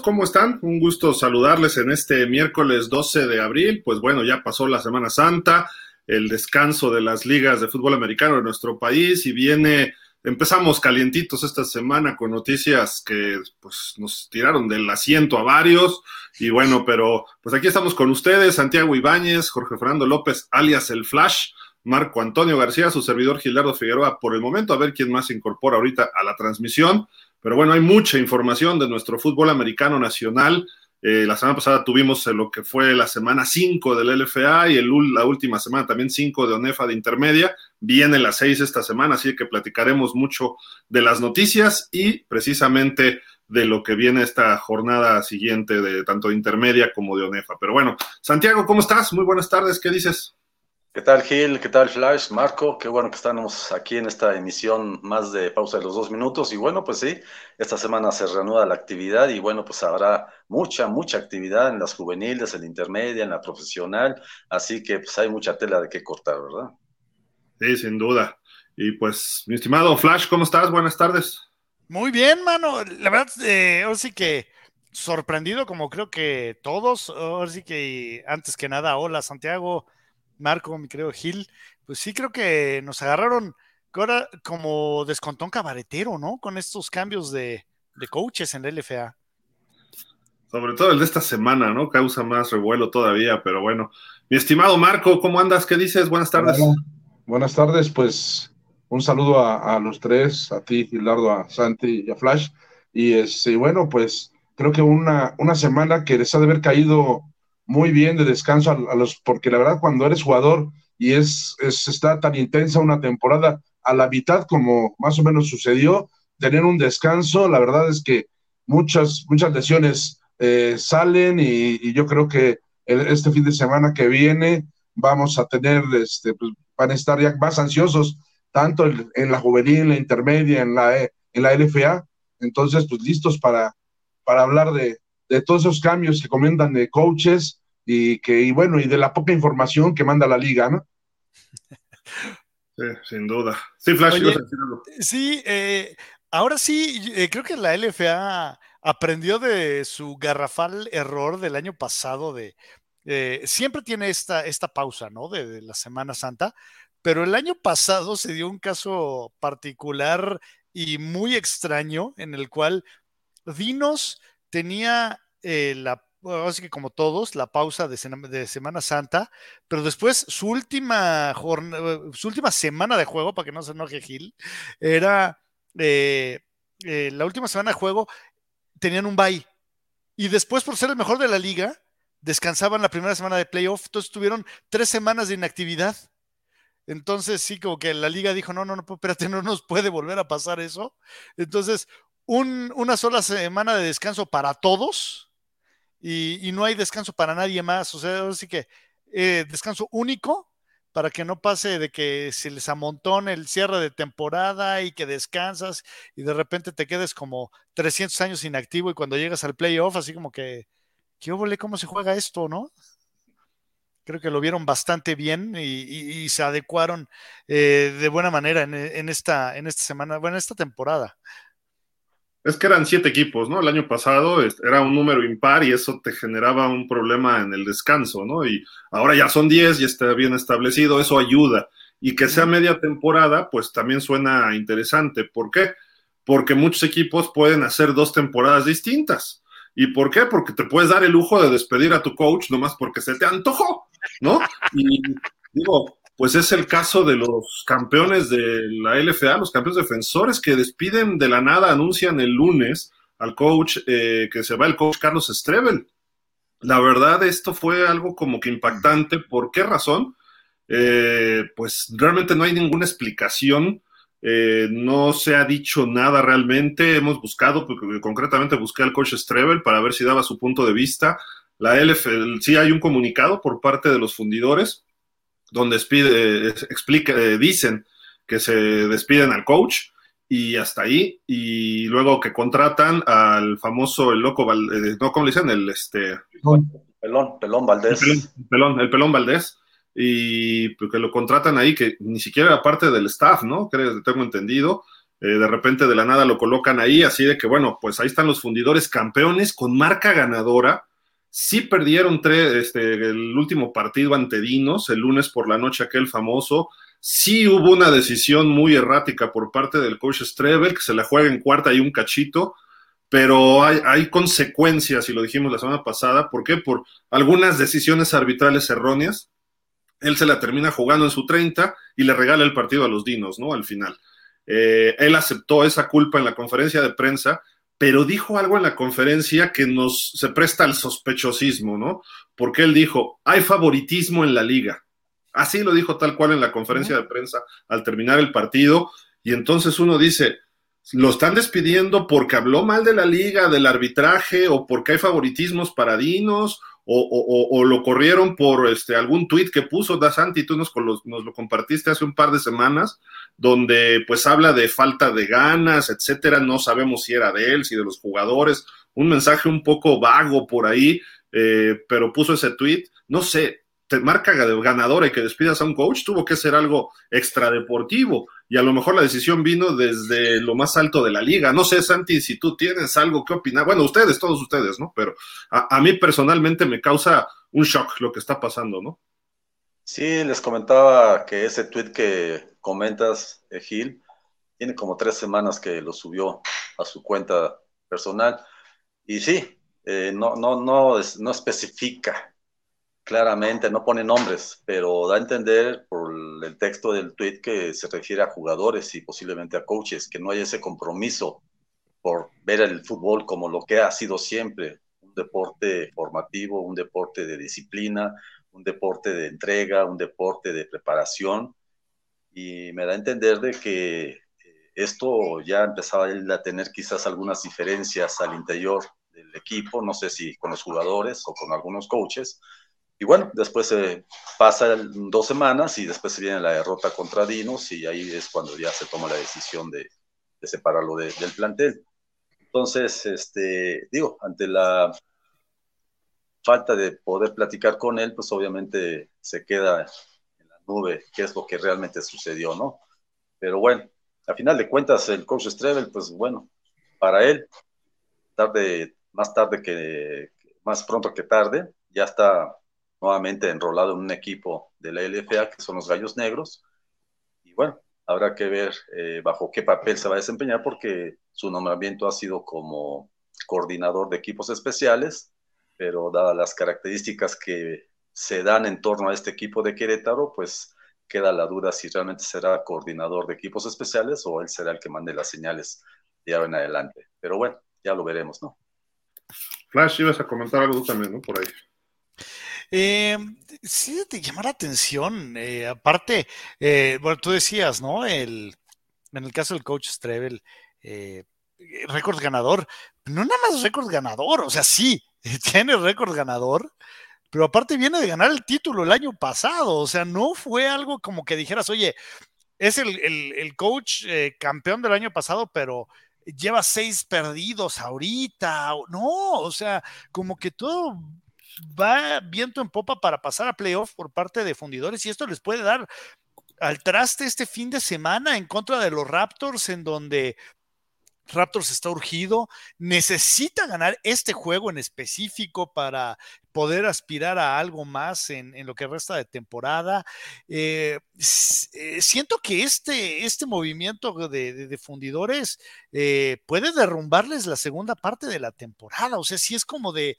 ¿Cómo están? Un gusto saludarles en este miércoles 12 de abril. Pues bueno, ya pasó la Semana Santa, el descanso de las ligas de fútbol americano de nuestro país y viene, empezamos calientitos esta semana con noticias que pues nos tiraron del asiento a varios y bueno, pero pues aquí estamos con ustedes, Santiago Ibáñez, Jorge Fernando López, alias El Flash. Marco Antonio García, su servidor Gilardo Figueroa, por el momento, a ver quién más se incorpora ahorita a la transmisión. Pero bueno, hay mucha información de nuestro fútbol americano nacional. Eh, la semana pasada tuvimos lo que fue la semana 5 del LFA y el, la última semana también 5 de ONEFA de intermedia. Viene la 6 esta semana, así que platicaremos mucho de las noticias y precisamente de lo que viene esta jornada siguiente de tanto de intermedia como de ONEFA. Pero bueno, Santiago, ¿cómo estás? Muy buenas tardes, ¿qué dices? ¿Qué tal Gil? ¿Qué tal Flash? Marco, qué bueno que estamos aquí en esta emisión más de pausa de los dos minutos. Y bueno, pues sí, esta semana se reanuda la actividad y bueno, pues habrá mucha, mucha actividad en las juveniles, en la intermedia, en la profesional. Así que pues hay mucha tela de qué cortar, ¿verdad? Sí, sin duda. Y pues, mi estimado Flash, ¿cómo estás? Buenas tardes. Muy bien, mano. La verdad, eh, ahora sí que sorprendido, como creo que todos. Ahora sí que antes que nada, hola Santiago. Marco, mi querido Gil, pues sí creo que nos agarraron ahora como descontón cabaretero, ¿no? Con estos cambios de, coaches en la LFA. Sobre todo el de esta semana, ¿no? Causa más revuelo todavía, pero bueno. Mi estimado Marco, ¿cómo andas? ¿Qué dices? Buenas tardes. buenas tardes, pues un saludo a, los tres, a ti, Gilardo, a Santi y a Flash. Y este, bueno, pues creo que una, una semana que les ha de haber caído muy bien de descanso a, los, porque la verdad cuando eres jugador y es, está tan intensa una temporada a la mitad como más o menos sucedió, tener un descanso, la verdad es que muchas, muchas lesiones eh, salen y, yo creo que este fin de semana que viene vamos a tener, este, pues, van a estar ya más ansiosos, tanto en, la juvenil, en la intermedia, en la, en la LFA, entonces pues listos para, para hablar de, de todos esos cambios que comentan de coaches y que, y bueno, y de la poca información que manda la liga, ¿no? Sí, sin duda. Sí, Flash, Sí, eh, ahora sí, eh, creo que la LFA aprendió de su garrafal error del año pasado de eh, siempre tiene esta, esta pausa, ¿no? De, de, la Semana Santa, pero el año pasado se dio un caso particular y muy extraño en el cual Dinos tenía eh, la, así que como todos, la pausa de, Semana Santa, pero después su última, su última semana de juego, para que no se enoje Gil, era eh, eh, la última semana de juego, tenían un bye. Y después, por ser el mejor de la liga, descansaban la primera semana de playoff, entonces tuvieron tres semanas de inactividad. Entonces sí, como que la liga dijo, no, no, no, espérate, no nos puede volver a pasar eso. Entonces una sola semana de descanso para todos y, no hay descanso para nadie más. O sea, así que eh, descanso único para que no pase de que se les amontone el cierre de temporada y que descansas y de repente te quedes como 300 años inactivo y cuando llegas al playoff, así como que, ¿qué óvole cómo se juega esto, no? Creo que lo vieron bastante bien y, se adecuaron eh, de buena manera en, esta, en esta semana, bueno, en esta temporada. Es que eran siete equipos, ¿no? El año pasado era un número impar y eso te generaba un problema en el descanso, ¿no? Y ahora ya son diez y está bien establecido, eso ayuda. Y que sea media temporada, pues también suena interesante. ¿Por qué? Porque muchos equipos pueden hacer dos temporadas distintas. ¿Y por qué? Porque te puedes dar el lujo de despedir a tu coach nomás porque se te antojó, ¿no? Y digo, pues es el caso de los campeones de la LFA, los campeones defensores que despiden de la nada, anuncian el lunes al coach eh, que se va el coach Carlos Strebel. La verdad, esto fue algo como que impactante. ¿Por qué razón? Eh, pues realmente no hay ninguna explicación. Eh, no se ha dicho nada realmente. Hemos buscado, concretamente busqué al coach Strebel para ver si daba su punto de vista. La LFA, sí hay un comunicado por parte de los fundidores donde despide, explica, eh, dicen que se despiden al coach y hasta ahí, y luego que contratan al famoso, el loco, eh, no, ¿cómo le dicen? El, este... Pelón, Pelón Valdés. El pelón, el pelón, Valdés, y pues, que lo contratan ahí, que ni siquiera era parte del staff, ¿no? Creo, tengo entendido. eh, de repente de la nada lo colocan ahí, así de que bueno, pues ahí están los fundidores campeones con marca ganadora. Sí perdieron tres, este, el último partido ante Dinos, el lunes por la noche aquel famoso. Sí hubo una decisión muy errática por parte del coach Strebel, que se la juega en cuarta y un cachito, pero hay, consecuencias, y lo dijimos la semana pasada, ¿por qué? Por algunas decisiones arbitrales erróneas. Él se la termina jugando en su 30 y le regala el partido a los Dinos, ¿no? Al final. Eh, él aceptó esa culpa en la conferencia de prensa, pero dijo algo en la conferencia que nos se presta al sospechosismo, ¿no? Porque él dijo, hay favoritismo en la liga. Así lo dijo tal cual en la conferencia de prensa al terminar el partido. Y entonces uno dice, ¿lo están despidiendo porque habló mal de la liga, del arbitraje, o porque hay favoritismos para Dinos, o, o, o lo corrieron por este, algún tuit que puso Da Santi, tú nos, nos, lo compartiste hace un par de semanas, donde pues habla de falta de ganas, etcétera, no sabemos si era de él, si de los jugadores, un mensaje un poco vago por ahí, eh, pero puso ese tuit, no sé, te marca ganadora y que despidas a un coach, tuvo que ser algo extradeportivo. Y a lo mejor la decisión vino desde lo más alto de la liga. No sé, Santi, si tú tienes algo que opinar. Bueno, ustedes, todos ustedes, ¿no? Pero a, mí personalmente me causa un shock lo que está pasando, ¿no? Sí, les comentaba que ese tweet que comentas, eh, Gil, tiene como tres semanas que lo subió a su cuenta personal. Y sí, eh, no, no, no, no especifica claramente, no pone nombres, pero da a entender por el texto del tweet que se refiere a jugadores y posiblemente a coaches, que no hay ese compromiso por ver el fútbol como lo que ha sido siempre, un deporte formativo, un deporte de disciplina, un deporte de entrega, un deporte de preparación. Y me da a entender de que eh, esto ya empezaba a tener quizás algunas diferencias al interior del equipo, no sé si con los jugadores o con algunos coaches, y bueno, después se pasa dos semanas y después se viene la derrota contra Dinos y ahí es cuando ya se toma la decisión de, separarlo del plantel. Entonces, este, digo, ante la falta de poder platicar con él, pues obviamente se queda en la nube qué es lo que realmente sucedió, ¿no? Pero bueno, a final de cuentas, el coach Strebel, pues bueno, para él, tarde, más tarde que, más pronto que tarde, ya está nuevamente enrolado en un equipo de la LFA, que son los Gallos Negros. Y bueno, habrá que ver eh, bajo qué papel se va a desempeñar, porque su nombramiento ha sido como coordinador de equipos especiales, pero dadas las características que se dan en torno a este equipo de Querétaro, pues queda la duda si realmente será coordinador de equipos especiales o él será el que mande las señales de ahora en adelante. Pero bueno, ya lo veremos, ¿no? Flash, ibas a comentar algo también, ¿no? Por ahí. Eh, sí, te llama la atención. Eh, aparte, eh, bueno, tú decías, ¿no? El, en el caso del coach Strebel, eh, récord ganador. No nada más récord ganador, o sea, sí, tiene récord ganador, pero aparte viene de ganar el título el año pasado, o sea, no fue algo como que dijeras, oye, es el, el, el coach campeón del año pasado, pero lleva seis perdidos ahorita. No, o sea, como que todo va viento en popa para pasar a playoff por parte de fundidores y esto les puede dar al traste este fin de semana en contra de los Raptors, en donde Raptors está urgido, necesita ganar este juego en específico para poder aspirar a algo más en, lo que resta de temporada. Eh, eh, siento que este, este movimiento de fundidores eh, puede derrumbarles la segunda parte de la temporada. O sea, si es como de,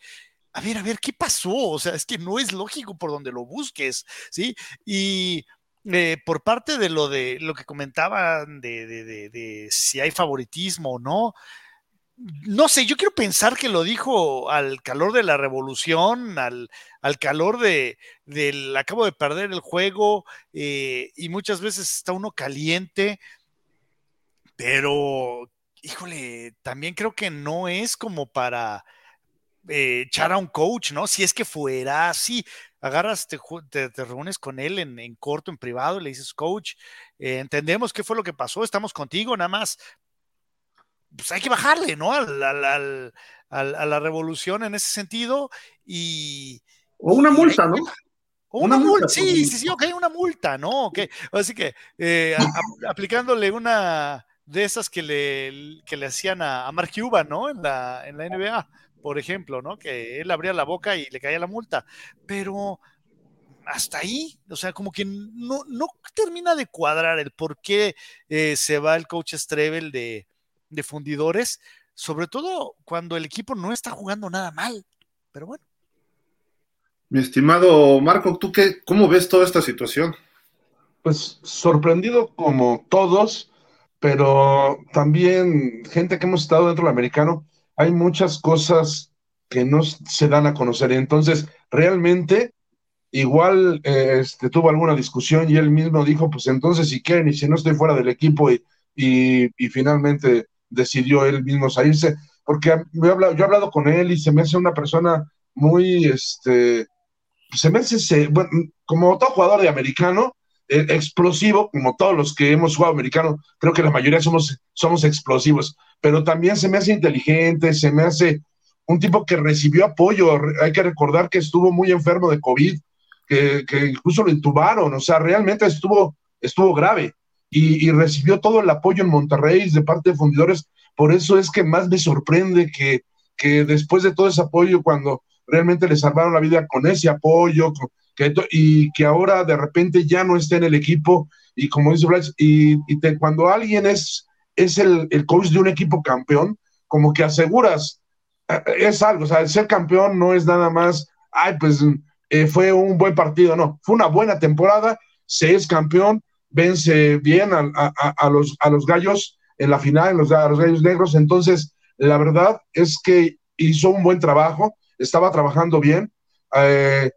a ver, a ver, ¿qué pasó? O sea, es que no es lógico por donde lo busques, ¿sí? Y eh, por parte de lo de lo que comentaban de, si hay favoritismo o no, no sé, yo quiero pensar que lo dijo al calor de la revolución, al, al calor de, del acabo de perder el juego eh, y muchas veces está uno caliente, pero híjole, también creo que no es como para eh, echar a un coach, ¿no? Si es que fuera así, agarras, te, te, te reúnes con él en, en, corto, en privado, y le dices, coach, eh, entendemos qué fue lo que pasó, estamos contigo, nada más, pues hay que bajarle, ¿no? Al, al, al, a la revolución en ese sentido y... O una multa, ¿no? O una, una, multa, sí, sí, sí, ok, una multa, ¿no? Ok, así que eh, a, aplicándole una de esas que le, que le hacían a, a Mark Cuban, ¿no? En la, en la NBA, por ejemplo, ¿no? Que él abría la boca y le caía la multa. Pero hasta ahí, o sea, como que no, no termina de cuadrar el por qué eh, se va el coach Strebel de, de fundidores, sobre todo cuando el equipo no está jugando nada mal. Pero bueno. Mi estimado Marco, ¿tú qué, cómo ves toda esta situación? Pues sorprendido como todos, pero también gente que hemos estado dentro del americano, hay muchas cosas que no se dan a conocer. Entonces, realmente, igual eh, este, tuvo alguna discusión y él mismo dijo, pues entonces si quieren y si no estoy fuera del equipo y, y, y finalmente decidió él mismo salirse, porque yo he, hablado, yo he hablado con él y se me hace una persona muy, este, se me hace, se, bueno, como todo jugador de americano, explosivo, como todos los que hemos jugado americano, creo que la mayoría somos, somos explosivos, pero también se me hace inteligente, se me hace un tipo que recibió apoyo, hay que recordar que estuvo muy enfermo de COVID, que, incluso lo intubaron, o sea, realmente estuvo, estuvo grave. Y, y, recibió todo el apoyo en Monterrey de parte de fundidores, por eso es que más me sorprende que, que después de todo ese apoyo, cuando realmente le salvaron la vida con ese apoyo, con, que, y que ahora de repente ya no esté en el equipo, y como dice Bryce, y, y te, cuando alguien es, es el, el, coach de un equipo campeón, como que aseguras, es algo, o sea, el ser campeón no es nada más, ay, pues eh, fue un buen partido, no, fue una buena temporada, se es campeón, vence bien a, a, a los, a los gallos en la final, los, a los gallos negros, entonces la verdad es que hizo un buen trabajo, estaba trabajando bien, eh,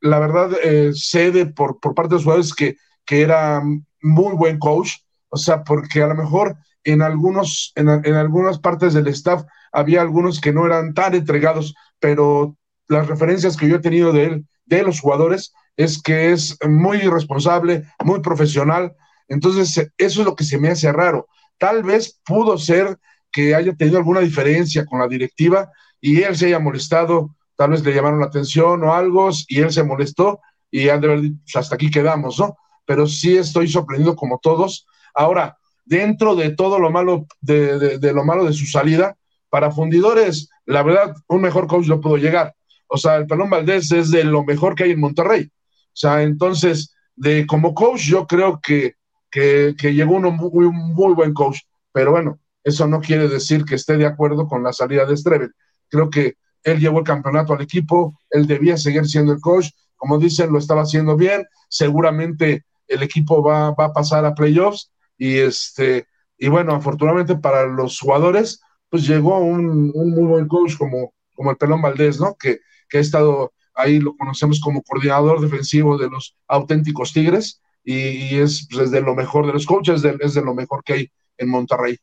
la verdad, eh, sé por, por parte de jugadores que, que era muy buen coach, o sea, porque a lo mejor en, algunos, en, en, algunas partes del staff había algunos que no eran tan entregados, pero las referencias que yo he tenido de él, de los jugadores, es que es muy responsable, muy profesional. Entonces, eso es lo que se me hace raro. Tal vez pudo ser que haya tenido alguna diferencia con la directiva y él se haya molestado tal vez le llamaron la atención o algo, y él se molestó y han de haber pues hasta aquí quedamos, ¿no? Pero sí estoy sorprendido como todos. Ahora, dentro de todo lo malo, de, de, lo malo de su salida, para fundidores, la verdad, un mejor coach no pudo llegar. O sea, el Pelón Valdés es de lo mejor que hay en Monterrey. O sea, entonces, de como coach, yo creo que, que, llegó uno muy, muy buen coach. Pero bueno, eso no quiere decir que esté de acuerdo con la salida de Strebel. Creo que él llevó el campeonato al equipo, él debía seguir siendo el coach, como dicen, lo estaba haciendo bien, seguramente el equipo va, va a pasar a playoffs y este y bueno, afortunadamente para los jugadores, pues llegó un, un muy buen coach como, como el Pelón Valdés, ¿no? Que, que ha estado ahí, lo conocemos como coordinador defensivo de los auténticos Tigres y, es, pues, es, de lo mejor de los coaches, es de lo mejor que hay en Monterrey.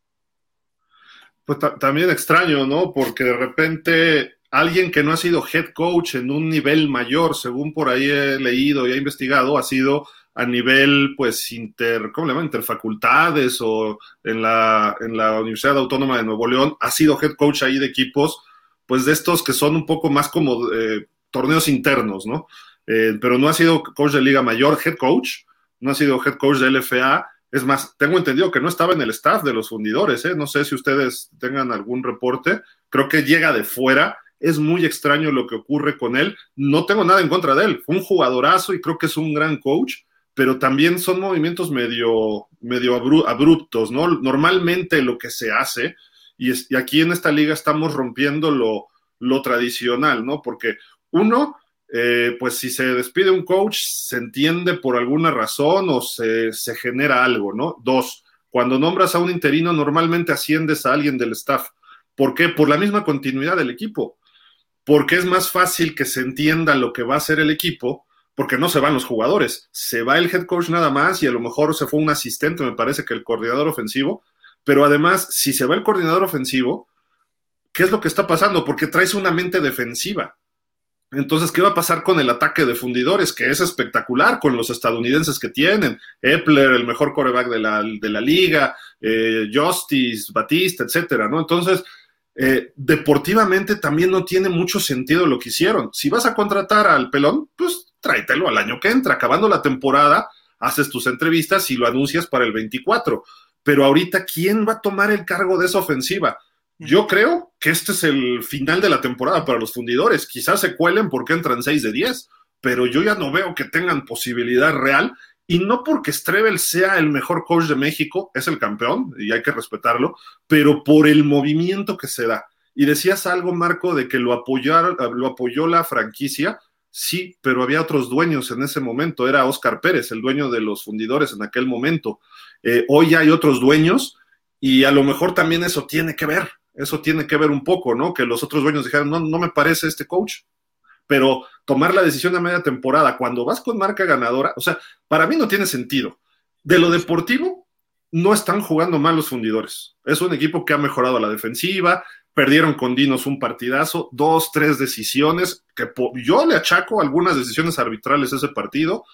Pues también extraño, ¿no? Porque de repente alguien que no ha sido head coach en un nivel mayor, según por ahí he leído y he investigado, ha sido a nivel, pues, inter, ¿cómo le llaman? Interfacultades o en la, en la Universidad Autónoma de Nuevo León, ha sido head coach ahí de equipos, pues, de estos que son un poco más como eh, torneos internos, ¿no? Eh, pero no ha sido coach de Liga Mayor, head coach, no ha sido head coach de LFA. Es más, tengo entendido que no estaba en el staff de los fundidores, ¿eh? No sé si ustedes tengan algún reporte. Creo que llega de fuera es muy extraño lo que ocurre con él. No tengo nada en contra de él. Un jugadorazo y creo que es un gran coach, pero también son movimientos medio, medio abruptos, ¿no? Normalmente lo que se hace, y aquí en esta liga estamos rompiendo lo, lo tradicional, ¿no? Porque uno, eh, pues si se despide un coach, se entiende por alguna razón o se, se genera algo, ¿no? Dos, cuando nombras a un interino, normalmente asciendes a alguien del staff. ¿Por qué? Por la misma continuidad del equipo porque es más fácil que se entienda lo que va a hacer el equipo, porque no se van los jugadores, se va el head coach nada más y a lo mejor se fue un asistente, me parece que el coordinador ofensivo, pero además, si se va el coordinador ofensivo, ¿qué es lo que está pasando? Porque traes una mente defensiva. Entonces, ¿qué va a pasar con el ataque de fundidores? Que es espectacular con los estadounidenses que tienen. Epler, el mejor coreback de la, de la liga, eh, Justice, Batista, etcétera, ¿no? Entonces, eh, deportivamente también no tiene mucho sentido lo que hicieron. Si vas a contratar al pelón, pues tráetelo al año que entra. Acabando la temporada, haces tus entrevistas y lo anuncias para el 24. pero ahorita, ¿quién va a tomar el cargo de esa ofensiva? Yo creo que este es el final de la temporada para los fundidores. Quizás se cuelen porque entran 6 de 10, pero yo ya no veo que tengan posibilidad real. Y no porque Strebel sea el mejor coach de México, es el campeón y hay que respetarlo, pero por el movimiento que se da. Y decías algo, Marco, de que lo, lo apoyó la franquicia. Sí, pero había otros dueños en ese momento. Era Oscar Pérez, el dueño de los fundidores en aquel momento. Eh, hoy hay otros dueños y a lo mejor también eso tiene que ver. Eso tiene que ver un poco, ¿no? Que los otros dueños dijeron, no, no me parece este coach. Pero tomar la decisión a media temporada cuando vas con marca ganadora, o sea, para mí no tiene sentido. De lo deportivo, no están jugando mal los fundidores. Es un equipo que ha mejorado la defensiva, perdieron con Dinos un partidazo, dos, tres decisiones, que yo le achaco algunas decisiones arbitrales a ese partido.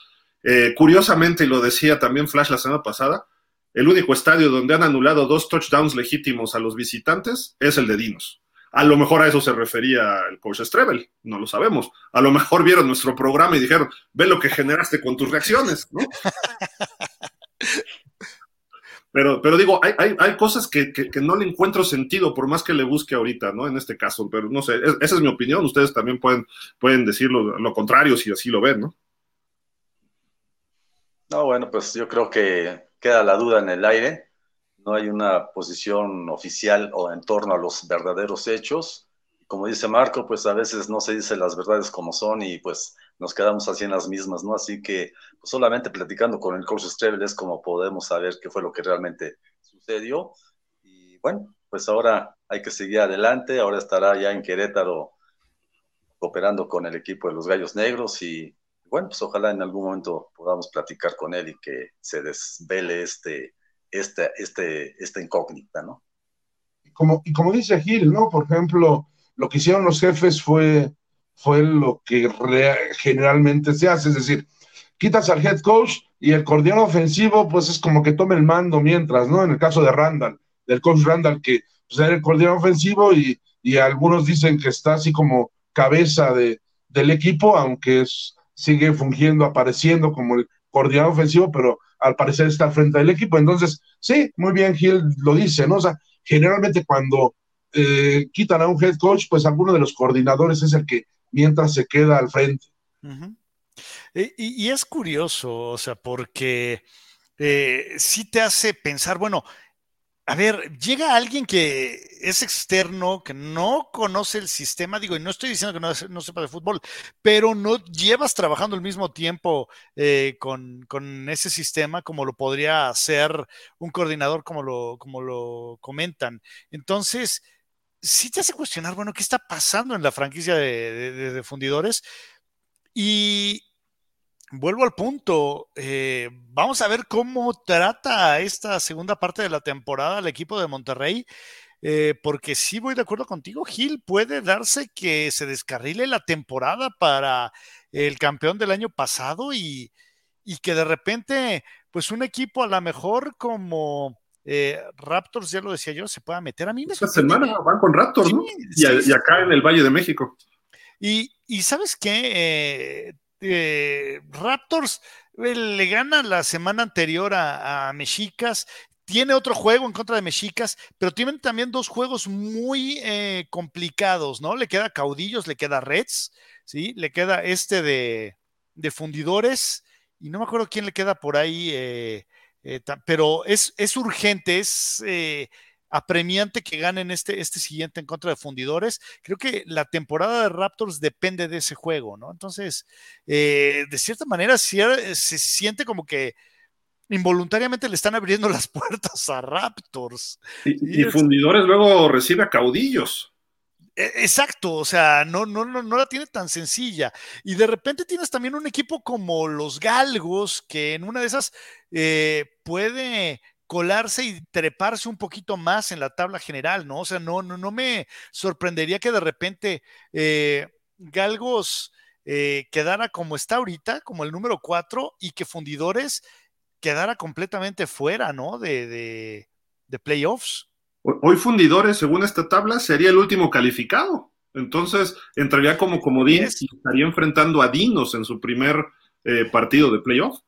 Eh, curiosamente, y lo decía también Flash la semana pasada, el único estadio donde han anulado dos touchdowns legítimos a los visitantes es el de Dinos. A lo mejor a eso se refería el coach Strebel, no lo sabemos. A lo mejor vieron nuestro programa y dijeron, ve lo que generaste con tus reacciones, ¿no? Pero, pero digo, hay, hay, cosas que, no le encuentro sentido, por más que le busque ahorita, ¿no? En este caso, pero no sé, esa es mi opinión. Ustedes también pueden, pueden decir lo, contrario si así lo ven, ¿no? No, bueno, pues yo creo que queda la duda en el aire. No hay una posición oficial o en torno a los verdaderos hechos. Como dice Marco, pues a veces no se dicen las verdades como son y pues nos quedamos así en las mismas, ¿no? Así que pues, solamente platicando con el coach Strebel es como podemos saber qué fue lo que realmente sucedió. Y bueno, pues ahora hay que seguir adelante, ahora estará ya en Querétaro cooperando con el equipo de los Gallos Negros y bueno, pues ojalá en algún momento podamos platicar con él y que se desvele este, este, este, esta incógnita, ¿no? Como, y como dice Gil, ¿no? Por ejemplo, lo que hicieron los jefes fue fue lo que generalmente se hace, es decir, quitas al head coach y el coordinador ofensivo, pues es como que tome el mando mientras, ¿no? En el caso de Randall, del coach Randall, que pues, era el coordinador ofensivo y, y, algunos dicen que está así como cabeza de, del equipo, aunque es, sigue fungiendo, apareciendo como el coordinador ofensivo, pero al parecer está al frente del equipo. Entonces, sí, muy bien, Gil lo dice, ¿no? O sea, generalmente cuando eh, quitan a un head coach, pues alguno de los coordinadores es el que mientras se queda al frente. y, es curioso, o sea, porque eh, sí te hace pensar, bueno, a ver, llega alguien que es externo, que no conoce el sistema, digo, y no estoy diciendo que no, sepa de fútbol, pero no llevas trabajando al mismo tiempo eh, con, ese sistema como lo podría hacer un coordinador, como lo, como lo comentan. Entonces, sí te hace cuestionar, bueno, ¿qué está pasando en la franquicia de, fundidores? Y vuelvo al punto, eh, vamos a ver cómo trata esta segunda parte de la temporada el equipo de Monterrey. Eh, porque sí voy de acuerdo contigo, Gil, puede darse que se descarrile la temporada para el campeón del año pasado y, y que de repente, pues un equipo a lo mejor como eh, Raptors, ya lo decía yo, se pueda meter. A mí me Esta semana van con Raptors, ¿no? Y, acá en el Valle de México. Y, sabes qué? Eh, eh, Raptors le gana la semana anterior a, Mexicas, tiene otro juego en contra de Mexicas, pero tienen también dos juegos muy complicados, ¿no? Le queda Caudillos, le queda Reds, ¿sí? Le queda este de, de Fundidores, y no me acuerdo quién le queda por ahí, eh, pero es, es, urgente, es eh, apremiante que ganen este, este siguiente en contra de fundidores. Creo que la temporada de Raptors depende de ese juego, ¿no? Entonces, eh, de cierta manera, se, siente como que involuntariamente le están abriendo las puertas a Raptors. Y, fundidores luego recibe a caudillos. E, exacto, o sea, no, no, no, no la tiene tan sencilla. Y de repente tienes también un equipo como los Galgos, que en una de esas eh, puede colarse y treparse un poquito más en la tabla general, ¿no? O sea, no, no, no me sorprendería que de repente eh, Galgos eh, quedara como está ahorita, como el número 4, y que Fundidores quedara completamente fuera, ¿no? De, de, de playoffs. Hoy Fundidores, según esta tabla, sería el último calificado. Entonces, entraría como comodín y estaría enfrentando a Dinos en su primer eh, partido de playoff.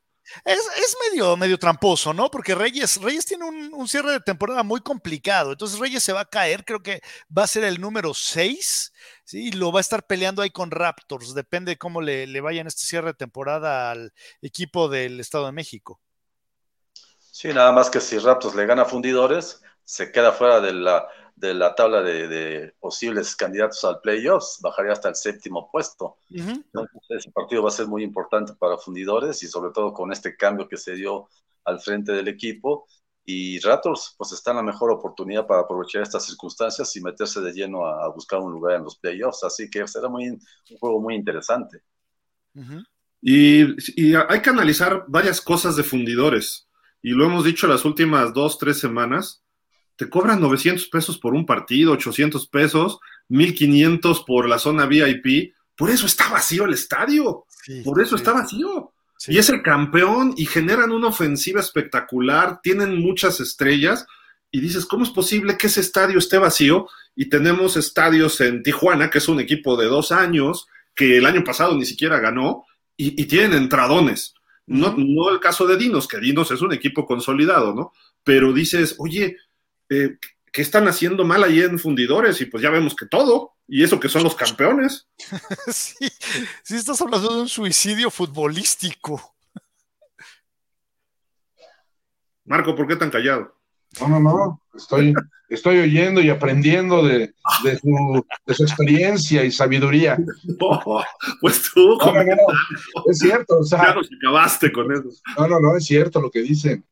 Es, medio, medio tramposo, ¿no? Porque Reyes, Reyes tiene un, cierre de temporada muy complicado. Entonces Reyes se va a caer, creo que va a ser el número 6, ¿sí? Y lo va a estar peleando ahí con Raptors. Depende de cómo le, le vaya en este cierre de temporada al equipo del Estado de México. Sí, nada más que si Raptors le gana a Fundidores, se queda fuera de la, de la tabla de, posibles candidatos al playoffs, bajaría hasta el séptimo puesto. Entonces, ese partido va a ser muy importante para fundidores y sobre todo con este cambio que se dio al frente del equipo. Y Raptors, pues está en la mejor oportunidad para aprovechar estas circunstancias y meterse de lleno a, buscar un lugar en los playoffs. Así que será muy, un juego muy interesante. y, y hay que analizar varias cosas de fundidores. Y lo hemos dicho las últimas dos, tres semanas te cobran 900 pesos por un partido, 800 pesos, 1500 por la zona VIP. Por eso está vacío el estadio. por eso está vacío. Y es el campeón y generan una ofensiva espectacular, tienen muchas estrellas. Y dices, ¿cómo es posible que ese estadio esté vacío? Y tenemos estadios en Tijuana, que es un equipo de dos años, que el año pasado ni siquiera ganó, y, tienen entradones. No, no el caso de Dinos, que Dinos es un equipo consolidado, ¿no? Pero dices, oye, eh, ¿qué están haciendo mal ahí en fundidores? Y pues ya vemos que todo, y eso que son los campeones. sí, sí estás hablando de un suicidio futbolístico. Marco, ¿por qué tan callado? No, no, no, estoy, estoy oyendo y aprendiendo de, su, experiencia y sabiduría. pues tú, es cierto, o sea, ya nos acabaste con eso. No, no, no, es cierto lo que dicen.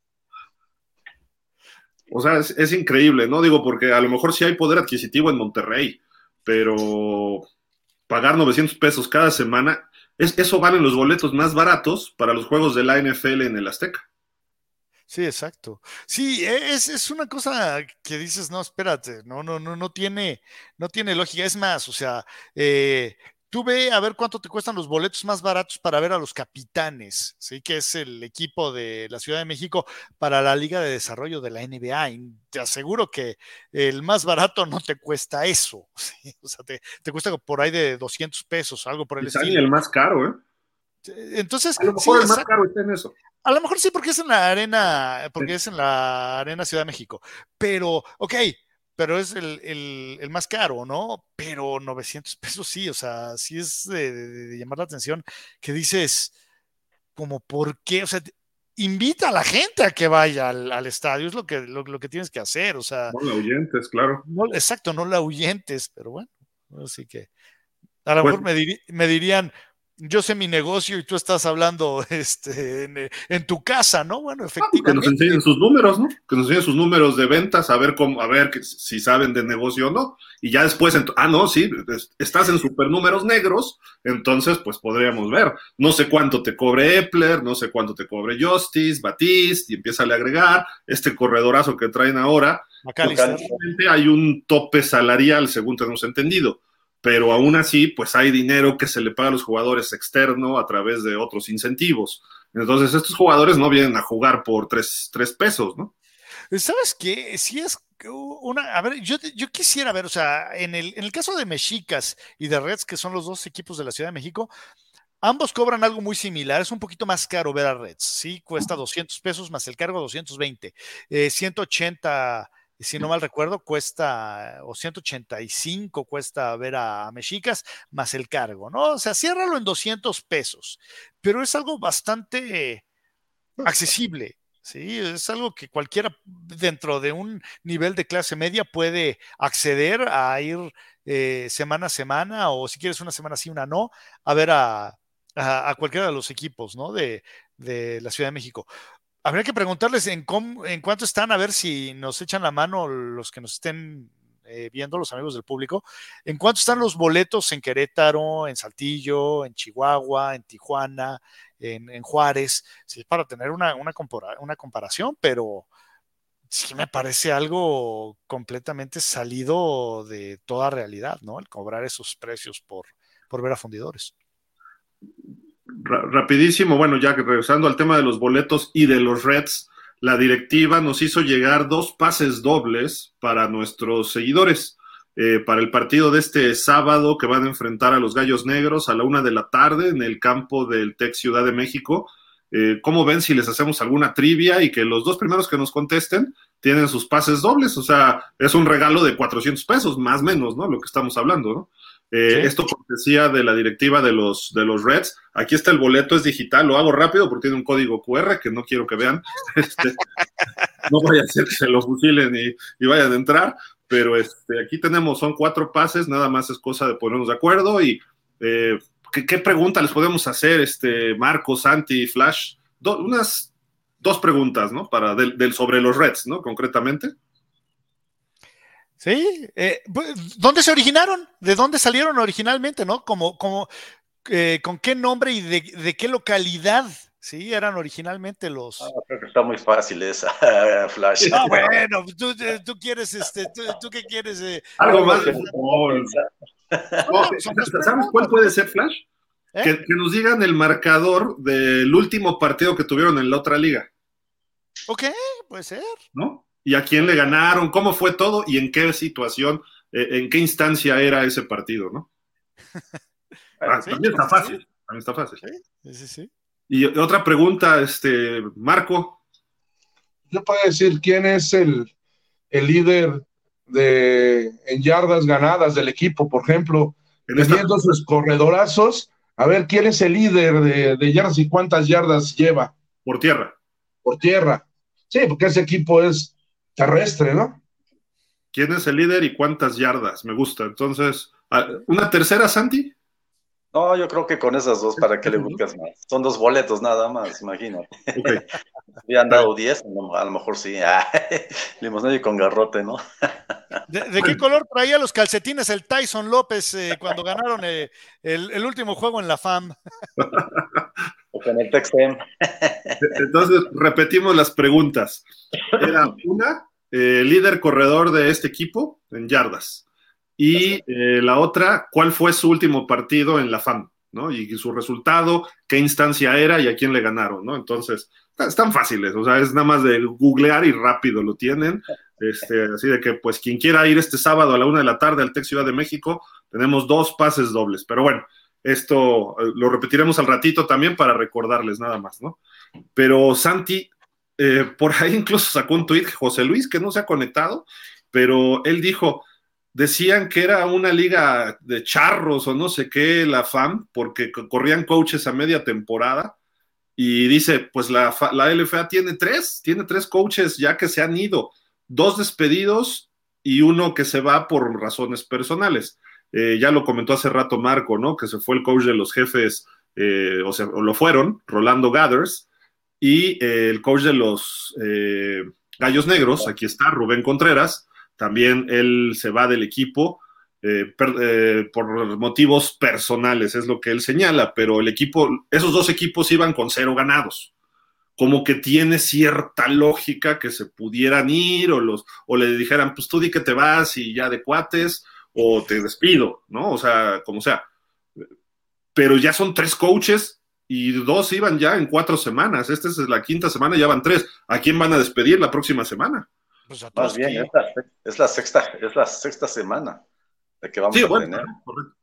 O sea, es, increíble, ¿no? Digo, porque a lo mejor sí hay poder adquisitivo en Monterrey, pero pagar 900 pesos cada semana, es, eso valen los boletos más baratos para los juegos de la NFL en el Azteca. Sí, exacto. Sí, es, es, una cosa que dices, no, espérate, no, no, no, no tiene, no tiene lógica. Es más, o sea, eh, Tú ve a ver cuánto te cuestan los boletos más baratos para ver a los capitanes, ¿sí? que es el equipo de la Ciudad de México para la Liga de Desarrollo de la NBA. Y te aseguro que el más barato no te cuesta eso. O sea, te, cuesta por ahí de 200 pesos, algo por el estilo. el más caro, ¿eh? Entonces, a lo mejor el más caro está en eso. A lo mejor sí, porque es en la arena, porque es en la arena Ciudad de México. Pero, ok, pero es el, más caro, ¿no? Pero 900 pesos sí, o sea, sí es de, llamar la atención que dices, como, ¿por qué? O sea, invita a la gente a que vaya al, estadio, es lo que, lo, que tienes que hacer, o sea. No la ahuyentes, claro. exacto, no la ahuyentes, pero bueno, así que a lo pues mejor me dirían, yo sé mi negocio y tú estás hablando este, en, tu casa, ¿no? Bueno, efectivamente. que nos enseñen sus números, ¿no? Que nos enseñen sus números de ventas, a ver cómo, a ver si saben de negocio o no. Y ya después, ah, no, sí, estás en supernúmeros negros, entonces pues podríamos ver. No sé cuánto te cobre Epler, no sé cuánto te cobre Justice, Batiste, y empieza a agregar este corredorazo que traen ahora. Hay un tope salarial, según tenemos entendido pero aún así, pues hay dinero que se le paga a los jugadores externo a través de otros incentivos. Entonces, estos jugadores no vienen a jugar por tres, pesos, ¿no? ¿Sabes qué? Si es una, a ver, yo, yo quisiera ver, o sea, en el, en el caso de Mexicas y de Reds, que son los dos equipos de la Ciudad de México, ambos cobran algo muy similar, es un poquito más caro ver a Reds, sí, cuesta 200 pesos más el cargo 220, eh, 180 si no mal recuerdo, cuesta, o 185 cuesta ver a Mexicas, más el cargo, ¿no? O sea, ciérralo en 200 pesos, pero es algo bastante accesible, ¿sí? Es algo que cualquiera dentro de un nivel de clase media puede acceder a ir eh, semana a semana, o si quieres una semana sí, una no, a ver a, cualquiera de los equipos, ¿no? De, de la Ciudad de México. Habría que preguntarles en, en cuánto están, a ver si nos echan la mano los que nos estén eh, viendo, los amigos del público, en cuánto están los boletos en Querétaro, en Saltillo, en Chihuahua, en Tijuana, en, Juárez, sí, para tener una, comparación, pero sí me parece algo completamente salido de toda realidad, ¿no? El cobrar esos precios por ver a fundidores rapidísimo, bueno, ya regresando al tema de los boletos y de los Reds, la directiva nos hizo llegar dos pases dobles para nuestros seguidores. Eh, para el partido de este sábado que van a enfrentar a los Gallos Negros a la una de la tarde en el campo del Tec Ciudad de México. Eh, ¿Cómo ven si les hacemos alguna trivia y que los dos primeros que nos contesten tienen sus pases dobles? O sea, es un regalo de 400 pesos, más o menos, ¿no? Lo que estamos hablando, ¿no? Eh, Esto decía de la directiva de los, de los Reds. Aquí está el boleto, es digital, lo hago rápido porque tiene un código QR que no quiero que vean. Este, no vaya a ser que se lo fusilen y, y, vayan a entrar, pero este, aquí tenemos, son cuatro pases, nada más es cosa de ponernos de acuerdo y eh, ¿qué, ¿qué, pregunta les podemos hacer, este, Marco, Santi, Flash? Unas dos preguntas, ¿no? Para del sobre los Reds, ¿no? Concretamente. Sí, eh, ¿dónde se originaron? ¿De dónde salieron originalmente, no? Como, como, eh, ¿Con qué nombre y de, de, qué localidad? Sí, eran originalmente los. Ah, creo que está muy fácil esa, Flash. Ah, bueno, tú, tú quieres, este, tú, ¿tú qué quieres? Eh? Algo más de fútbol. No, ¿Sabes cuál puede ser, Flash? ¿Eh? Que, que, nos digan el marcador del último partido que tuvieron en la otra liga. Ok, puede ser. ¿No? Y a quién le ganaron, cómo fue todo y en qué situación, eh, en qué instancia era ese partido, ¿no? Ah, sí, también está fácil, sí. también está fácil. Sí, sí, sí. Y otra pregunta, este, Marco. Yo puedo decir quién es el, el líder de en yardas ganadas del equipo, por ejemplo, teniendo esta... sus corredorazos, a ver quién es el líder de, de yardas y cuántas yardas lleva. Por tierra. Por tierra. Sí, porque ese equipo es terrestre, ¿no? ¿Quién es el líder y cuántas yardas? Me gusta. Entonces, ¿una tercera, Santi? No, yo creo que con esas dos, ¿para qué le buscas más? Son dos boletos nada más, imagínate. Okay. han dado 10, a lo mejor sí. Limosnero con garrote, ¿no? ¿De, ¿De, qué color traía los calcetines el Tyson López eh, cuando ganaron eh, el, el, último juego en la FAM? o con el. Entonces, repetimos las preguntas. Era una, eh, líder corredor de este equipo en yardas. Y eh, la otra, ¿cuál fue su último partido en la FAM? ¿no? Y, y, su resultado, qué instancia era y a quién le ganaron, ¿no? Entonces, están fáciles, o sea, es nada más de googlear y rápido lo tienen. Este, así de que, pues, quien quiera ir este sábado a la una de la tarde al Tec Ciudad de México, tenemos dos pases dobles. Pero bueno, esto eh, lo repetiremos al ratito también para recordarles nada más, ¿no? Pero Santi, eh, por ahí incluso sacó un tuit, José Luis, que no se ha conectado, pero él dijo, decían que era una liga de charros o no sé qué, la FAM, porque corrían coaches a media temporada. Y dice, pues la, la LFA tiene tres, tiene tres coaches ya que se han ido, dos despedidos y uno que se va por razones personales. Eh, ya lo comentó hace rato Marco, ¿no? Que se fue el coach de los jefes, eh, o sea, lo fueron, Rolando Gathers, y eh, el coach de los Gallos Negros, aquí está, Rubén Contreras, también él se va del equipo por motivos personales, es lo que él señala, pero el equipo, esos dos equipos iban con cero ganados. Como que tiene cierta lógica que se pudieran ir o, los, o le dijeran, pues tú di que te vas y ya de cuates, o te despido, ¿no? O sea, como sea. Pero ya son tres coaches y dos iban ya en cuatro semanas. Esta es la quinta semana, ya van tres. ¿A quién van a despedir la próxima semana? Pues a Más bien, es la, es la, sexta, es la sexta semana de que vamos sí, a bueno, tener. Correcto.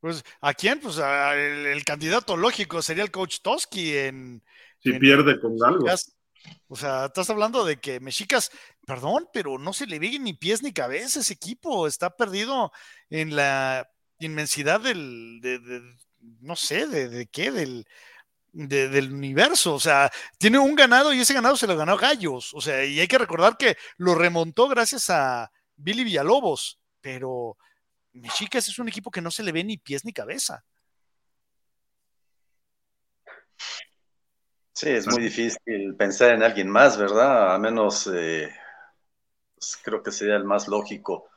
Pues, ¿a quién? Pues a el, el, candidato lógico sería el coach Toski en. Si en, pierde con algo. O sea, estás hablando de que Mexicas, perdón, pero no se le ve ni pies ni cabeza ese equipo. Está perdido en la inmensidad del. De, de, no sé, de, qué, del, de, del universo. O sea, tiene un ganado y ese ganado se lo ganó Gallos. O sea, y hay que recordar que lo remontó gracias a Billy Villalobos. Pero Mexicas es un equipo que no se le ve ni pies ni cabeza. Sí, es muy difícil pensar en alguien más, ¿verdad? A menos eh, pues creo que sería el más lógico.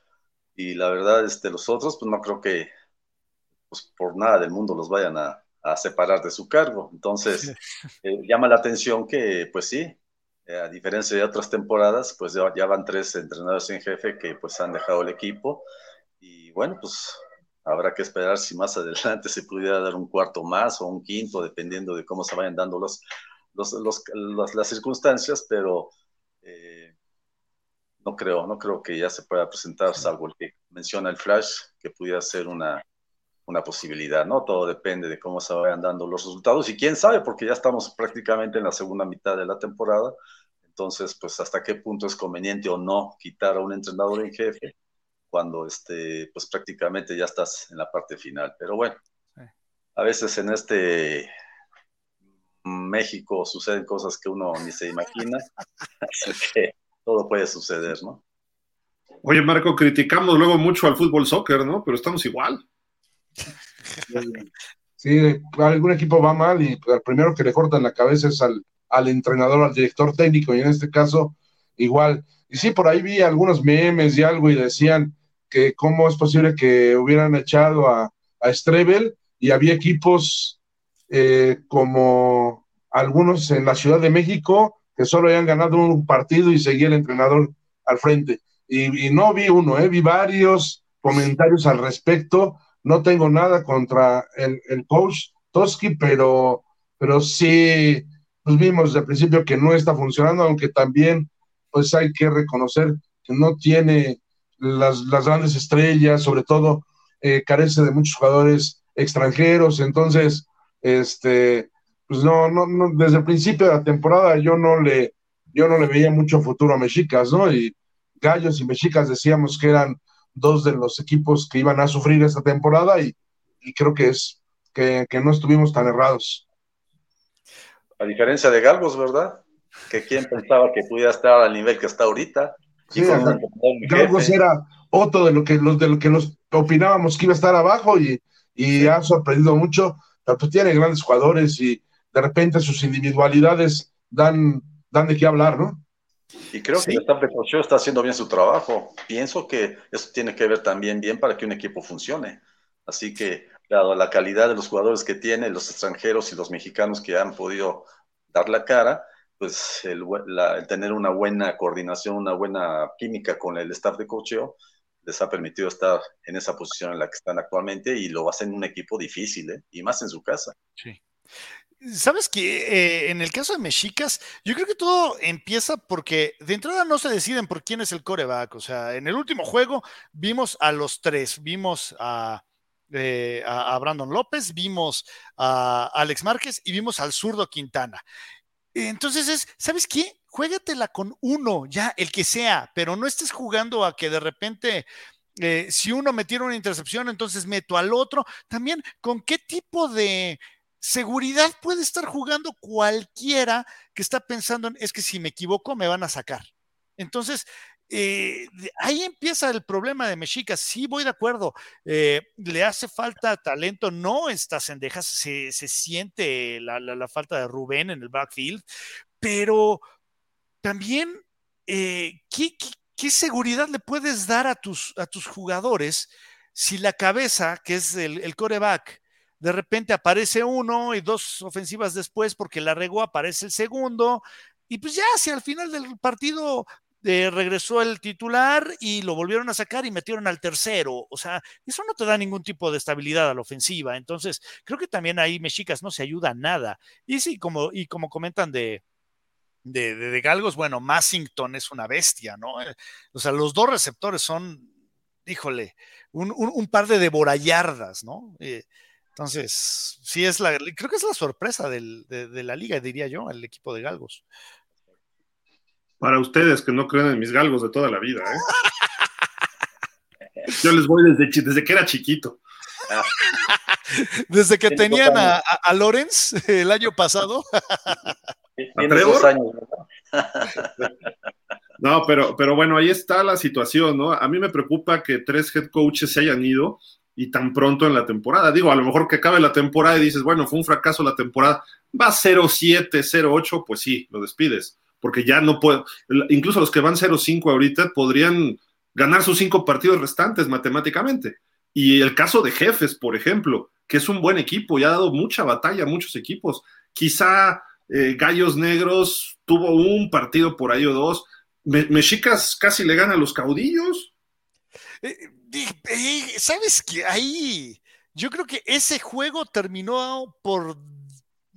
Y la verdad, este, los otros, pues no creo que pues, por nada del mundo los vayan a, a separar de su cargo. Entonces, eh, llama la atención que, pues sí, eh, a diferencia de otras temporadas, pues ya, ya, van tres entrenadores en jefe que pues han dejado el equipo. Y bueno, pues habrá que esperar si más adelante se pudiera dar un cuarto más o un quinto, dependiendo de cómo se vayan dando los, los, los, los las circunstancias, pero eh, no creo, no creo que ya se pueda presentar, salvo el que menciona el Flash, que pudiera ser una una posibilidad, ¿no? Todo depende de cómo se vayan dando los resultados y quién sabe, porque ya estamos prácticamente en la segunda mitad de la temporada, entonces, pues hasta qué punto es conveniente o no quitar a un entrenador en jefe cuando, este, pues prácticamente ya estás en la parte final. Pero bueno, a veces en este México suceden cosas que uno ni se imagina, así que todo puede suceder, ¿no? Oye, Marco, criticamos luego mucho al fútbol soccer, ¿no? Pero estamos igual. Sí, algún equipo va mal y el primero que le cortan la cabeza es al, al entrenador, al director técnico, y en este caso, igual. Y sí, por ahí vi algunos memes y algo y decían que cómo es posible que hubieran echado a, a Strebel y había equipos eh, como algunos en la Ciudad de México que solo habían ganado un partido y seguía el entrenador al frente. Y, no vi uno, eh, vi varios comentarios al respecto. No tengo nada contra el, el coach Toski, pero, pero sí, pues vimos el principio que no está funcionando, aunque también pues hay que reconocer que no tiene las, grandes estrellas, sobre todo eh, carece de muchos jugadores extranjeros, entonces, este, pues no, no, no, desde el principio de la temporada yo no le, yo no le veía mucho futuro a Mexicas, ¿no? Y Gallos y Mexicas decíamos que eran dos de los equipos que iban a sufrir esta temporada y, creo que es que, que, no estuvimos tan errados. A diferencia de Galgos, ¿verdad? Que quién pensaba que pudiera estar al nivel que está ahorita. Sí, Galgos era otro de lo que los de lo que nos opinábamos que iba a estar abajo y, y sí. ha sorprendido mucho, pero pues tiene grandes jugadores y de repente sus individualidades dan, dan de qué hablar, ¿no? Y creo sí. que el coaching está haciendo bien su trabajo. Pienso que eso tiene que ver también bien para que un equipo funcione. Así que, dado la calidad de los jugadores que tiene, los extranjeros y los mexicanos que han podido dar la cara, pues el, la, el tener una buena coordinación, una buena química con el staff de coaching les ha permitido estar en esa posición en la que están actualmente y lo hacen un equipo difícil, ¿eh? y más en su casa. Sí. Sabes que eh, en el caso de Mexicas, yo creo que todo empieza porque de entrada no se deciden por quién es el coreback. O sea, en el último juego vimos a los tres, vimos a, eh, a Brandon López, vimos a Alex Márquez y vimos al zurdo Quintana. Entonces es, ¿sabes qué? Juégatela con uno, ya, el que sea, pero no estés jugando a que de repente eh, si uno metiera una intercepción, entonces meto al otro. También, ¿con qué tipo de seguridad puede estar jugando cualquiera que está pensando en, es que si me equivoco me van a sacar? Entonces, eh, ahí empieza el problema de Mexicas. Sí, voy de acuerdo. Eh, le hace falta talento. No está Sendejas. Se, se siente la, falta de Rubén en el backfield. Pero también, eh, ¿qué, seguridad le puedes dar a tus, a tus jugadores si la cabeza, que es el, el coreback, de repente aparece uno y dos ofensivas después porque la regó, aparece el segundo. Y pues ya, si al final del partido eh, regresó el titular y lo volvieron a sacar y metieron al tercero. O sea, eso no te da ningún tipo de estabilidad a la ofensiva. Entonces, creo que también ahí Mexicas no se ayuda a nada. Y sí, como, y como comentan de, de, de, Galgos, bueno, Massington es una bestia, ¿no? Eh, o sea, los dos receptores son, híjole, un, un, par de devorallardas, ¿no? Eh, entonces, sí es la, creo que es la sorpresa de, de, la liga, diría yo, el equipo de Galgos. Para ustedes que no creen en mis galgos de toda la vida, ¿eh? Yo les voy desde, desde que era chiquito. Desde que tenían a, a, a Lorenz el año pasado. Dos años, No, pero, pero bueno, ahí está la situación, ¿no? A mí me preocupa que tres head coaches se hayan ido y tan pronto en la temporada. Digo, a lo mejor que acabe la temporada y dices, bueno, fue un fracaso la temporada, va 0-7, 0-8, pues sí, lo despides porque ya no puedo, incluso los que van 0-5 ahorita podrían ganar sus cinco partidos restantes matemáticamente. Y el caso de Jefes, por ejemplo, que es un buen equipo y ha dado mucha batalla a muchos equipos. Quizá eh, Gallos Negros tuvo un partido por ahí o dos. Me Mexicas casi le gana a los caudillos. Eh, eh, ¿Sabes qué? Ahí yo creo que ese juego terminó por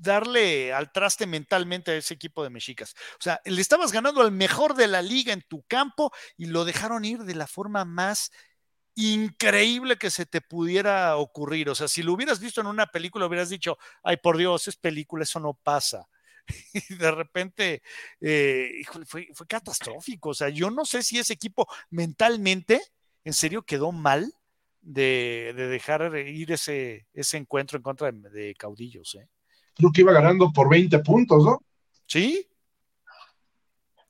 darle al traste mentalmente a ese equipo de Mexicas. O sea, le estabas ganando al mejor de la liga en tu campo y lo dejaron ir de la forma más increíble que se te pudiera ocurrir. O sea, si lo hubieras visto en una película, hubieras dicho, ay, por Dios, es película, eso no pasa. Y de repente, eh, fue, fue, catastrófico. O sea, yo no sé si ese equipo mentalmente, en serio, quedó mal de, de dejar ir ese, ese encuentro en contra de, de caudillos. ¿eh? Creo que iba ganando por 20 puntos, ¿no? Sí.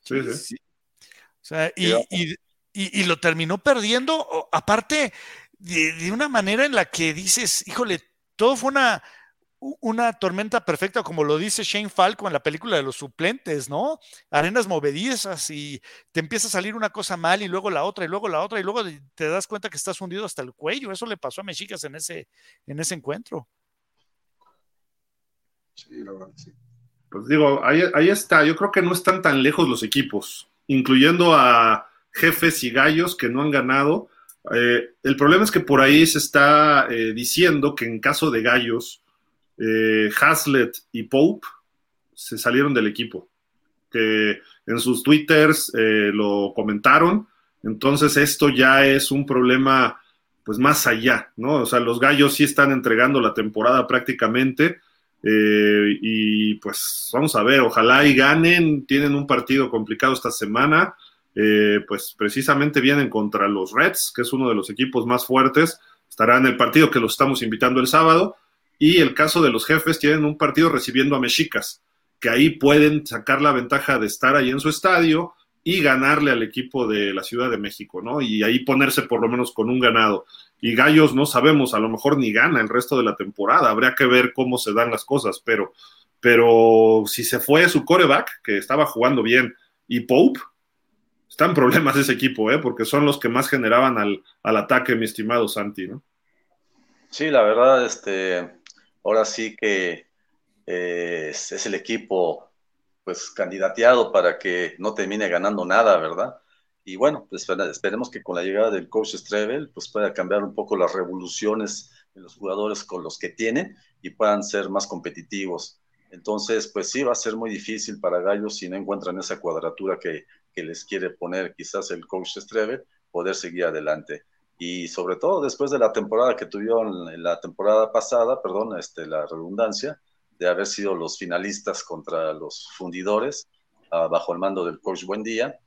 Sí, sí. sí. O sea, y, y, y, lo terminó perdiendo, aparte de, de, una manera en la que dices, híjole, todo fue una, una tormenta perfecta, como lo dice Shane Falco en la película de los suplentes, ¿no? Arenas movedizas y te empieza a salir una cosa mal y luego la otra y luego la otra y luego te das cuenta que estás hundido hasta el cuello. Eso le pasó a Mexicas en ese, en ese encuentro. Pues digo, ahí, ahí está. Yo creo que no están tan lejos los equipos, incluyendo a jefes y gallos que no han ganado. Eh, el problema es que por ahí se está eh, diciendo que en caso de gallos, eh, Hazlet y Pope se salieron del equipo, que en sus twitters eh, lo comentaron. Entonces esto ya es un problema pues más allá, ¿no? O sea, los gallos sí están entregando la temporada prácticamente. Eh, y pues vamos a ver, ojalá y ganen, tienen un partido complicado esta semana, eh, pues precisamente vienen contra los Reds, que es uno de los equipos más fuertes, estará en el partido que los estamos invitando el sábado, y el caso de los jefes tienen un partido recibiendo a Mexicas, que ahí pueden sacar la ventaja de estar ahí en su estadio y ganarle al equipo de la Ciudad de México, ¿no? Y ahí ponerse por lo menos con un ganado. Y Gallos no sabemos, a lo mejor ni gana el resto de la temporada, habría que ver cómo se dan las cosas, pero, pero si se fue su coreback, que estaba jugando bien, y Pope, están problemas ese equipo, ¿eh? Porque son los que más generaban al, al ataque, mi estimado Santi, ¿no? Sí, la verdad, este, ahora sí que eh, es, el equipo pues candidateado para que no termine ganando nada, ¿verdad? Y bueno, pues esperemos que con la llegada del coach Strebel pues pueda cambiar un poco las revoluciones en los jugadores con los que tienen y puedan ser más competitivos. Entonces, pues sí, va a ser muy difícil para Gallos si no encuentran esa cuadratura que, que les quiere poner quizás el coach Strebel, poder seguir adelante y sobre todo después de la temporada que tuvieron la temporada pasada, perdón, este, la redundancia, de haber sido los finalistas contra los fundidores uh, bajo el mando del coach Buendía,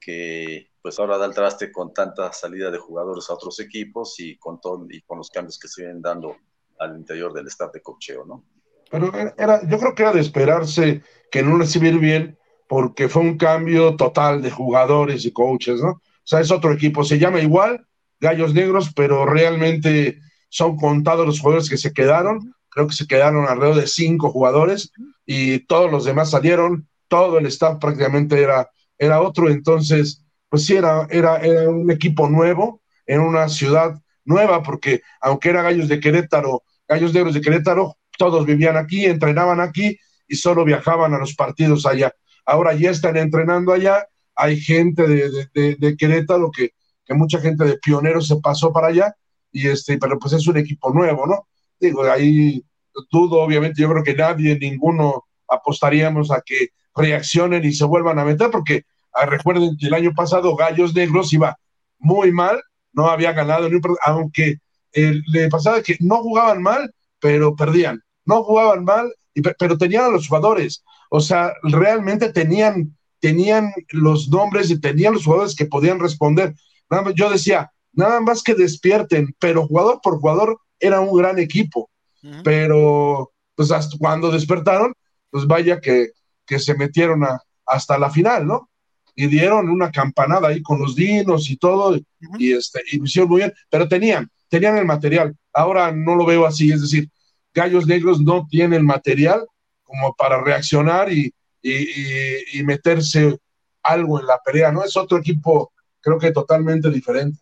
que pues ahora da el traste con tanta salida de jugadores a otros equipos y con, todo, y con los cambios que se vienen dando al interior del staff de cocheo, ¿no? Pero era, yo creo que era de esperarse que no recibir bien, porque fue un cambio total de jugadores y coaches, ¿no? O sea, es otro equipo, se llama igual, Gallos Negros, pero realmente son contados los jugadores que se quedaron. Creo que se quedaron alrededor de cinco jugadores y todos los demás salieron. Todo el staff prácticamente era, era otro. Entonces, pues sí, era, era, era un equipo nuevo en una ciudad nueva, porque aunque era Gallos de Querétaro, Gallos Negros de Querétaro, todos vivían aquí, entrenaban aquí y solo viajaban a los partidos allá. Ahora ya están entrenando allá, hay gente de, de, de, de Querétaro que, que mucha gente de pioneros se pasó para allá, y este, pero pues es un equipo nuevo, ¿no? Digo, ahí dudo, obviamente, yo creo que nadie, ninguno apostaríamos a que reaccionen y se vuelvan a meter, porque ah, recuerden que el año pasado Gallos Negros iba muy mal, no había ganado, ni un, aunque eh, le pasaba que no jugaban mal, pero perdían, no jugaban mal, y, pero tenían a los jugadores, o sea, realmente tenían, tenían los nombres y tenían los jugadores que podían responder. Nada más, yo decía, nada más que despierten, pero jugador por jugador era un gran equipo. Uh -huh. Pero, pues hasta cuando despertaron, pues vaya que, que se metieron a, hasta la final, ¿no? Y dieron una campanada ahí con los dinos y todo, uh -huh. y, este, y lo hicieron muy bien, pero tenían, tenían el material. Ahora no lo veo así, es decir, Gallos Negros no tiene el material como para reaccionar y, y, y, y meterse algo en la pelea, ¿no? Es otro equipo creo que totalmente diferente.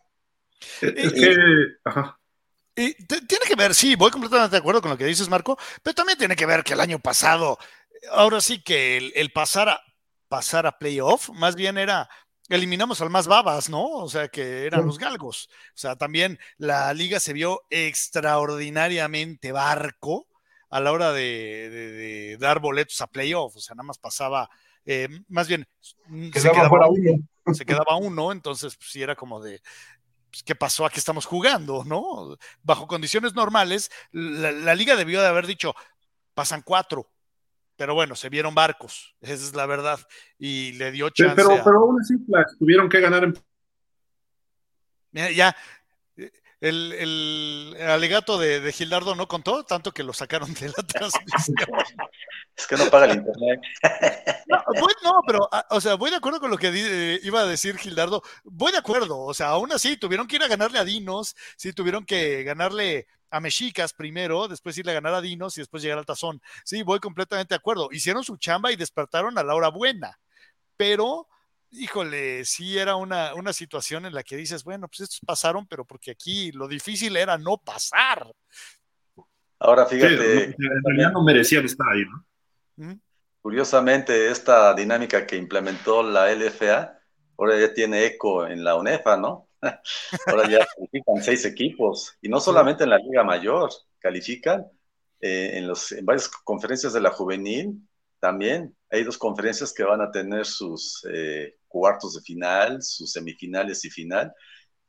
Es que, ajá. Y tiene que ver, sí, voy completamente de acuerdo con lo que dices, Marco, pero también tiene que ver que el año pasado, ahora sí que el, el pasar, a, pasar a playoff, más bien era, eliminamos al más babas, ¿no? O sea, que eran los galgos. O sea, también la liga se vio extraordinariamente barco a la hora de, de, de dar boletos a playoff, o sea, nada más pasaba, eh, más bien, que se quedaba fuera uno se quedaba uno, entonces pues, sí era como de, pues, ¿qué pasó? Aquí estamos jugando, ¿no? Bajo condiciones normales, la, liga debió de haber dicho, pasan cuatro, pero bueno, se vieron barcos, esa es la verdad, y le dio chance. Pero, pero aún así tuvieron que ganar en... ya, el, alegato de, Gildardo no contó, tanto que lo sacaron de la transmisión. Es que no paga el internet. No, pero, ah, o sea, voy de acuerdo con lo que eh, iba a decir Gildardo. Voy de acuerdo, o sea, aún así tuvieron que ir a ganarle a Dinos, sí, tuvieron que ganarle a Mexicas primero, después irle a ganar a Dinos y después llegar al Tazón. Sí, voy completamente de acuerdo. Hicieron su chamba y despertaron a la hora buena, pero híjole, sí era una, una situación en la que dices, bueno, pues estos pasaron, pero porque aquí lo difícil era no pasar. Ahora fíjate. en realidad no merecían estar ahí, ¿no? Curiosamente, esta dinámica que implementó la LFA, ahora ya tiene eco en la UNEFA, ¿no? ahora ya califican seis equipos, y no solamente en la Liga Mayor, califican eh, en, los, en varias conferencias de la juvenil también. Hay dos conferencias que van a tener sus eh, cuartos de final, sus semifinales y final,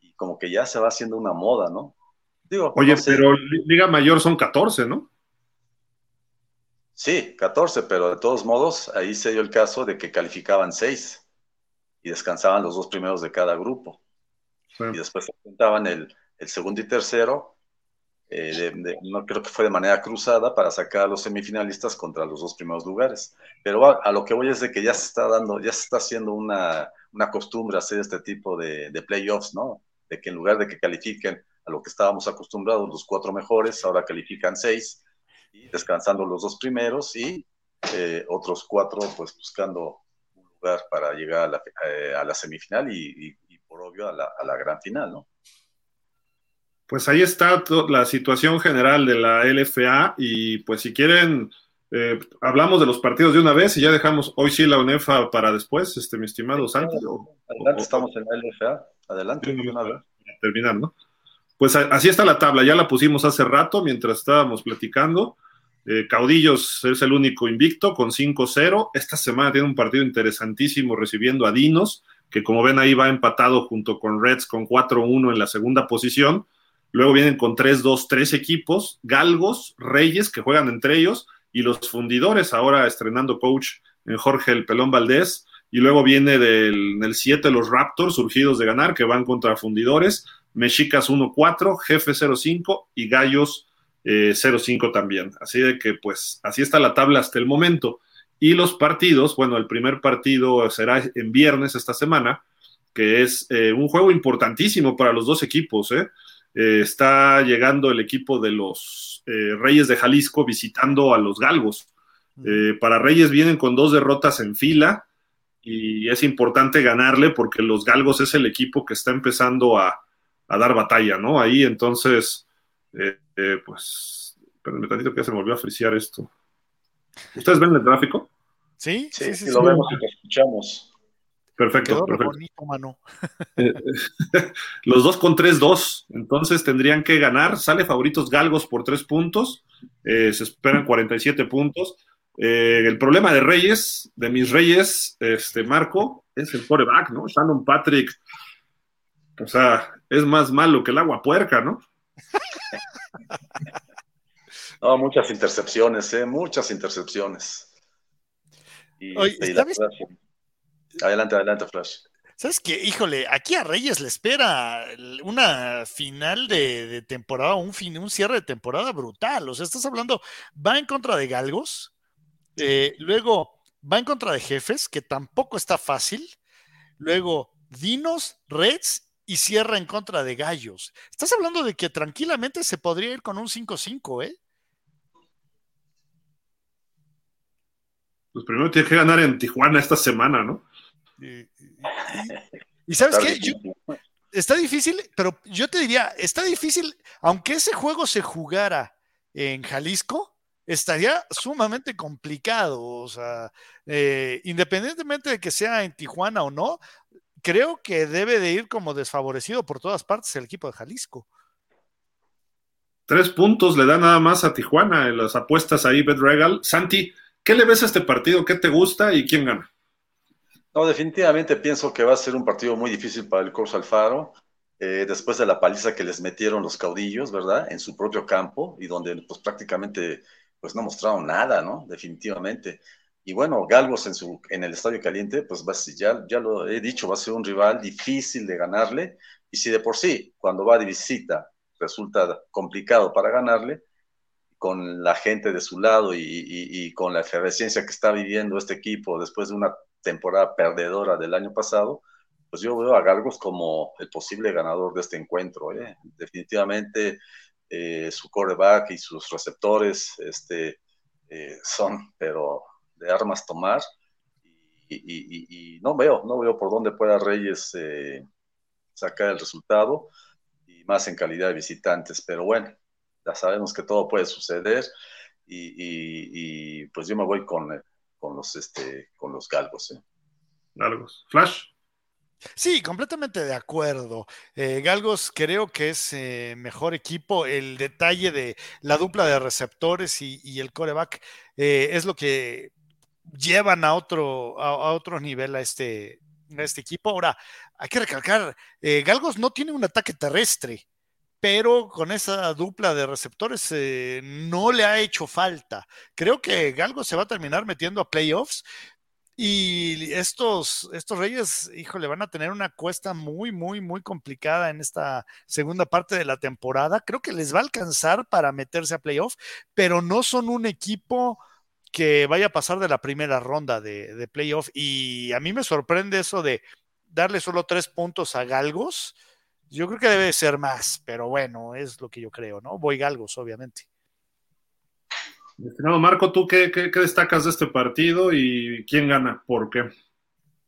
y como que ya se va haciendo una moda, ¿no? Digo, Oye, pero Liga Mayor son 14, ¿no? Sí, 14, pero de todos modos, ahí se dio el caso de que calificaban 6 y descansaban los dos primeros de cada grupo. Y después se enfrentaban el, el segundo y tercero eh, no creo que fue de manera cruzada para sacar a los semifinalistas contra los dos primeros lugares. Pero a, lo que voy es de que ya se está dando, ya se está haciendo una, una costumbre hacer este tipo de, de, playoffs, ¿no? De que en lugar de que califiquen a lo que estábamos acostumbrados, los cuatro mejores, ahora califican seis, y descansando los dos primeros y eh, otros cuatro, pues buscando un lugar para llegar a la, eh, a la semifinal y, y, por obvio a la, a la gran final, ¿no? Pues ahí está la situación general de la LFA y pues si quieren, eh, hablamos de los partidos de una vez y ya dejamos hoy sí la UNEFA para después, este, mi estimado Santi. Adelante, estamos en la LFA. Adelante, terminar, ¿no? Pues así está la tabla, ya la pusimos hace rato mientras estábamos platicando. Eh, Caudillos es el único invicto con 5-0. Esta semana tiene un partido interesantísimo recibiendo a Dinos, que como ven ahí va empatado junto con Reds con 4-1 en la segunda posición. Luego vienen con 3-2, tres equipos, Galgos, Reyes, que juegan entre ellos, y los fundidores, ahora estrenando coach en Jorge el Pelón Valdés. Y luego viene del, el 7 los Raptors, surgidos de ganar, que van contra fundidores, Mexicas 1-4, Jefe 0-5 y Gallos 0-5 eh, también. Así de que, pues, así está la tabla hasta el momento. Y los partidos, bueno, el primer partido será en viernes esta semana, que es eh, un juego importantísimo para los dos equipos, ¿eh? Eh, está llegando el equipo de los eh, Reyes de Jalisco visitando a los Galgos. Para Reyes vienen con dos derrotas en fila y es importante ganarle porque los Galgos es el equipo que está empezando a, dar batalla, ¿no? Ahí entonces, pues, espérenme tantito que ya se me volvió a friciar esto. ¿Ustedes ven el tráfico? Sí, sí, sí, lo vemos y lo escuchamos. Perfecto, perfecto. mano. Eh, los dos con 3-2, entonces tendrían que ganar. Sale favoritos Galgos por tres puntos, eh, se esperan 47 puntos. Eh, el problema de Reyes, de mis Reyes, este Marco, es el coreback, ¿no? Shannon Patrick, o sea, es más malo que el agua puerca, ¿no? No, muchas intercepciones, ¿eh? Muchas intercepciones. Y, Oye, Adelante, adelante, Flash. ¿Sabes qué? Híjole, aquí a Reyes le espera una final de, temporada, un, fin, un cierre de temporada brutal. O sea, estás hablando, va en contra de Galgos, eh, luego va en contra de Jefes, que tampoco está fácil, luego Dinos, Reds y cierra en contra de Gallos. Estás hablando de que tranquilamente se podría ir con un 5-5, ¿eh? Pues primero tiene que ganar en Tijuana esta semana, ¿no? Y, sabes qué, está difícil, pero yo te diría, está difícil, aunque ese juego se jugara en Jalisco, estaría sumamente complicado. O sea, eh, independientemente de que sea en Tijuana o no, creo que debe de ir como desfavorecido por todas partes el equipo de Jalisco. Tres puntos le da nada más a Tijuana en las apuestas ahí, Bet Regal. Santi, ¿qué le ves a este partido? ¿Qué te gusta y quién gana? No, definitivamente pienso que va a ser un partido muy difícil para el Corso Alfaro. eh, después de la paliza que les metieron los caudillos, ¿verdad? En su propio campo y donde pues prácticamente pues no mostraron nada, ¿no? Definitivamente. Y bueno, Galgos en, su, en el Estadio Caliente, pues ya, ya lo he dicho, va a ser un rival difícil de ganarle. Y si de por sí, cuando va de visita, resulta complicado para ganarle, con la gente de su lado y, y, con la efervescencia que está viviendo este equipo después de una temporada perdedora del año pasado, pues yo veo a Galgos como el posible ganador de este encuentro. ¿eh? Definitivamente eh, su coreback y sus receptores este, eh, son, pero de armas tomar. Y, no veo, no veo por dónde pueda Reyes sacar el resultado y más en calidad de visitantes. Pero bueno, ya sabemos que todo puede suceder y, pues yo me voy con, con los, este, con los galgos. Galgos. Flash. Sí, completamente de acuerdo. Eh, Galgos creo que es eh, mejor equipo. El detalle de la dupla de receptores y, el coreback eh, es lo que llevan a otro, a, otro nivel a este, a este equipo. Ahora, hay que recalcar, Galgos no tiene un ataque terrestre pero con esa dupla de receptores no le ha hecho falta. Creo que Galgos se va a terminar metiendo a playoffs, y estos, estos Reyes, híjole, van a tener una cuesta muy, muy, muy complicada en esta segunda parte de la temporada. Creo que les va a alcanzar para meterse a playoff, pero no son un equipo que vaya a pasar de la primera ronda de, de playoff. Y a mí me sorprende eso de darle solo tres puntos a Galgos. Yo creo que debe ser más, pero bueno, es lo que yo creo, ¿no? Voy Galgos, obviamente. Estimado Marco, ¿tú qué, destacas de este partido y quién gana? ¿Por qué?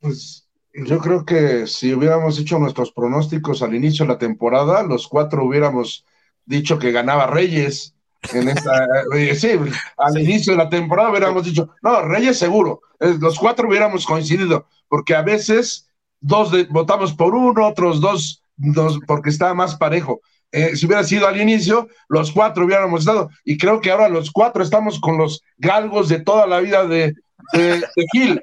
Pues yo creo que si hubiéramos hecho nuestros pronósticos al inicio de la temporada, los cuatro hubiéramos dicho que ganaba Reyes. En esta, eh, sí, al inicio de la temporada hubiéramos dicho, no, Reyes seguro. Los cuatro hubiéramos coincidido, porque a veces dos votamos por uno, otros dos, dos porque está más parejo. Eh, si hubiera sido al inicio, los cuatro hubiéramos estado. Y creo que ahora los cuatro estamos con los galgos de toda la vida de, de, Gil.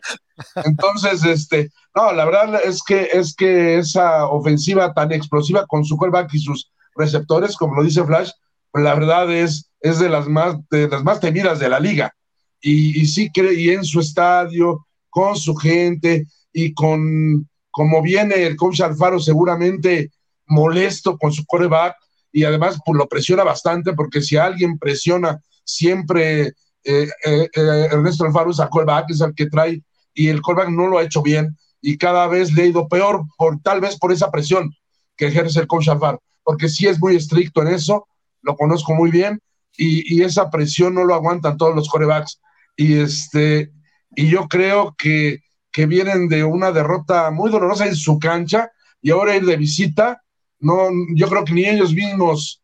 Entonces, este, no, la verdad es que, es que esa ofensiva tan explosiva con su callback y sus receptores, como lo dice Flash, la verdad es, es de las más, de las más temidas de la liga. Y, y sí, y en su estadio, con su gente y con como viene el coach Alfaro seguramente molesto con su coreback y además pues, lo presiona bastante porque si alguien presiona siempre eh, eh, eh, Ernesto Alfaro es el coreback, es el que trae y el coreback no lo ha hecho bien y cada vez le ha ido peor por tal vez por esa presión que ejerce el coach Alfaro, porque sí es muy estricto en eso, lo conozco muy bien y, y esa presión no lo aguantan todos los corebacks y este y yo creo que, que vienen de una derrota muy dolorosa en su cancha y ahora ir de visita no, yo creo que ni ellos mismos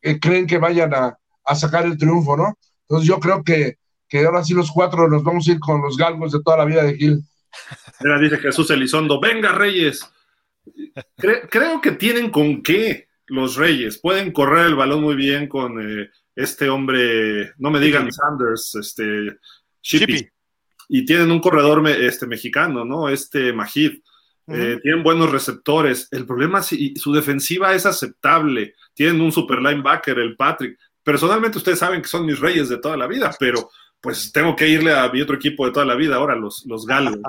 eh, creen que vayan a, sacar el triunfo, ¿no? Entonces yo creo que, que ahora sí los cuatro nos vamos a ir con los galgos de toda la vida de Gil. Mira, dice Jesús Elizondo, venga Reyes. creo que tienen con qué los Reyes. Pueden correr el balón muy bien con eh, este hombre, no me digan Sanders, este Shippy. Y tienen un corredor este, mexicano, ¿no? Este Majid. Eh, tienen buenos receptores. El problema es si su defensiva es aceptable. Tienen un super linebacker, el Patrick. Personalmente ustedes saben que son mis reyes de toda la vida, pero pues tengo que irle a mi otro equipo de toda la vida ahora, los, los Galgos.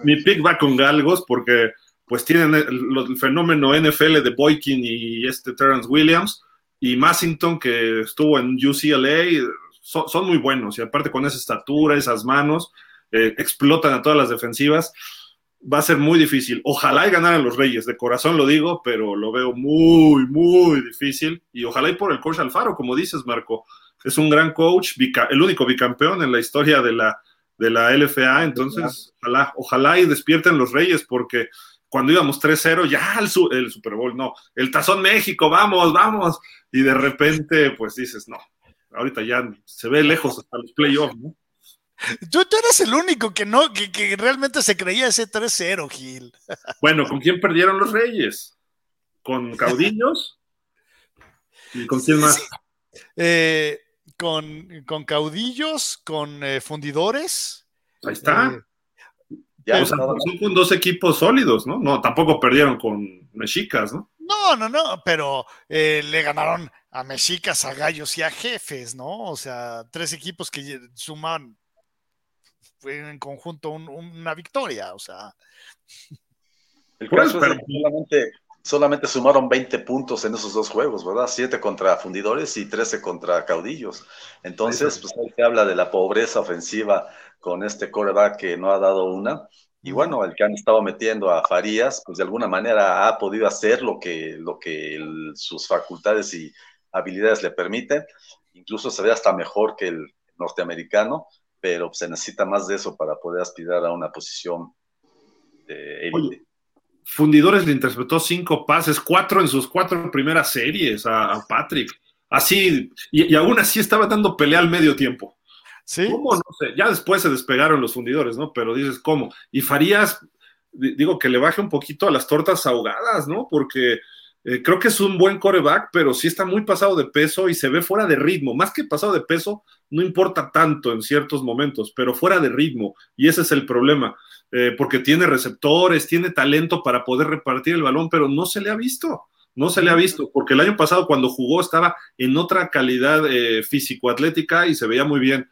Mi, pick va con Galgos porque pues tienen el, fenómeno NFL de Boykin y este Terrence Williams y Massington que estuvo en UCLA. Son, muy buenos y aparte con esa estatura, esas manos, eh, explotan a todas las defensivas va a ser muy difícil. Ojalá y ganaran los Reyes, de corazón lo digo, pero lo veo muy, muy difícil. Y ojalá y por el coach Alfaro, como dices, Marco. Es un gran coach, el único bicampeón en la historia de la, de la LFA. Entonces, ojalá, ojalá y despierten los Reyes, porque cuando íbamos 3-0, ya el, el, Super Bowl, no, el Tazón México, vamos, vamos. Y de repente, pues dices, no, ahorita ya se ve lejos hasta los playoffs, ¿no? Tú, eres el único que no, que, realmente se creía ese 3-0, Gil. Bueno, ¿con quién perdieron los Reyes? ¿Con caudillos? ¿Y con quién más? Eh, con, caudillos, con eh, fundidores. Ahí está. Ya, son con dos equipos sólidos, ¿no? No, tampoco perdieron con Mexicas, ¿no? No, no, no, pero eh, le ganaron a Mexicas, a Gallos y a Jefes, ¿no? O sea, tres equipos que suman en conjunto una victoria, o sea. El caso es que solamente, solamente sumaron 20 puntos en esos dos juegos, ¿verdad? 7 contra fundidores y 13 contra caudillos. Entonces, pues ahí se habla de la pobreza ofensiva con este coreback que no ha dado una. Y bueno, el que han estado metiendo a Farías, pues de alguna manera ha podido hacer lo que, lo que sus facultades y habilidades le permiten. Incluso se ve hasta mejor que el norteamericano, pero se necesita más de eso para poder aspirar a una posición de élite. Fundidores le interpretó cinco pases, cuatro en sus cuatro primeras series a, Patrick. Así, y, aún así estaba dando pelea al medio tiempo. ¿Sí? ¿Cómo? No sé. Ya después se despegaron los fundidores, ¿no? Pero dices, ¿cómo? Y Farías, digo, que le baje un poquito a las tortas ahogadas, ¿no? Porque eh, creo que es un buen coreback, pero sí está muy pasado de peso y se ve fuera de ritmo. Más que pasado de peso, no importa tanto en ciertos momentos, pero fuera de ritmo. Y ese es el problema, eh, porque tiene receptores, tiene talento para poder repartir el balón, pero no se le ha visto. No se le ha visto, porque el año pasado cuando jugó estaba en otra calidad eh, físico-atlética y se veía muy bien.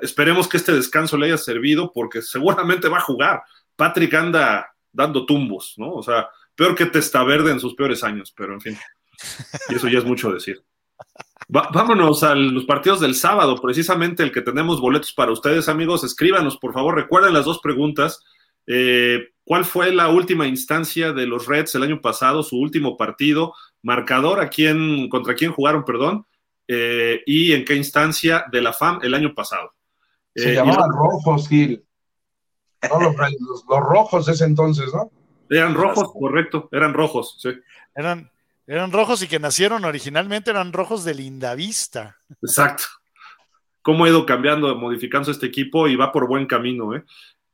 esperemos que este descanso le haya servido porque seguramente va a jugar. Patrick anda dando tumbos, ¿no? O sea, peor que Verde en sus peores años, pero en fin, y eso ya es mucho decir. vámonos a los partidos del sábado, precisamente el que tenemos boletos para ustedes, amigos. Escríbanos, por favor, recuerden las dos preguntas. Eh, ¿Cuál fue la última instancia de los Reds el año pasado, su último partido? Marcador, a quién, contra quién jugaron, perdón, eh, y en qué instancia de la FAM el año pasado. Se eh, llamaban rojos, Gil. No los, los, rojos ese entonces, ¿no? Eran rojos, correcto, eran rojos, sí. Eran, eran rojos y que nacieron originalmente eran rojos de Lindavista. Exacto. Cómo ha ido cambiando, modificando este equipo y va por buen camino, ¿eh?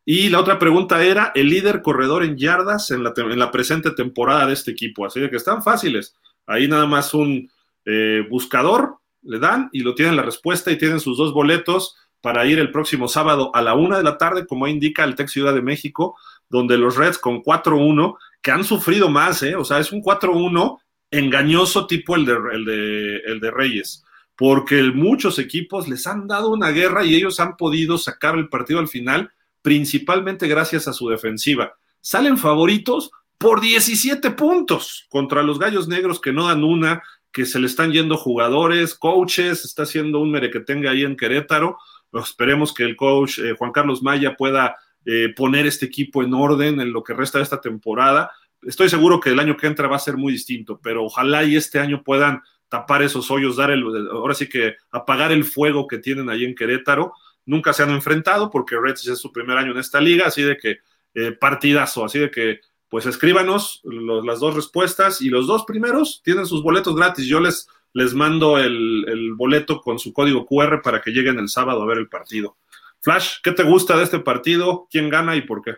Y la otra pregunta era el líder corredor en yardas en la, en la presente temporada de este equipo. Así que están fáciles. Ahí nada más un eh, buscador le dan y lo tienen la respuesta y tienen sus dos boletos para ir el próximo sábado a la una de la tarde, como indica el Tech Ciudad de México, donde los Reds con 4-1, que han sufrido más, ¿eh? o sea, es un 4-1 engañoso tipo el de, el, de, el de Reyes, porque muchos equipos les han dado una guerra y ellos han podido sacar el partido al final, principalmente gracias a su defensiva. Salen favoritos por 17 puntos contra los Gallos Negros que no dan una, que se le están yendo jugadores, coaches, está haciendo un merequetengue ahí en Querétaro. Esperemos que el coach eh, Juan Carlos Maya pueda eh, poner este equipo en orden en lo que resta de esta temporada. Estoy seguro que el año que entra va a ser muy distinto, pero ojalá y este año puedan tapar esos hoyos, dar el, ahora sí que apagar el fuego que tienen ahí en Querétaro. Nunca se han enfrentado porque Reds es su primer año en esta liga, así de que eh, partidazo, así de que pues escríbanos las dos respuestas y los dos primeros tienen sus boletos gratis. Yo les, les mando el, boleto con su código QR para que lleguen el sábado a ver el partido. Flash, ¿qué te gusta de este partido? ¿Quién gana y por qué?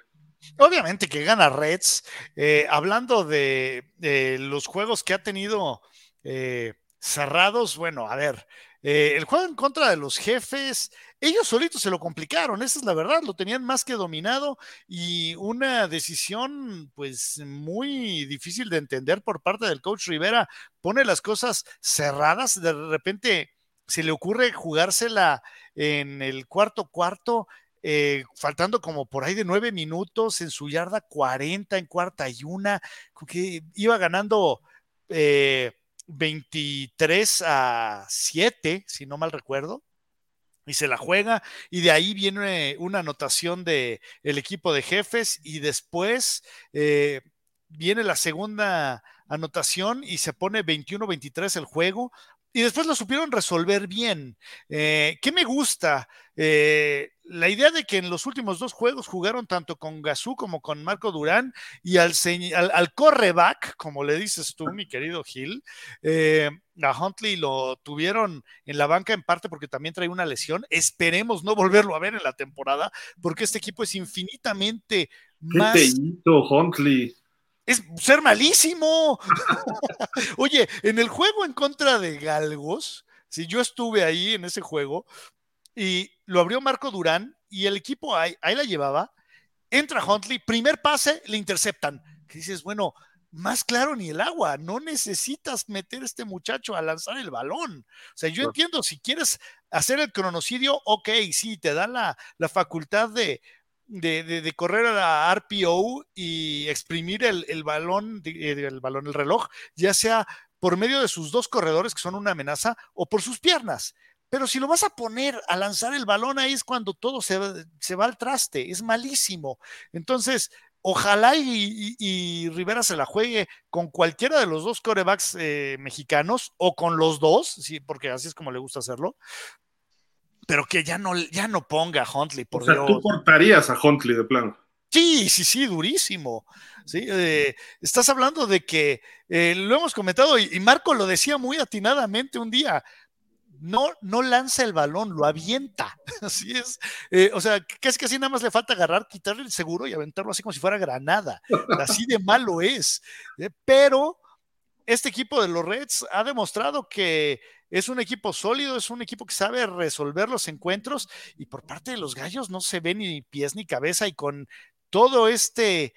Obviamente que gana Reds. Eh, hablando de, los juegos que ha tenido eh, cerrados, bueno, a ver, el juego en contra de los jefes, ellos solitos se lo complicaron, esa es la verdad, lo tenían más que dominado y una decisión pues muy difícil de entender por parte del coach Rivera, pone las cosas cerradas, de repente se le ocurre jugársela en el cuarto cuarto, eh, faltando como por ahí de nueve minutos en su yarda 40 en cuarta y una, que iba ganando 23 eh, a 7, si no mal recuerdo. Y se la juega, y de ahí viene una anotación del el equipo de jefes, y después eh, viene la segunda anotación y se pone 21-23 el juego y después lo supieron resolver bien. Eh, ¿Qué me gusta? Eh, la idea de que en los últimos dos juegos jugaron tanto con Gazú como con Marco Durán y al, al, correback, como le dices tú, mi querido Gil, eh, a Huntley lo tuvieron en la banca en parte porque también trae una lesión. Esperemos no volverlo a ver en la temporada porque este equipo es infinitamente más... ¿Qué te hizo Huntley? Es ser malísimo. Oye, en el juego en contra de Galgos, si yo estuve ahí en ese juego y lo abrió Marco Durán y el equipo ahí, la llevaba, entra Huntley, primer pase, le interceptan. Que dices, bueno, más claro ni el agua, no necesitas meter a este muchacho a lanzar el balón. O sea, yo entiendo, si quieres hacer el cronocidio, ok, sí, te da la, la facultad de, de, de, correr a la RPO y exprimir el, el balón, el balón, el reloj, ya sea por medio de sus dos corredores que son una amenaza o por sus piernas. Pero si lo vas a poner a lanzar el balón, ahí es cuando todo se, se va al traste, es malísimo. Entonces, ojalá y, Rivera se la juegue con cualquiera de los dos corebacks eh, mexicanos o con los dos, sí, porque así es como le gusta hacerlo. Pero que ya no, ya no ponga a Huntley, por o sea, Tú portarías a Huntley de plano. Sí, sí, sí, durísimo. ¿sí? Eh, estás hablando de que eh, lo hemos comentado y, Marco lo decía muy atinadamente un día. No, no lanza el balón, lo avienta. Así es. Eh, o sea, casi que así nada más le falta agarrar, quitarle el seguro y aventarlo así como si fuera granada. Así de malo es. pero este equipo de los Reds ha demostrado que es un equipo sólido, es un equipo que sabe resolver los encuentros y por parte de los gallos no se ve ni pies ni cabeza y con todo este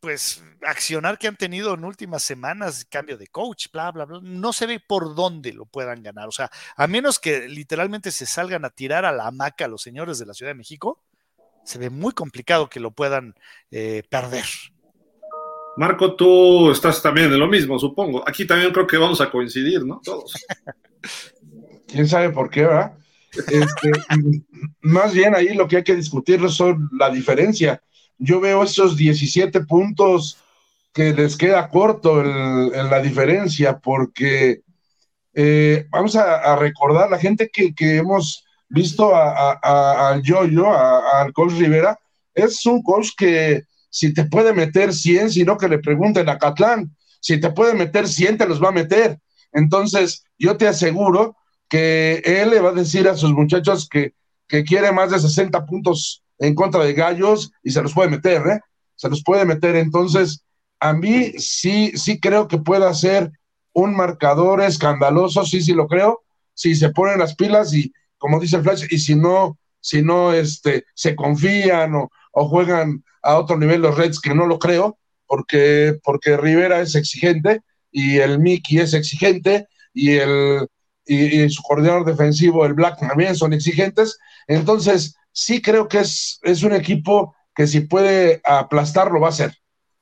pues accionar que han tenido en últimas semanas, cambio de coach, bla, bla, bla, no se ve por dónde lo puedan ganar. O sea, a menos que literalmente se salgan a tirar a la hamaca los señores de la Ciudad de México, se ve muy complicado que lo puedan eh, perder. Marco, tú estás también en lo mismo, supongo. Aquí también creo que vamos a coincidir, ¿no? Todos. ¿Quién sabe por qué, va? Este, más bien ahí lo que hay que discutir son la diferencia yo veo esos 17 puntos que les queda corto en la diferencia, porque eh, vamos a, recordar la gente que, hemos visto al Yoyo, al coach Rivera, es un coach que si te puede meter 100, sino que le pregunten a Catlán, si te puede meter 100, te los va a meter. Entonces, yo te aseguro que él le va a decir a sus muchachos que, que quiere más de 60 puntos en contra de Gallos y se los puede meter, ¿eh? Se los puede meter. Entonces, a mí sí, sí creo que puede ser un marcador escandaloso, sí, sí lo creo, si se ponen las pilas y, como dice Flash, y si no, si no este, se confían o, juegan a otro nivel los Reds, que no lo creo, porque, porque Rivera es exigente y el Mickey es exigente y el y, su coordinador defensivo, el Black, también son exigentes. Entonces, sí creo que es, es un equipo que si puede aplastar, lo va a hacer.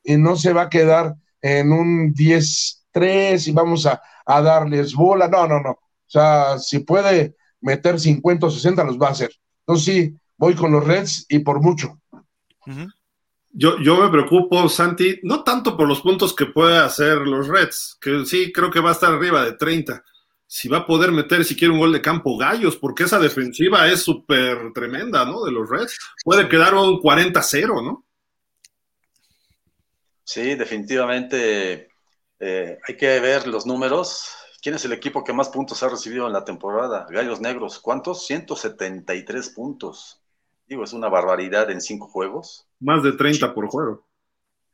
Y no se va a quedar en un 10-3 y vamos a, darles bola. No, no, no. O sea, si puede meter 50 o 60, los va a hacer. Entonces sí, voy con los Reds y por mucho. Yo, yo me preocupo, Santi, no tanto por los puntos que puede hacer los Reds, que sí creo que va a estar arriba de 30, si va a poder meter si quiere un gol de campo Gallos, porque esa defensiva es súper tremenda, ¿no? De los Reds. Puede quedar un 40-0, ¿no? Sí, definitivamente eh, hay que ver los números. ¿Quién es el equipo que más puntos ha recibido en la temporada? Gallos Negros. ¿Cuántos? 173 puntos. Digo, es una barbaridad en cinco juegos. Más de 30 por juego.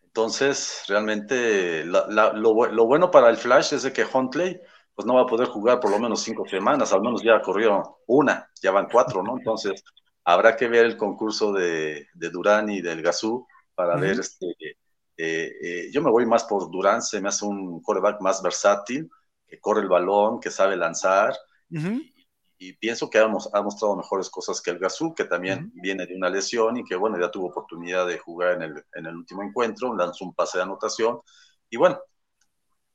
Entonces, realmente, lo, lo, bueno para el Flash es de que Huntley pues no va a poder jugar por lo menos cinco semanas, al menos ya corrió una, ya van cuatro, ¿no? Entonces, habrá que ver el concurso de, de Durán y del Gazú para ver este. Eh, eh, yo me voy más por Durán, se me hace un quarterback más versátil, que corre el balón, que sabe lanzar. Y, pienso que ha, ha, mostrado mejores cosas que el Gazú, que también viene de una lesión y que, bueno, ya tuvo oportunidad de jugar en el, en el último encuentro, lanzó un pase de anotación. Y bueno,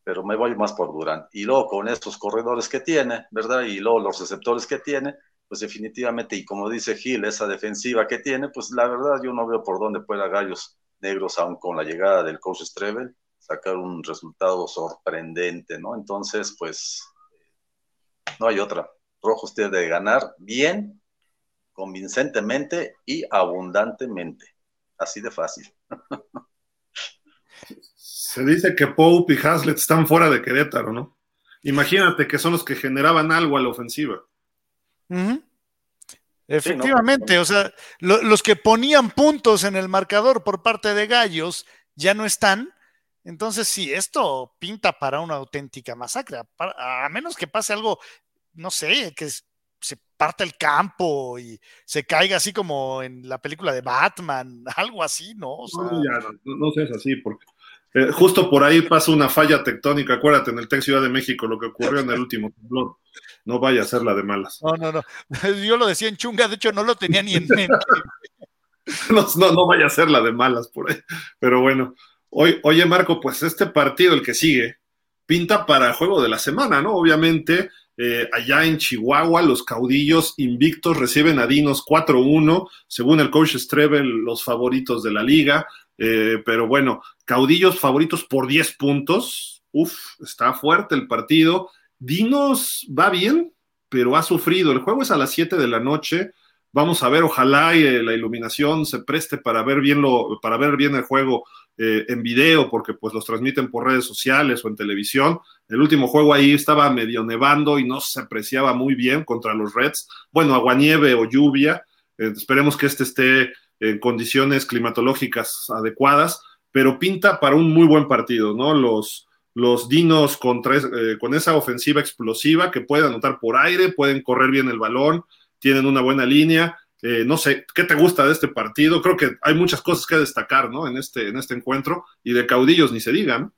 pero me voy más por Durán. Y luego con estos corredores que tiene, ¿verdad? Y luego los receptores que tiene, pues definitivamente, y como dice Gil, esa defensiva que tiene, pues la verdad yo no veo por dónde pueda Gallos Negros, aún con la llegada del coach Strebel, sacar un resultado sorprendente, ¿no? Entonces, pues, no hay otra. Rojo usted de ganar bien, convincentemente y abundantemente. Así de fácil. Se dice que Pope y Hazlet están fuera de Querétaro, ¿no? Imagínate que son los que generaban algo a la ofensiva. Efectivamente, o sea, los que ponían puntos en el marcador por parte de Gallos ya no están. Entonces, sí, esto pinta para una auténtica masacre, a menos que pase algo, no sé, que se parte el campo y se caiga así como en la película de Batman, algo así, ¿no? no, ya, no, no seas así, porque eh, justo por ahí pasa una falla tectónica, acuérdate, en el Tec Ciudad de México, lo que ocurrió en el último temblor. No vaya a ser la de malas. No, no, no. Yo lo decía en chunga, de hecho no lo tenía ni en mente. no, no, no vaya a ser la de malas por ahí. Pero bueno, hoy, oye Marco, pues este partido, el que sigue, pinta para juego de la semana, ¿no? Obviamente, eh, allá en Chihuahua, los caudillos invictos reciben a Dinos 4-1, según el coach Strebel, los favoritos de la liga. Eh, pero bueno, caudillos favoritos por 10 puntos. Uf, está fuerte el partido. Dinos va bien, pero ha sufrido. El juego es a las 7 de la noche. Vamos a ver, ojalá y, eh, la iluminación se preste para ver bien, lo, para ver bien el juego eh, en video, porque pues los transmiten por redes sociales o en televisión. El último juego ahí estaba medio nevando y no se apreciaba muy bien contra los Reds. Bueno, aguanieve o lluvia. esperemos que este esté en condiciones climatológicas adecuadas, pero pinta para un muy buen partido, ¿no? Los, los Dinos con, eh, con esa ofensiva explosiva que pueden anotar por aire, pueden correr bien el balón, tienen una buena línea. Eh, no sé, ¿qué te gusta de este partido? Creo que hay muchas cosas que destacar, ¿no? En este, en este encuentro y de caudillos ni se digan.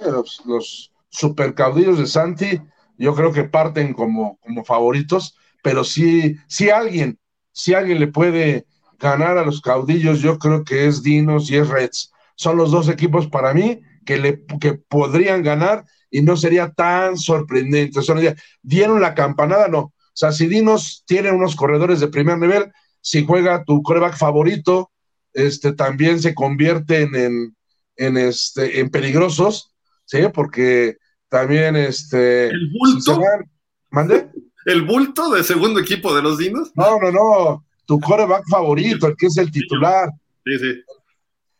los, los super caudillos de Santi, yo creo que parten como, como favoritos, pero si, si alguien, si alguien le puede ganar a los caudillos, yo creo que es Dinos y es Reds. Son los dos equipos para mí que, le, que podrían ganar y no sería tan sorprendente. dieron la campanada, no. O sea, si Dinos tiene unos corredores de primer nivel, si juega tu coreback favorito, este también se convierten en, en, este, en peligrosos, ¿sí? Porque también este. ¿El bulto? ¿Mande? ¿El bulto de segundo equipo de los Dinos? No, no, no tu coreback favorito, el que es el titular. Sí, sí.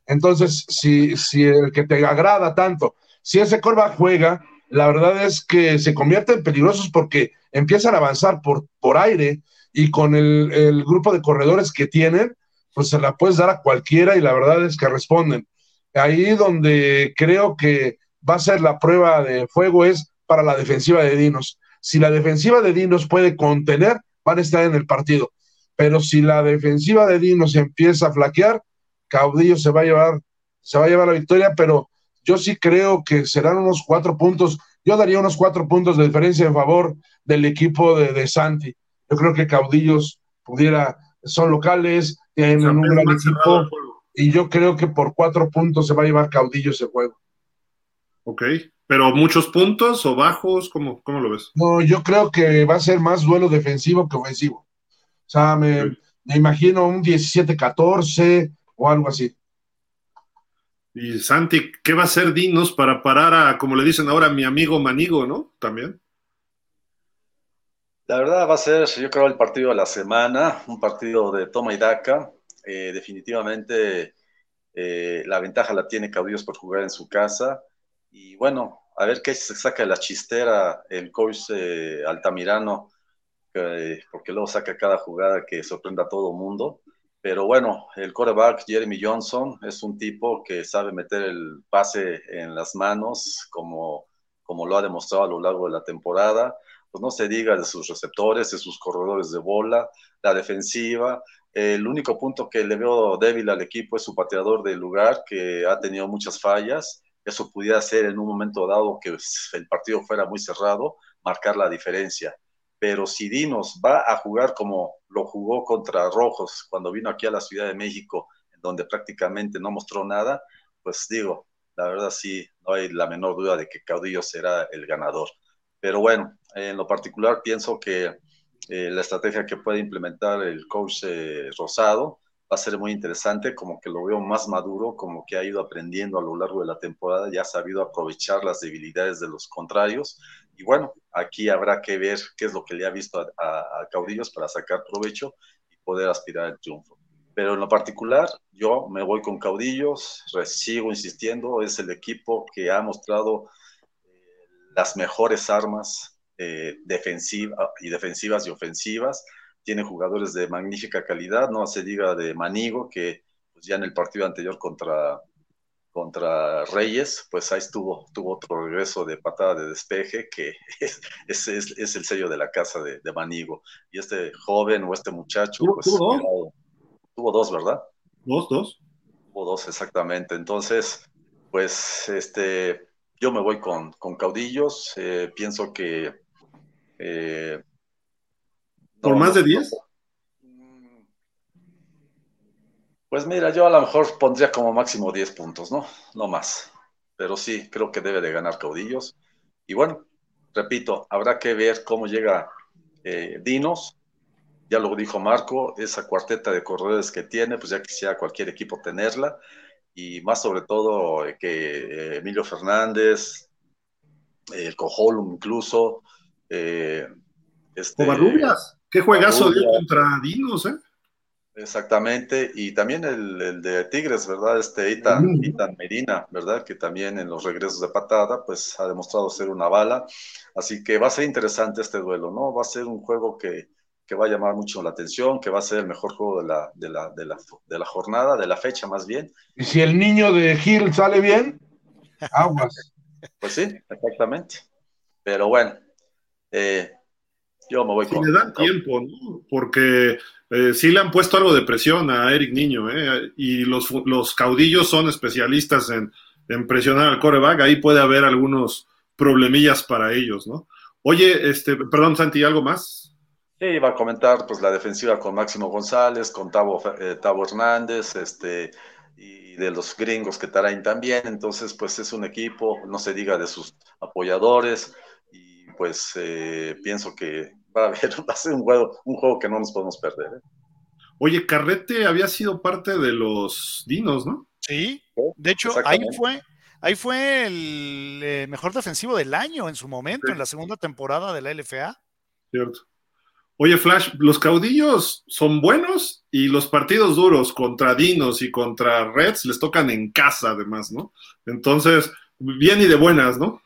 Entonces, si, si el que te agrada tanto, si ese coreback juega, la verdad es que se convierten peligrosos porque empiezan a avanzar por, por aire y con el, el grupo de corredores que tienen, pues se la puedes dar a cualquiera y la verdad es que responden. Ahí donde creo que va a ser la prueba de fuego es para la defensiva de Dinos. Si la defensiva de Dinos puede contener, van a estar en el partido pero si la defensiva de Dinos empieza a flaquear, Caudillo se va a llevar, se va a llevar la victoria, pero yo sí creo que serán unos cuatro puntos. Yo daría unos cuatro puntos de diferencia en favor del equipo de, Santi. Yo creo que Caudillos pudiera, son locales, tienen un gran equipo, y yo creo que por cuatro puntos se va a llevar Caudillo ese juego. Ok, pero muchos puntos o bajos, ¿cómo, cómo lo ves? No, yo creo que va a ser más duelo defensivo que ofensivo. O sea, me, imagino un 17-14 o algo así. Y Santi, ¿qué va a hacer Dinos para parar a, como le dicen ahora, mi amigo Manigo, ¿no? También. La verdad va a ser, yo creo, el partido de la semana, un partido de toma y daca. Eh, definitivamente eh, la ventaja la tiene Caudillos por jugar en su casa. Y bueno, a ver qué se saca de la chistera el coach eh, Altamirano porque luego saca cada jugada que sorprenda a todo mundo. Pero bueno, el quarterback Jeremy Johnson es un tipo que sabe meter el pase en las manos, como, como lo ha demostrado a lo largo de la temporada. Pues no se diga de sus receptores, de sus corredores de bola, la defensiva. El único punto que le veo débil al equipo es su pateador de lugar, que ha tenido muchas fallas. Eso pudiera ser en un momento dado que el partido fuera muy cerrado, marcar la diferencia pero si Dinos va a jugar como lo jugó contra Rojos cuando vino aquí a la Ciudad de México, donde prácticamente no mostró nada, pues digo, la verdad sí, no hay la menor duda de que Caudillo será el ganador. Pero bueno, en lo particular pienso que eh, la estrategia que puede implementar el coach eh, Rosado va a ser muy interesante, como que lo veo más maduro, como que ha ido aprendiendo a lo largo de la temporada, ya ha sabido aprovechar las debilidades de los contrarios. Y bueno, aquí habrá que ver qué es lo que le ha visto a, Caudillos para sacar provecho y poder aspirar al triunfo. Pero en lo particular, yo me voy con Caudillos, sigo insistiendo, es el equipo que ha mostrado eh, las mejores armas eh, defensivas y defensivas y ofensivas tiene jugadores de magnífica calidad, no se diga de Manigo, que pues ya en el partido anterior contra, contra Reyes, pues ahí estuvo, tuvo otro regreso de patada de despeje que es, es, es el sello de la casa de, de, Manigo. Y este joven o este muchacho, ¿Tuvo, pues tuvo dos? tuvo dos, ¿verdad? Dos, dos. Tuvo dos, exactamente. Entonces, pues este, yo me voy con, con caudillos. Eh, pienso que. Eh, ¿Por no, más de 10? no. Pues mira, yo a lo mejor pondría como máximo 10 puntos, ¿no? No más. Pero sí, creo que debe de ganar caudillos. Y bueno, repito, habrá que ver cómo llega eh, Dinos. Ya lo dijo Marco, esa cuarteta de corredores que tiene, pues ya quisiera cualquier equipo tenerla. Y más sobre todo eh, que eh, Emilio Fernández, el Cojolum incluso. Este, Covarrubias. Qué juegazo dio contra Dinos, ¿eh? Exactamente, y también el, el de Tigres, ¿verdad? Este Itan. Itan Medina, ¿verdad? Que también en los regresos de patada, pues ha demostrado ser una bala. Así que va a ser interesante este duelo, ¿no? Va a ser un juego que, que va a llamar mucho la atención, que va a ser el mejor juego de la, de la, de la, de la jornada, de la fecha más bien. Y si el niño de Gil sale bien, aguas. Pues sí, exactamente. Pero bueno, eh, yo me voy Si con. le dan tiempo, ¿no? Porque eh, sí le han puesto algo de presión a Eric Niño, ¿eh? Y los, los caudillos son especialistas en, en presionar al coreback. Ahí puede haber algunos problemillas para ellos, ¿no? Oye, este, perdón, Santi, ¿algo más? Sí, iba a comentar pues la defensiva con Máximo González, con Tavo, eh, Tavo Hernández, este, y de los gringos que traen también, entonces pues es un equipo, no se diga de sus apoyadores, y pues eh, pienso que va a haber, va a ser un juego, un juego que no nos podemos perder. ¿eh? Oye, Carrete había sido parte de los Dinos, ¿no? Sí, Sí, de hecho, ahí fue, ahí fue el eh, mejor defensivo del año en su momento, Sí. en la segunda temporada de la LFA. Cierto. Oye, Flash, los caudillos son buenos y los partidos duros contra Dinos y contra Reds les tocan en casa, además, ¿no? Entonces, bien y de buenas, ¿no?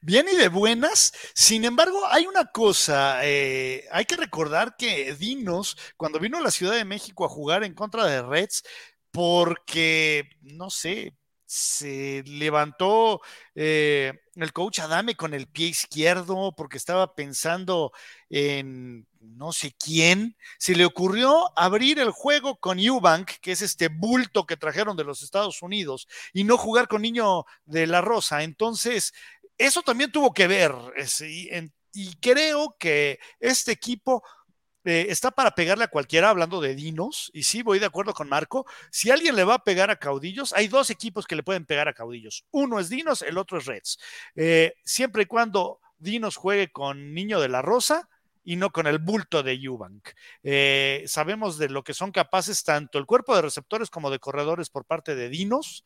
Bien y de buenas. Sin embargo, hay una cosa, eh, hay que recordar que Dinos, cuando vino a la Ciudad de México a jugar en contra de Reds, porque, no sé, se levantó eh, el coach Adame con el pie izquierdo porque estaba pensando en no sé quién, se le ocurrió abrir el juego con Eubank, que es este bulto que trajeron de los Estados Unidos, y no jugar con Niño de la Rosa. Entonces, eso también tuvo que ver. y creo que este equipo eh, está para pegarle a cualquiera, hablando de Dinos, y sí, voy de acuerdo con Marco. Si alguien le va a pegar a Caudillos, hay dos equipos que le pueden pegar a Caudillos. Uno es Dinos, el otro es Reds. Eh, siempre y cuando Dinos juegue con Niño de la Rosa y no con el bulto de Eubank. Eh, sabemos de lo que son capaces tanto el cuerpo de receptores como de corredores por parte de Dinos.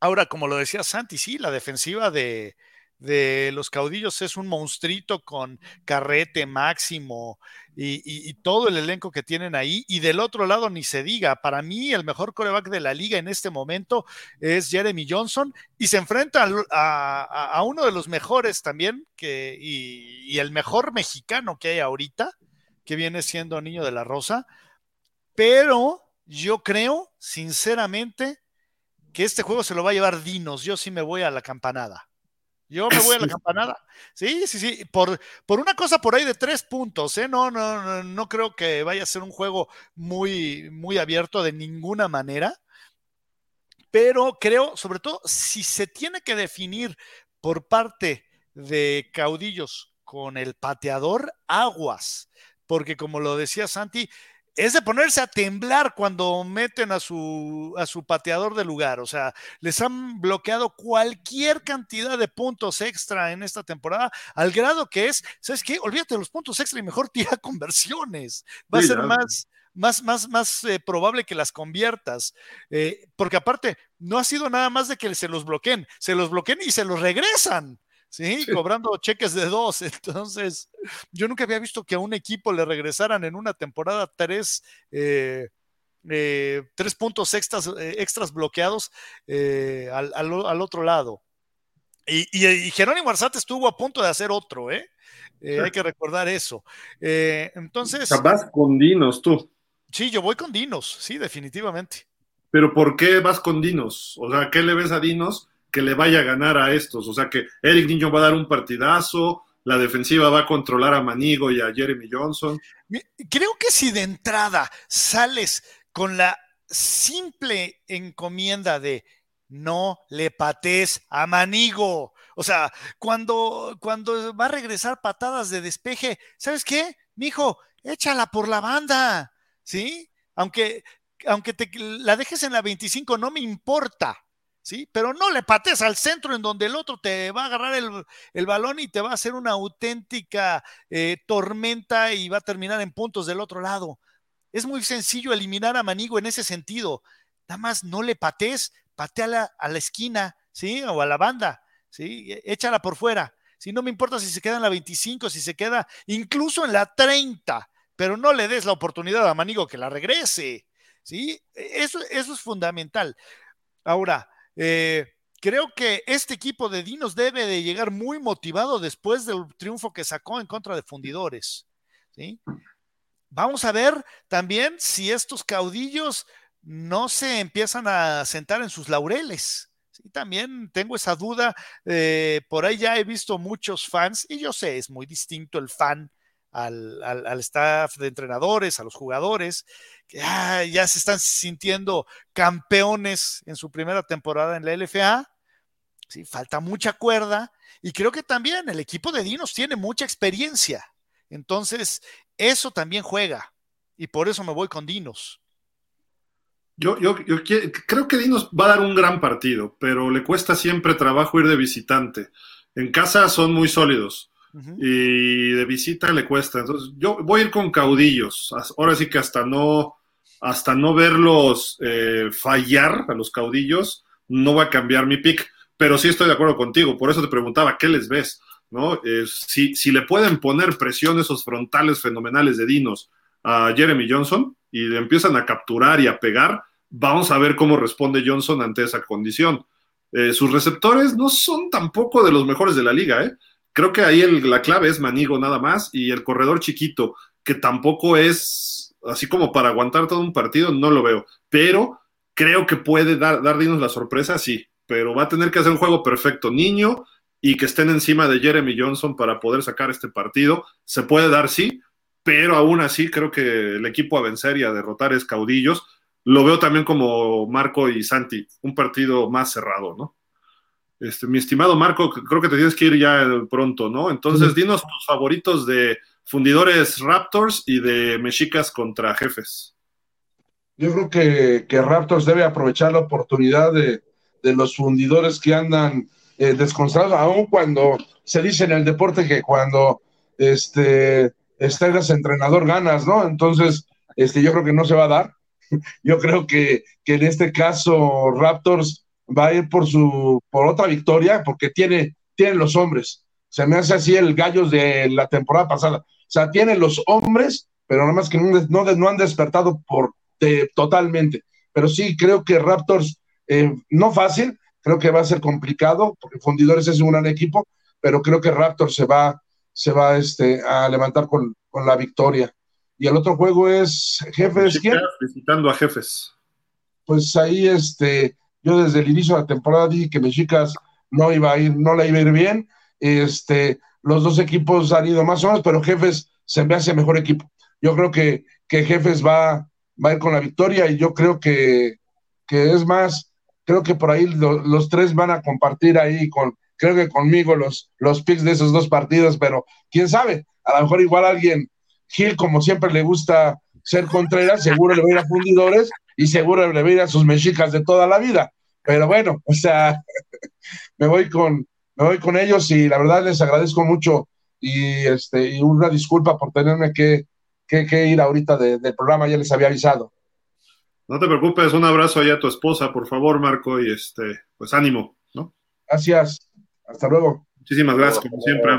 Ahora, como lo decía Santi, sí, la defensiva de, de los caudillos es un monstruito con carrete máximo y, todo el elenco que tienen ahí. Y del otro lado, ni se diga, para mí el mejor coreback de la liga en este momento es Jeremy Johnson y se enfrenta a, a, a uno de los mejores también que, y, y, el mejor mexicano que hay ahorita, que viene siendo Niño de la Rosa. Pero yo creo, sinceramente, que este juego se lo va a llevar Dinos. Yo sí me voy a la campanada. Yo me voy a la campanada. Sí, sí, sí. Por, por una cosa por ahí de tres puntos, ¿eh? No, no, no, no creo que vaya a ser un juego muy, muy abierto de ninguna manera. Pero creo, sobre todo, si se tiene que definir por parte de caudillos con el pateador, aguas. Porque como lo decía Santi, es de ponerse a temblar cuando meten a su, a su pateador de lugar. O sea, les han bloqueado cualquier cantidad de puntos extra en esta temporada, al grado que es, ¿sabes qué? Olvídate de los puntos extra y mejor tira conversiones. Va sí, a ser más, más, más, más eh, probable que las conviertas. Eh, porque aparte, no ha sido nada más de que se los bloqueen, se los bloqueen y se los regresan. ¿Sí? sí, cobrando cheques de dos. Entonces, yo nunca había visto que a un equipo le regresaran en una temporada tres, eh, eh, tres puntos extras, eh, extras bloqueados al, al, al, otro lado. Y, y, y, Jerónimo Arzate estuvo a punto de hacer otro, ¿eh? sí. Hay que recordar eso. entonces. Vas con Dinos, tú. Sí, yo voy con Dinos, sí, definitivamente. pero ¿por qué vas con Dinos? O sea, ¿qué le ves a Dinos que le vaya a ganar a estos? O sea, que Eric Niño va a dar un partidazo, la defensiva va a controlar a Manigo y a Jeremy Johnson. Creo que si de entrada sales con la simple encomienda de no le pates a Manigo. O sea, cuando, cuando va a regresar patadas de despeje, ¿sabes qué? Mijo, échala por la banda, ¿sí? Aunque, aunque te la dejes en la 25, no me importa, ¿sí? Pero no le pates al centro en donde el otro te va a agarrar el, balón y te va a hacer una auténtica eh, tormenta y va a terminar en puntos del otro lado. Es muy sencillo eliminar a Manigo en ese sentido. Nada más no le pates, pateala a la esquina, ¿sí? O a la banda, ¿sí? E, échala por fuera. Si no me importa si se queda en la 25, si se queda incluso en la 30, pero no le des la oportunidad a Manigo que la regrese, ¿sí? E, eso, eso es fundamental. Ahora, eh, creo que este equipo de Dinos debe de llegar muy motivado después del triunfo que sacó en contra de Fundidores, ¿sí? Vamos a ver también si estos caudillos no se empiezan a sentar en sus laureles. Sí, también tengo esa duda. Eh, por ahí ya he visto muchos fans, y yo sé, es muy distinto el fan al, staff de entrenadores, a los jugadores, que ah, ya se están sintiendo campeones en su primera temporada en la LFA. Sí, falta mucha cuerda. Y creo que también el equipo de Dinos tiene mucha experiencia. Entonces, eso también juega. Y por eso me voy con Dinos. Yo, yo, creo que Dinos va a dar un gran partido, pero le cuesta siempre trabajo ir de visitante. En casa son muy sólidos y de visita le cuesta. Entonces, yo voy a ir con caudillos. Ahora sí que hasta no, hasta no verlos eh, fallar a los caudillos, no va a cambiar mi pick. Pero sí estoy de acuerdo contigo. Por eso te preguntaba, ¿qué les ves? ¿No? Si, si le pueden poner presión esos frontales fenomenales de Dinos a Jeremy Johnson, y le empiezan a capturar y a pegar, vamos a ver cómo responde Johnson ante esa condición. Eh, sus receptores no son tampoco de los mejores de la liga, ¿eh? Creo que ahí la clave es Manigo nada más y el corredor chiquito, que tampoco es así como para aguantar todo un partido, no lo veo. Pero creo que puede dar, dar dinos la sorpresa, sí. Pero va a tener que hacer un juego perfecto, niño, y que estén encima de Jeremy Johnson para poder sacar este partido. Se puede dar, sí, pero aún así creo que el equipo a vencer y a derrotar es Caudillos. Lo veo también como Marco y Santi, un partido más cerrado, ¿no? Este, mi estimado Marco, creo que te tienes que ir ya pronto, ¿no? Entonces, dinos tus favoritos de fundidores Raptors y de Mexicas contra jefes. Yo creo que, Raptors debe aprovechar la oportunidad de, los fundidores que andan eh, desconcentrados, aun cuando se dice en el deporte que cuando este, estás entrenador, ganas, ¿no? Entonces, este, yo creo que no se va a dar. Yo creo que, en este caso Raptors va a ir por su por otra victoria porque tiene, tiene los hombres. Se me hace así el gallos de la temporada pasada. O sea, tiene los hombres, pero nada más que no, no, han despertado por totalmente. Pero sí, creo que Raptors, eh, no fácil, creo que va a ser complicado, porque Fundidores es un gran equipo, pero creo que Raptors se va, se va este, a levantar con, la victoria. Y el otro juego es Jefes. ¿quién? Visitando a Jefes. Pues ahí, este, yo desde el inicio de la temporada dije que Mexicas no iba a ir, no la iba a ir bien. Este, los dos equipos han ido más o menos, pero Jefes se me hace mejor equipo. Yo creo que, que Jefes va, va a ir con la victoria y yo creo que, que es más, creo que por ahí los tres van a compartir ahí con, creo que conmigo los, los picks de esos dos partidos, pero quién sabe, a lo mejor igual alguien, Gil, como siempre le gusta ser Contreras, seguro le va a ir a fundidores y seguro le va a ir a sus mexicas de toda la vida. Pero bueno, o sea, me voy con, me voy con ellos y la verdad les agradezco mucho y este y una disculpa por tenerme que, que, ir ahorita del programa, ya les había avisado. No te preocupes, un abrazo ahí a tu esposa, por favor, Marco, y este, pues ánimo, ¿no? Gracias. Hasta luego. Muchísimas gracias, como siempre,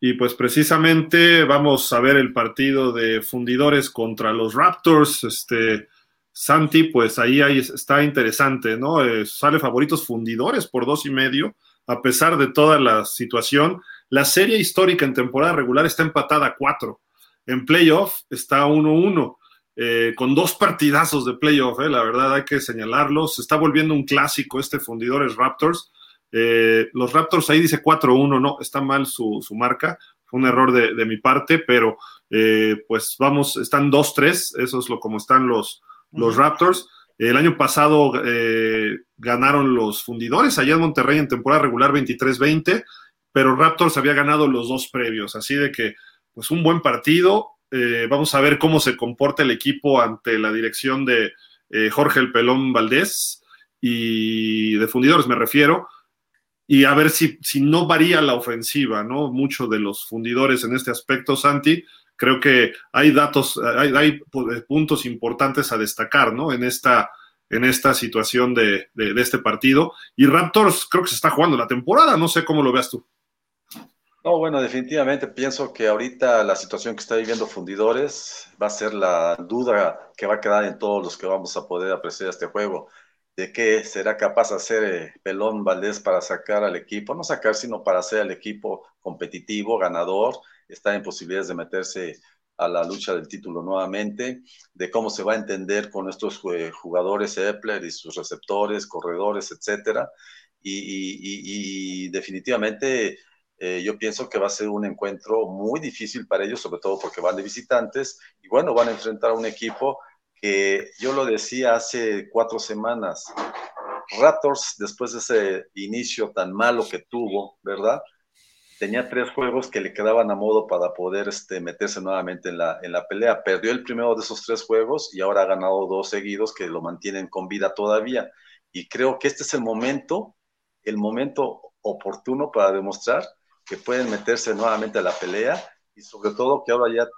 Y pues precisamente vamos a ver el partido de fundidores contra los Raptors. Este, Santi, pues ahí, ahí está interesante, ¿no? Eh, sale favoritos fundidores por dos y medio, a pesar de toda la situación. La serie histórica en temporada regular está empatada a cuatro. En playoff está 1-1. eh, con dos partidazos de playoff, eh, la verdad hay que señalarlos. Se está volviendo un clásico este fundidores Raptors. Eh, los Raptors ahí dice 4-1, no, está mal su, marca, fue un error de, mi parte, pero pues vamos, están 2-3, eso es lo como están los, los Raptors. El año pasado ganaron los fundidores allá en Monterrey en temporada regular 23-20, pero Raptors había ganado los dos previos, así de que pues un buen partido, eh, vamos a ver cómo se comporta el equipo ante la dirección de eh, Jorge El Pelón Valdés y de fundidores me refiero, y a ver si, si no varía la ofensiva, ¿no? Mucho de los fundidores en este aspecto, Santi, creo que hay datos, hay, hay puntos importantes a destacar, ¿no? En esta, en esta situación de, de, este partido. Y Raptors creo que se está jugando la temporada, no sé cómo lo veas tú. No, bueno, definitivamente pienso que ahorita la situación que está viviendo Fundidores va a ser la duda que va a quedar en todos los que vamos a poder apreciar este juego. De qué será capaz hacer eh, Pelón Valdés para sacar al equipo, no sacar, sino para hacer al equipo competitivo, ganador, está en posibilidades de meterse a la lucha del título nuevamente, de cómo se va a entender con estos eh, jugadores Epler y sus receptores, corredores, etcétera. y definitivamente eh, yo pienso que va a ser un encuentro muy difícil para ellos, sobre todo porque van de visitantes y bueno, van a enfrentar a un equipo que yo lo decía hace cuatro semanas, Raptors, después de ese inicio tan malo que tuvo, ¿verdad? Tenía tres juegos que le quedaban a modo para poder este, meterse nuevamente en la, en la pelea. Perdió el primero de esos tres juegos y ahora ha ganado dos seguidos que lo mantienen con vida todavía. Y creo que este es el momento, el momento oportuno para demostrar que pueden meterse nuevamente a la pelea y sobre todo que ahora ya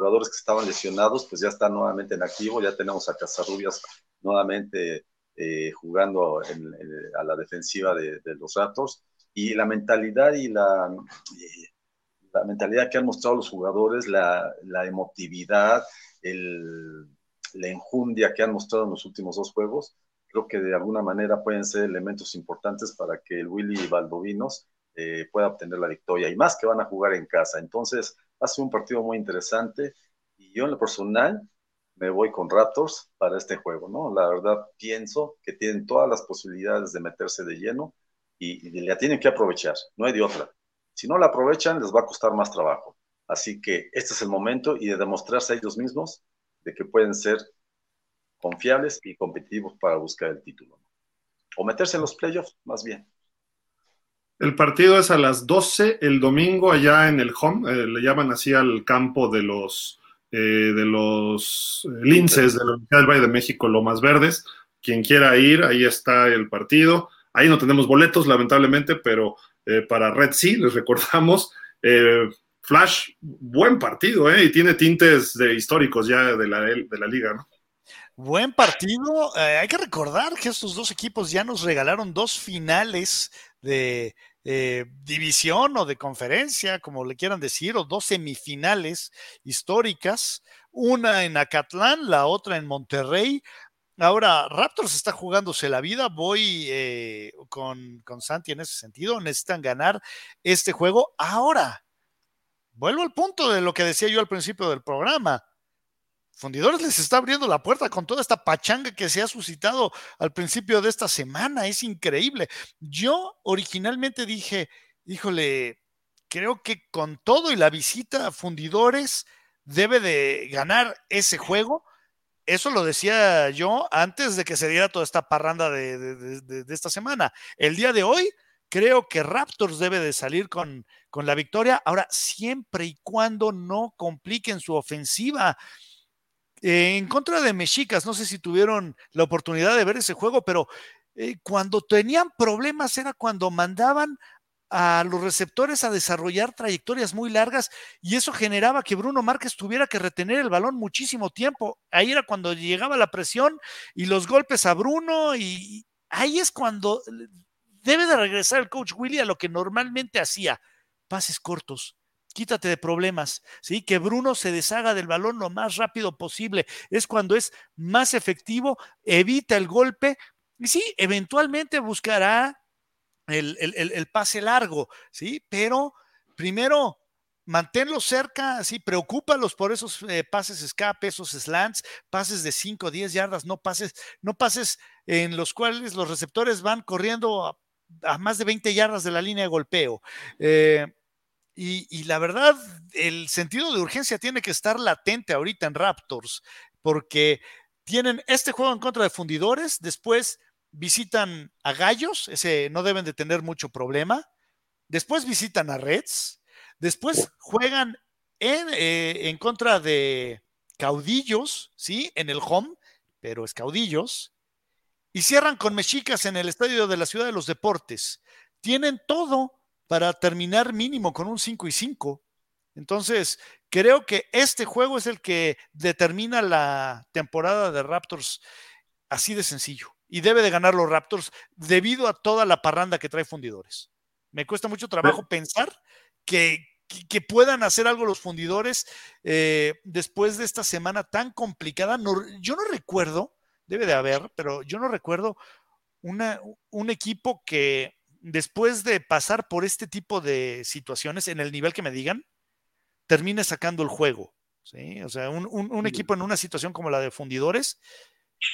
jugadores que estaban lesionados pues ya están nuevamente en activo, ya tenemos a Casarrubias nuevamente eh, jugando a la defensiva de, los Raptors y la mentalidad y la, la mentalidad que han mostrado los jugadores, la, la emotividad, el, la enjundia que han mostrado en los últimos dos juegos, creo que de alguna manera pueden ser elementos importantes para que el Willy Valdovinos eh, pueda obtener la victoria y más que van a jugar en casa. Entonces, va a ser un partido muy interesante y yo en lo personal me voy con Raptors para este juego, ¿no? La verdad pienso que tienen todas las posibilidades de meterse de lleno y, y la tienen que aprovechar, no hay de otra. Si no la aprovechan, les va a costar más trabajo. Así que este es el momento y de demostrarse a ellos mismos de que pueden ser confiables y competitivos para buscar el título. O meterse en los playoffs, más bien. El partido es a las 12 el domingo allá en el home, eh, le llaman así al campo de los, eh, de los eh, linces de la Universidad del Valle de México, Lomas Verdes. Quien quiera ir, ahí está el partido. Ahí no tenemos boletos, lamentablemente, pero para Red sí, les recordamos. Flash, buen partido, ¿eh? Y tiene tintes de históricos ya de la, de la liga, ¿no? Buen partido. hay que recordar que estos dos equipos ya nos regalaron dos finales de eh, división o de conferencia, como le quieran decir, o dos semifinales históricas, una en Acatlán, la otra en Monterrey. Ahora, Raptors está jugándose la vida, voy eh, con, con Santi en ese sentido, necesitan ganar este juego. Ahora, vuelvo al punto de lo que decía yo al principio del programa. Fundidores les está abriendo la puerta con toda esta pachanga que se ha suscitado al principio de esta semana. Es increíble. Yo originalmente dije, híjole, creo que con todo y la visita a Fundidores debe de ganar ese juego. Eso lo decía yo antes de que se diera toda esta parranda de, esta semana. El día de hoy, creo que Raptors debe de salir con, con la victoria. Ahora, siempre y cuando no compliquen su ofensiva. Eh, en contra de Mexicas, no sé si tuvieron la oportunidad de ver ese juego, pero eh, cuando tenían problemas era cuando mandaban a los receptores a desarrollar trayectorias muy largas y eso generaba que Bruno Márquez tuviera que retener el balón muchísimo tiempo. Ahí era cuando llegaba la presión y los golpes a Bruno y ahí es cuando debe de regresar el coach Willy a lo que normalmente hacía, pases cortos, quítate de problemas, ¿sí? Que Bruno se deshaga del balón lo más rápido posible. Es cuando es más efectivo, evita el golpe y sí, eventualmente buscará el, pase largo, ¿sí? Pero primero manténlos cerca, sí, preocúpalos por esos eh, pases escape, esos slants, pases de 5, 10 yardas, no pases, no pases en los cuales los receptores van corriendo a, a más de 20 yardas de la línea de golpeo. Eh, y, la verdad, el sentido de urgencia tiene que estar latente ahorita en Raptors, porque tienen este juego en contra de fundidores, después visitan a Gallos, ese no deben de tener mucho problema, después visitan a Reds, después juegan en, eh, en contra de Caudillos, ¿sí? En el home, pero es Caudillos, y cierran con Mexicas en el Estadio de la Ciudad de los Deportes. Tienen todo para terminar mínimo con un 5 y 5. Entonces, creo que este juego es el que determina la temporada de Raptors así de sencillo. Y debe de ganar los Raptors debido a toda la parranda que trae fundidores. Me cuesta mucho trabajo pensar que, que, puedan hacer algo los fundidores eh, después de esta semana tan complicada. No, yo no recuerdo, debe de haber, pero yo no recuerdo una, un equipo que después de pasar por este tipo de situaciones, en el nivel que me digan, termine sacando el juego. ¿sí? O sea, un, un, un, equipo en una situación como la de fundidores,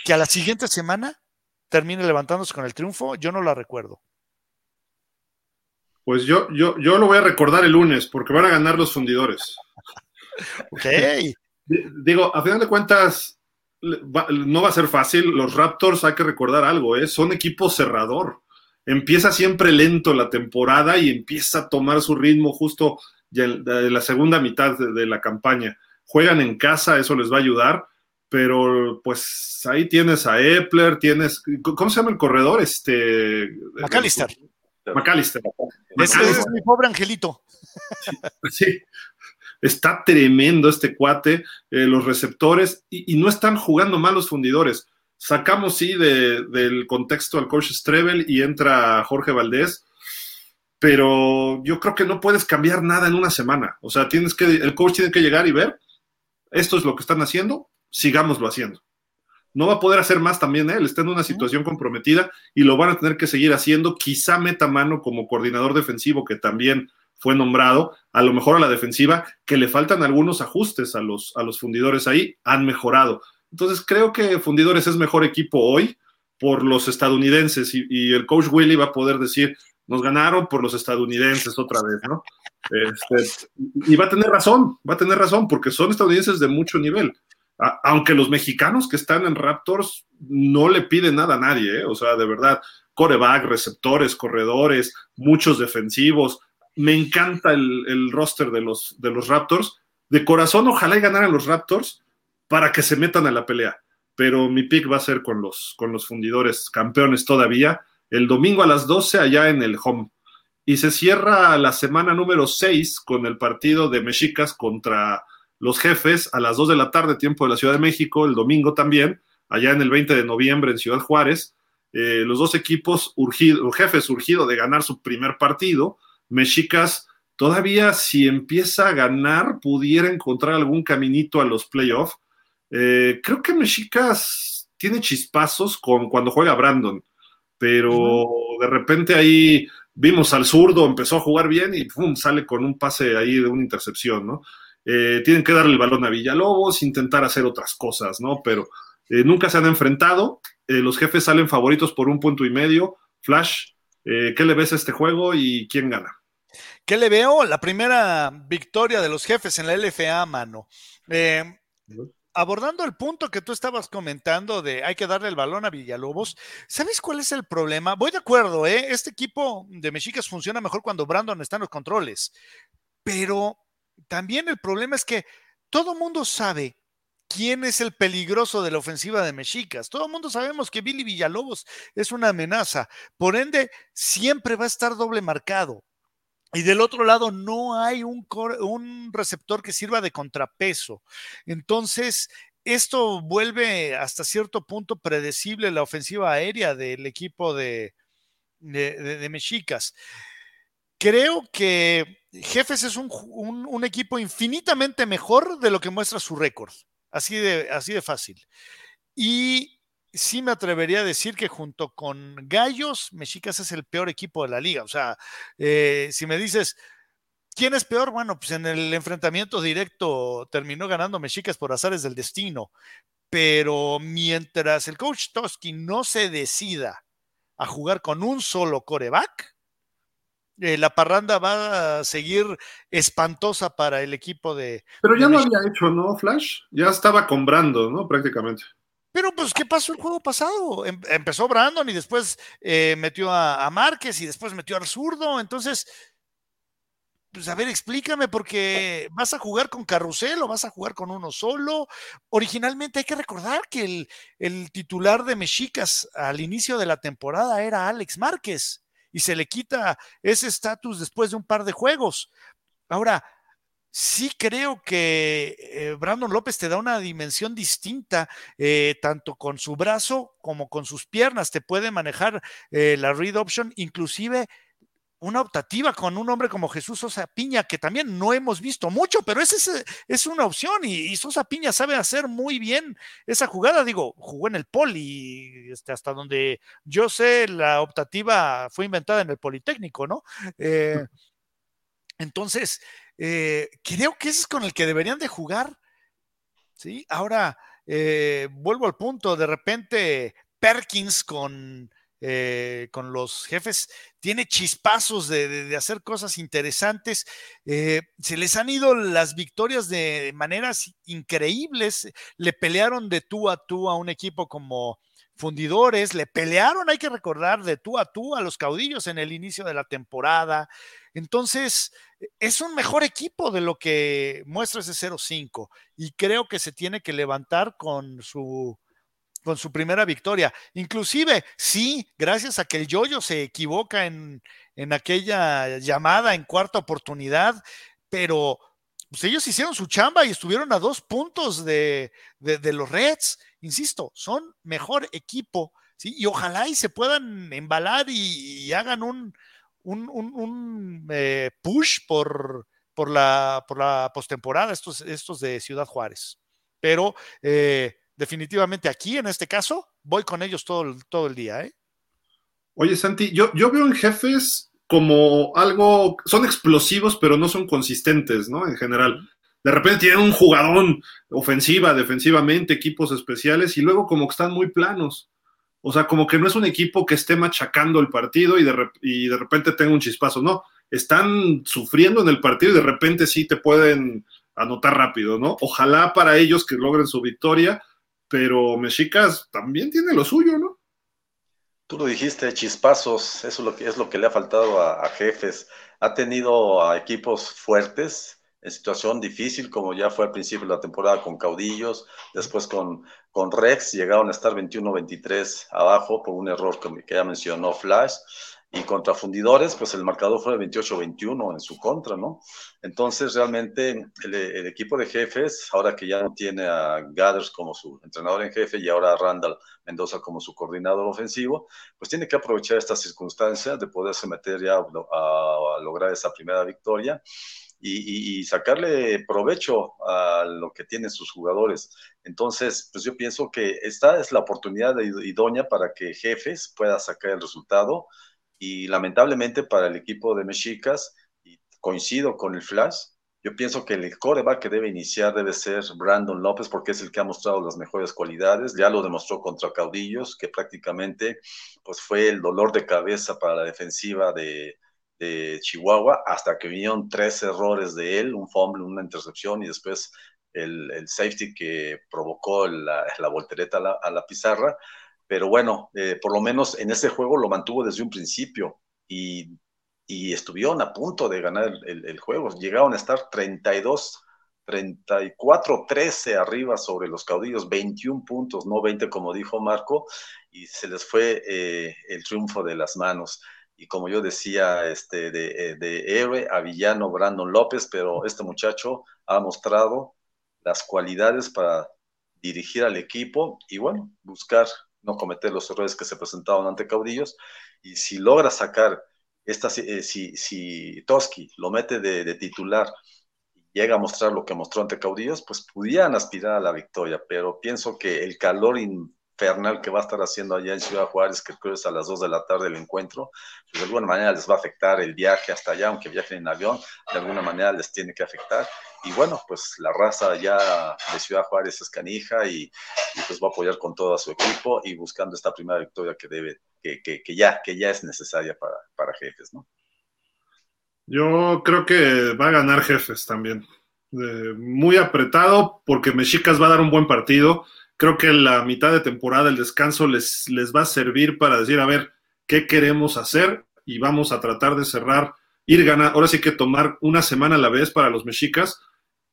que a la siguiente semana termine levantándose con el triunfo, yo no la recuerdo. Pues yo, yo, yo lo voy a recordar el lunes, porque van a ganar los fundidores. ok. Digo, a final de cuentas, no va a ser fácil. Los Raptors, hay que recordar algo, ¿eh? son equipo cerrador. Empieza siempre lento la temporada y empieza a tomar su ritmo justo de la segunda mitad de, la campaña. Juegan en casa, eso les va a ayudar pero pues ahí tienes a Epler, tienes, ¿cómo se llama el corredor? Este McAllister. McAllister. Ese es mi pobre angelito. Sí, está tremendo este cuate, eh, los receptores, y, y, no están jugando mal los fundidores. Sacamos, sí, de, del contexto al coach Strebel y entra Jorge Valdés, pero yo creo que no puedes cambiar nada en una semana. O sea, tienes que, el coach tiene que llegar y ver, esto es lo que están haciendo, sigámoslo haciendo. No va a poder hacer más también él, está en una situación comprometida y lo van a tener que seguir haciendo. Quizá meta mano como coordinador defensivo, que también fue nombrado, a lo mejor a la defensiva, que le faltan algunos ajustes a los, a los fundidores ahí, han mejorado. Entonces creo que Fundidores es mejor equipo hoy por los estadounidenses y, el coach Willy va a poder decir, nos ganaron por los estadounidenses otra vez, ¿no? Este, y va a tener razón, va a tener razón, porque son estadounidenses de mucho nivel aunque los mexicanos que están en Raptors no le piden nada a nadie, ¿eh? o sea, de verdad, coreback, receptores, corredores, muchos defensivos. Me encanta el, el roster de los, de los, Raptors. De corazón, ojalá y ganaran los Raptors para que se metan a la pelea. Pero mi pick va a ser con los, con los fundidores campeones todavía. El domingo a las 12 allá en el home. Y se cierra la semana número 6 con el partido de Mexicas contra los jefes a las 2 de la tarde, tiempo de la Ciudad de México, el domingo también, allá en el 20 de noviembre en Ciudad Juárez. Eh, los dos equipos, urgido, jefes urgido de ganar su primer partido. Mexicas todavía si empieza a ganar pudiera encontrar algún caminito a los playoffs. Eh, creo que Mexicas tiene chispazos con cuando juega Brandon, pero uh -huh. de repente ahí vimos al zurdo, empezó a jugar bien y pum, sale con un pase ahí de una intercepción, ¿no? Eh, tienen que darle el balón a Villalobos, intentar hacer otras cosas, ¿no? Pero eh, nunca se han enfrentado. Los jefes salen favoritos por un punto y medio. Flash, ¿qué le ves a este juego y quién gana? ¿Qué le veo? La primera victoria de los jefes en la LFA, mano. Abordando el punto que tú estabas comentando de hay que darle el balón a Villalobos, ¿sabes cuál es el problema? Voy de acuerdo, ¿eh? Este equipo de Mexicas funciona mejor cuando Brandon está en los controles, pero también el problema es que todo mundo sabe quién es el peligroso de la ofensiva de Mexicas. Todo el mundo sabemos que Billy Villalobos es una amenaza. Por ende, siempre va a estar doble marcado. Y del otro lado no hay un, receptor que sirva de contrapeso. Entonces, esto vuelve hasta cierto punto predecible la ofensiva aérea del equipo de, de, Mexicas. Creo que Jefes es un, un, un, equipo infinitamente mejor de lo que muestra su récord. Así de, así de fácil. Y sí me atrevería a decir que junto con Gallos, Mexicas es el peor equipo de la liga. O sea, eh, si me dices, ¿Quién es peor? Bueno, pues en el enfrentamiento directo terminó ganando Mexicas por azares del destino. Pero mientras el coach Toski no se decida a jugar con un solo coreback, eh, la parranda va a seguir espantosa para el equipo de. Pero ya de México. había hecho, ¿no, Flash? Ya estaba con Brando, ¿no? Prácticamente. Pero pues, ¿qué pasó el juego pasado? Em- empezó Brandon y después eh, metió a, a Márquez y después metió al zurdo. Entonces, pues a ver, explícame, porque vas a jugar con carrusel o vas a jugar con uno solo. Originalmente hay que recordar que el, el titular de Mexicas al inicio de la temporada era Alex Márquez y se le quita ese estatus después de un par de juegos. Ahora, sí creo que eh, Brandon López te da una dimensión distinta, eh, tanto con su brazo como con sus piernas. Te puede manejar eh, la read option, inclusive una optativa con un hombre como Jesús Sosa Piña, que también no hemos visto mucho, pero esa es, es, una opción y, y, Sosa Piña sabe hacer muy bien esa jugada. Digo, jugó en el Poli, este, hasta donde yo sé, la optativa fue inventada en el Politécnico, ¿no? Entonces, eh, creo que ese es con el que deberían de jugar. ¿sí? Ahora, eh, vuelvo al punto, de repente Perkins con, eh, con los jefes tiene chispazos de, de, hacer cosas interesantes. Se les han ido las victorias de maneras increíbles. Le pelearon de tú a tú a un equipo como fundidores, le pelearon, hay que recordar, de tú a tú a los caudillos en el inicio de la temporada. Entonces, es un mejor equipo de lo que muestra ese 0-5 y creo que se tiene que levantar con su, con su primera victoria. Inclusive, sí, gracias a que el Yoyo se equivoca en, en aquella llamada en cuarta oportunidad, pero pues ellos hicieron su chamba y estuvieron a dos puntos de, de, los Reds. Insisto, son mejor equipo, ¿sí? Y ojalá y se puedan embalar y hagan un, un, un, un eh, push por, por la, por la postemporada, estos, estos de Ciudad Juárez. Pero eh, definitivamente aquí, en este caso, voy con ellos todo el, todo el día. ¿eh? Oye, Santi, yo, yo veo en jefes como algo, son explosivos, pero no son consistentes, ¿no? En general. De repente tienen un jugadón ofensiva, defensivamente, equipos especiales, y luego como que están muy planos. O sea, como que no es un equipo que esté machacando el partido y de, repente tenga un chispazo, no. Están sufriendo en el partido y de repente sí te pueden anotar rápido, ¿no? Ojalá para ellos que logren su victoria, pero Mexicas también tiene lo suyo, ¿no? Tú lo dijiste, chispazos, eso es lo que, es lo que le ha faltado a, a jefes. Ha tenido a equipos fuertes, en situación difícil, como ya fue al principio de la temporada con Caudillos, después con, con Rex, llegaron a estar 21-23 abajo por un error que, que, ya mencionó Flash, y contra Fundidores, pues el marcador fue 28-21 en su contra, ¿no? Entonces, realmente, el, el, equipo de jefes, ahora que ya no tiene a Gathers como su entrenador en jefe y ahora a Randall Mendoza como su coordinador ofensivo, pues tiene que aprovechar estas circunstancias de poderse meter ya a, a lograr esa primera victoria y, sacarle provecho a lo que tienen sus jugadores. Entonces, pues yo pienso que esta es la oportunidad idónea para que Jefes pueda sacar el resultado y lamentablemente para el equipo de Mexicas, coincido con el Flash, yo pienso que el coreback que debe iniciar debe ser Brandon López porque es el que ha mostrado las mejores cualidades, ya lo demostró contra Caudillos, que prácticamente pues fue el dolor de cabeza para la defensiva de, de Chihuahua hasta que vinieron tres errores de él, un fumble, una intercepción y después el, safety que provocó la, voltereta a la, pizarra. Pero bueno, eh, por lo menos en ese juego lo mantuvo desde un principio y, y estuvieron a punto de ganar el juego. Llegaron a estar 32 34-13 arriba sobre los caudillos, 21 puntos, no 20 como dijo Marco, y se les fue eh, el triunfo de las manos y como yo decía, este, de, de, héroe a villano Brandon López, pero este muchacho ha mostrado las cualidades para dirigir al equipo y bueno, buscar no cometer los errores que se presentaban ante caudillos. Y si logra sacar esta, eh, si, si Toski lo mete de, de, titular llega a mostrar lo que mostró ante caudillos, pues pudieran aspirar a la victoria, pero pienso que el calor in, infernal que va a estar haciendo allá en Ciudad Juárez, que creo es a las 2 de la tarde el encuentro, pues de alguna manera les va a afectar el viaje hasta allá, aunque viajen en avión, de alguna manera les tiene que afectar. Y bueno, pues la raza ya de Ciudad Juárez es canija y, pues va a apoyar con todo a su equipo y buscando esta primera victoria que debe, que, ya, que ya es necesaria para, para jefes, ¿no? Yo creo que va a ganar jefes también. muy apretado porque Mexicas va a dar un buen partido. Creo que la mitad de temporada, el descanso, les, les va a servir para decir, a ver, ¿qué queremos hacer? Y vamos a tratar de cerrar, ir ganar. Ahora sí que tomar una semana a la vez para los Mexicas.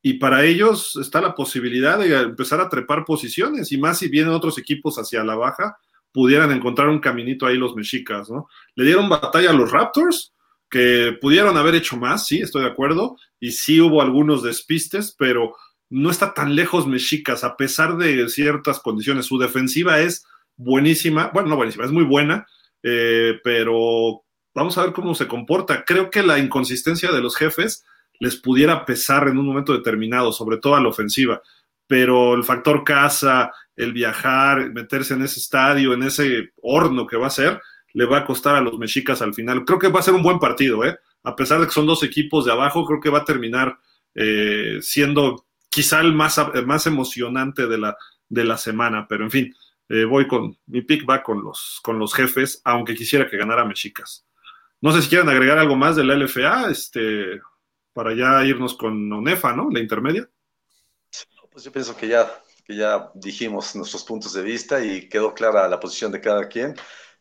Y para ellos está la posibilidad de empezar a trepar posiciones. Y más si vienen otros equipos hacia la baja, pudieran encontrar un caminito ahí los Mexicas, ¿no? Le dieron batalla a los Raptors que pudieron haber hecho más, sí, estoy de acuerdo, y sí hubo algunos despistes, pero no está tan lejos Mexicas, a pesar de ciertas condiciones. Su defensiva es buenísima, bueno, no buenísima, es muy buena, eh, pero vamos a ver cómo se comporta. Creo que la inconsistencia de los jefes les pudiera pesar en un momento determinado, sobre todo a la ofensiva, pero el factor casa, el viajar, meterse en ese estadio, en ese horno que va a ser, le va a costar a los mexicas al final. Creo que va a ser un buen partido, ¿eh? A pesar de que son dos equipos de abajo, creo que va a terminar eh, siendo quizá el más, más emocionante de la, de la semana, pero en fin, eh, voy con, mi pick va con los, con los jefes, aunque quisiera que ganara Mexicas. No sé si quieren agregar algo más de la LFA, este, para ya irnos con ONEFA, ¿no? La intermedia. Pues yo pienso que ya, que ya dijimos nuestros puntos de vista y quedó clara la posición de cada quien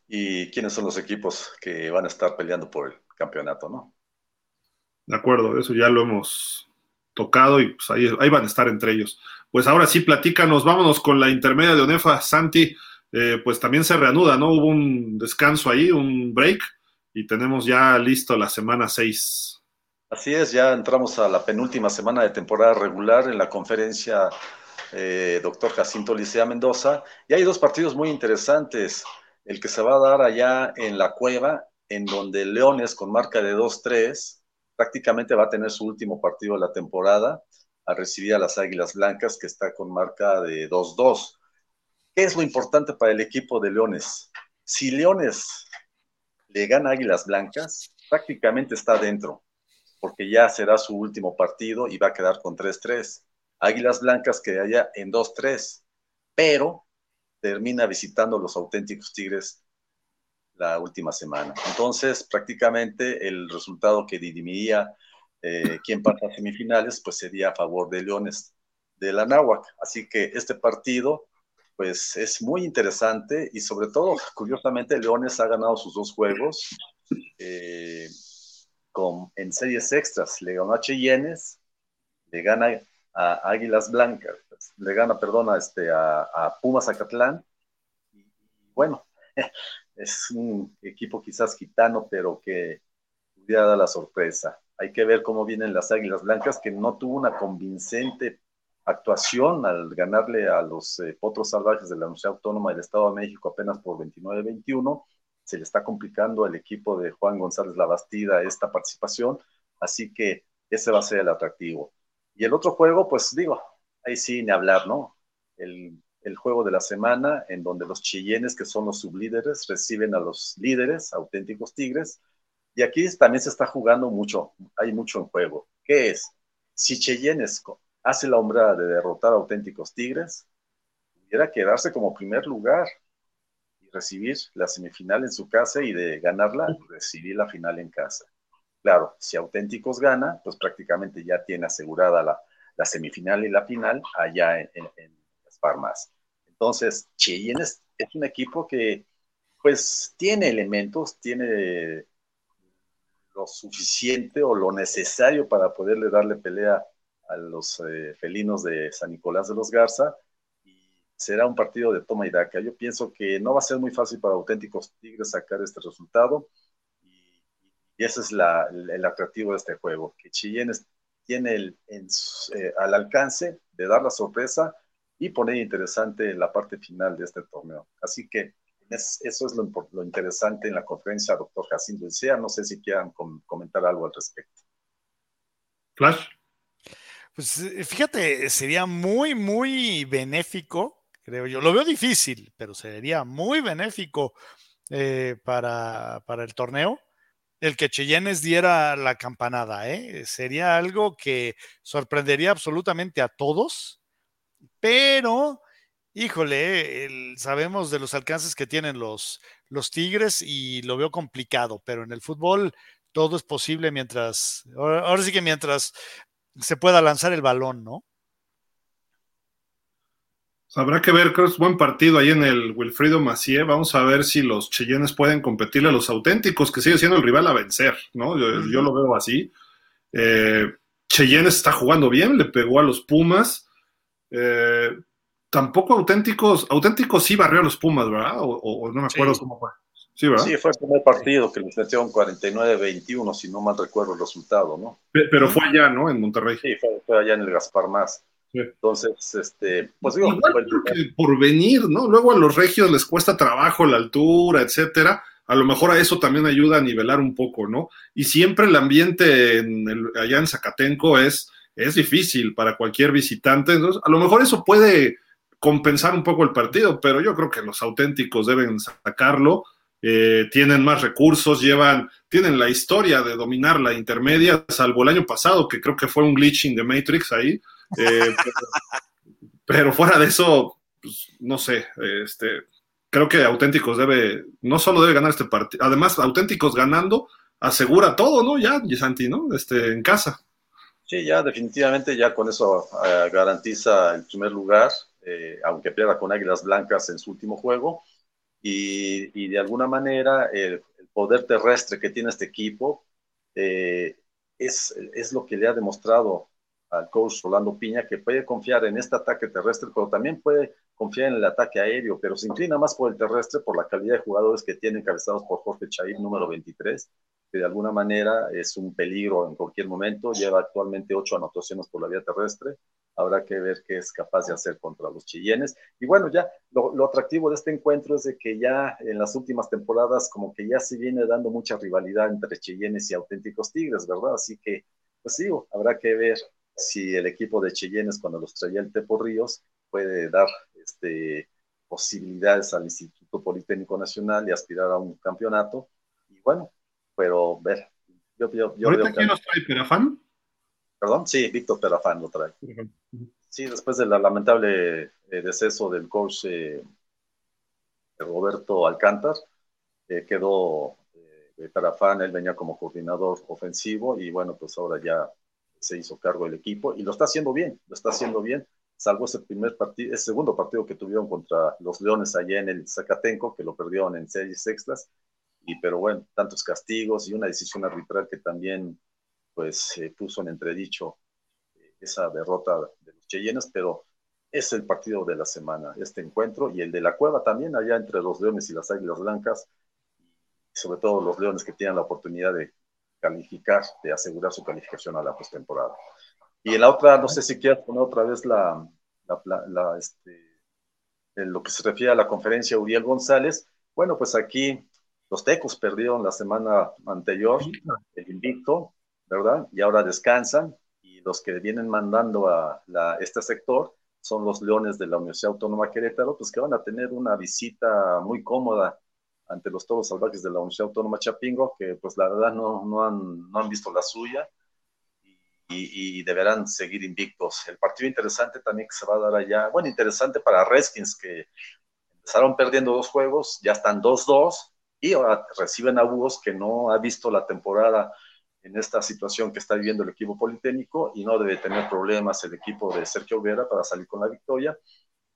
y quiénes son los equipos que van a estar peleando por el campeonato, ¿no? De acuerdo, eso ya lo hemos tocado y pues ahí, van a estar entre ellos. Pues ahora sí, platícanos, vámonos con la intermedia de Onefa. Santi, eh, pues también se reanuda, ¿no? Hubo un descanso ahí, un break, y tenemos ya listo la semana 6. Así es, ya entramos a la penúltima semana de temporada regular en la conferencia eh, doctor Jacinto Licea Mendoza, y hay dos partidos muy interesantes el que se va a dar allá en la cueva, en donde Leones con marca de 2-3 prácticamente va a tener su último partido de la temporada a recibir a las Águilas Blancas, que está con marca de 2-2. ¿Qué es lo importante para el equipo de Leones? Si Leones le gana Águilas Blancas, prácticamente está dentro, porque ya será su último partido y va a quedar con 3-3. Águilas Blancas quedaría en 2-3, pero termina visitando los auténticos Tigres la última semana. Entonces, prácticamente el resultado que dirimiría eh, quién pasa a semifinales, pues sería a favor de Leones de la Náhuac. Así que este partido, pues es muy interesante y sobre todo, curiosamente, Leones ha ganado sus dos juegos eh, con, en series extras. Le ganó a Cheyennes, le gana a Águilas Blancas, le gana, perdón, a, este, a, Pumas Acatlán. Y, bueno, es un equipo quizás gitano, pero que pudiera dar la sorpresa. Hay que ver cómo vienen las Águilas Blancas, que no tuvo una convincente actuación al ganarle a los eh, potros salvajes de la Universidad Autónoma del Estado de México apenas por 29-21. Se le está complicando al equipo de Juan González Labastida esta participación, así que ese va a ser el atractivo. Y el otro juego, pues digo, ahí sí ni hablar, ¿no? El, juego de la semana en donde los chillenes, que son los sublíderes, reciben a los líderes, auténticos tigres. Y aquí también se está jugando mucho, hay mucho en juego. ¿Qué es? Si Cheyennes hace la hombrada de derrotar a auténticos tigres, pudiera quedarse como primer lugar y recibir la semifinal en su casa y de ganarla, recibir la final en casa. Claro, si auténticos gana, pues prácticamente ya tiene asegurada la, la semifinal y la final allá en, Palmas. Entonces, Cheyenne es, un equipo que pues tiene elementos, tiene lo suficiente o lo necesario para poderle darle pelea a los eh, felinos de San Nicolás de los Garza y será un partido de toma y daca. Yo pienso que no va a ser muy fácil para auténticos Tigres sacar este resultado y, ese es el atractivo de este juego, que Cheyenne tiene eh, al alcance de dar la sorpresa y poner interesante la parte final de este torneo. Así que eso es lo, interesante en la conferencia, doctor Jacinto Sea. No sé si quieran comentar algo al respecto. Flash. Pues eh, fíjate, sería muy, muy benéfico creo yo. Lo veo difícil, pero sería muy benéfico eh, para, para, el torneo el que Cheyennes diera la campanada. ¿eh? Sería algo que sorprendería absolutamente a todos, pero híjole, sabemos de los alcances que tienen los, los Tigres y lo veo complicado, pero en el fútbol todo es posible mientras, ahora, sí que mientras se pueda lanzar el balón, ¿no? Habrá que ver, creo que es buen partido ahí en el Wilfrido Macié. Vamos a ver si los Cheyennes pueden competirle a los auténticos, que sigue siendo el rival a vencer, ¿no? Yo, lo veo así. Eh, Cheyennes está jugando bien, le pegó a los Pumas. Eh, tampoco auténticos, auténticos sí barrió a los Pumas, ¿verdad? O, no me acuerdo cómo fue. Sí, ¿verdad? Sí, fue el primer partido que les metieron 49-21, si no mal recuerdo el resultado, ¿no? Pero fue allá, ¿no? En Monterrey. Sí, fue, allá en el Gaspar Más. Entonces, este, pues digo, por venir, ¿no? Luego a los regios les cuesta trabajo la altura, etcétera. A lo mejor a eso también ayuda a nivelar un poco, ¿no? Y siempre el ambiente allá en Zacatenco es, es difícil para cualquier visitante. Entonces, a lo mejor eso puede compensar un poco el partido, pero yo creo que los auténticos deben sacarlo. Eh, tienen más recursos, llevan, tienen la historia de dominar la intermedia, salvo el año pasado, que creo que fue un glitch in the Matrix ahí. Eh, pero, fuera de eso, pues, no sé, este, creo que Auténticos debe, no solo debe ganar este partido, además Auténticos ganando asegura todo, ¿no? Ya, Santi, ¿no? Este, en casa. Sí, ya definitivamente ya con eso eh, garantiza el primer lugar eh, aunque pierda con Águilas Blancas en su último juego. Y, de alguna manera el, poder terrestre que tiene este equipo eh, es, es lo que le ha demostrado al coach Rolando Piña, que puede confiar en este ataque terrestre, pero también puede confiar en el ataque aéreo, pero se inclina más por el terrestre por la calidad de jugadores que tiene encabezados por Jorge Chair, número 23, que de alguna manera es un peligro en cualquier momento, lleva actualmente ocho anotaciones por la vía terrestre, habrá que ver qué es capaz de hacer contra los chillenes. Y bueno, ya lo, atractivo de este encuentro es de que ya en las últimas temporadas como que ya se viene dando mucha rivalidad entre chillenes y auténticos tigres, ¿verdad? Así que, pues sí, habrá que ver si el equipo de chillenes cuando los traía el Tepo Ríos puede dar este, posibilidades al Instituto Politécnico Nacional y aspirar a un campeonato. Y bueno, pero ver. Yo, yo, yo ¿Ahorita quién nos trae Perafán? Perdón, sí, Víctor Perafán lo trae. Sí, después del lamentable eh, deceso del coach eh, Roberto Alcántar, eh, quedó Perafán, él venía como coordinador ofensivo y bueno, pues ahora ya se hizo cargo del equipo y lo está haciendo bien, lo está haciendo bien, salvo ese primer partido, ese segundo partido que tuvieron contra los Leones allá en el Zacatenco, que lo perdieron en series extras, y pero bueno, tantos castigos y una decisión arbitral que también pues se puso en entredicho eh, esa derrota de los Cheyennes, pero es el partido de la semana, este encuentro, y el de la cueva también, allá entre los Leones y las Águilas Blancas, sobre todo los Leones que tienen la oportunidad de calificar, de asegurar su calificación a la postemporada. Y en la otra, no sé si quieres poner otra vez la, la, este, en lo que se refiere a la conferencia Uriel González. Bueno, pues aquí los Tecos perdieron la semana anterior el invicto, ¿verdad? Y ahora descansan y los que vienen mandando a este sector son los Leones de la Universidad Autónoma Querétaro, pues que van a tener una visita muy cómoda ante los toros salvajes de la Universidad Autónoma Chapingo, que pues la verdad no, no, han, no han visto la suya y, y, deberán seguir invictos. El partido interesante también que se va a dar allá, bueno, interesante para Redskins, que empezaron perdiendo dos juegos, ya están 2-2 y ahora reciben a Búhos que no ha visto la temporada en esta situación que está viviendo el equipo politécnico y no debe tener problemas el equipo de Sergio Vera para salir con la victoria.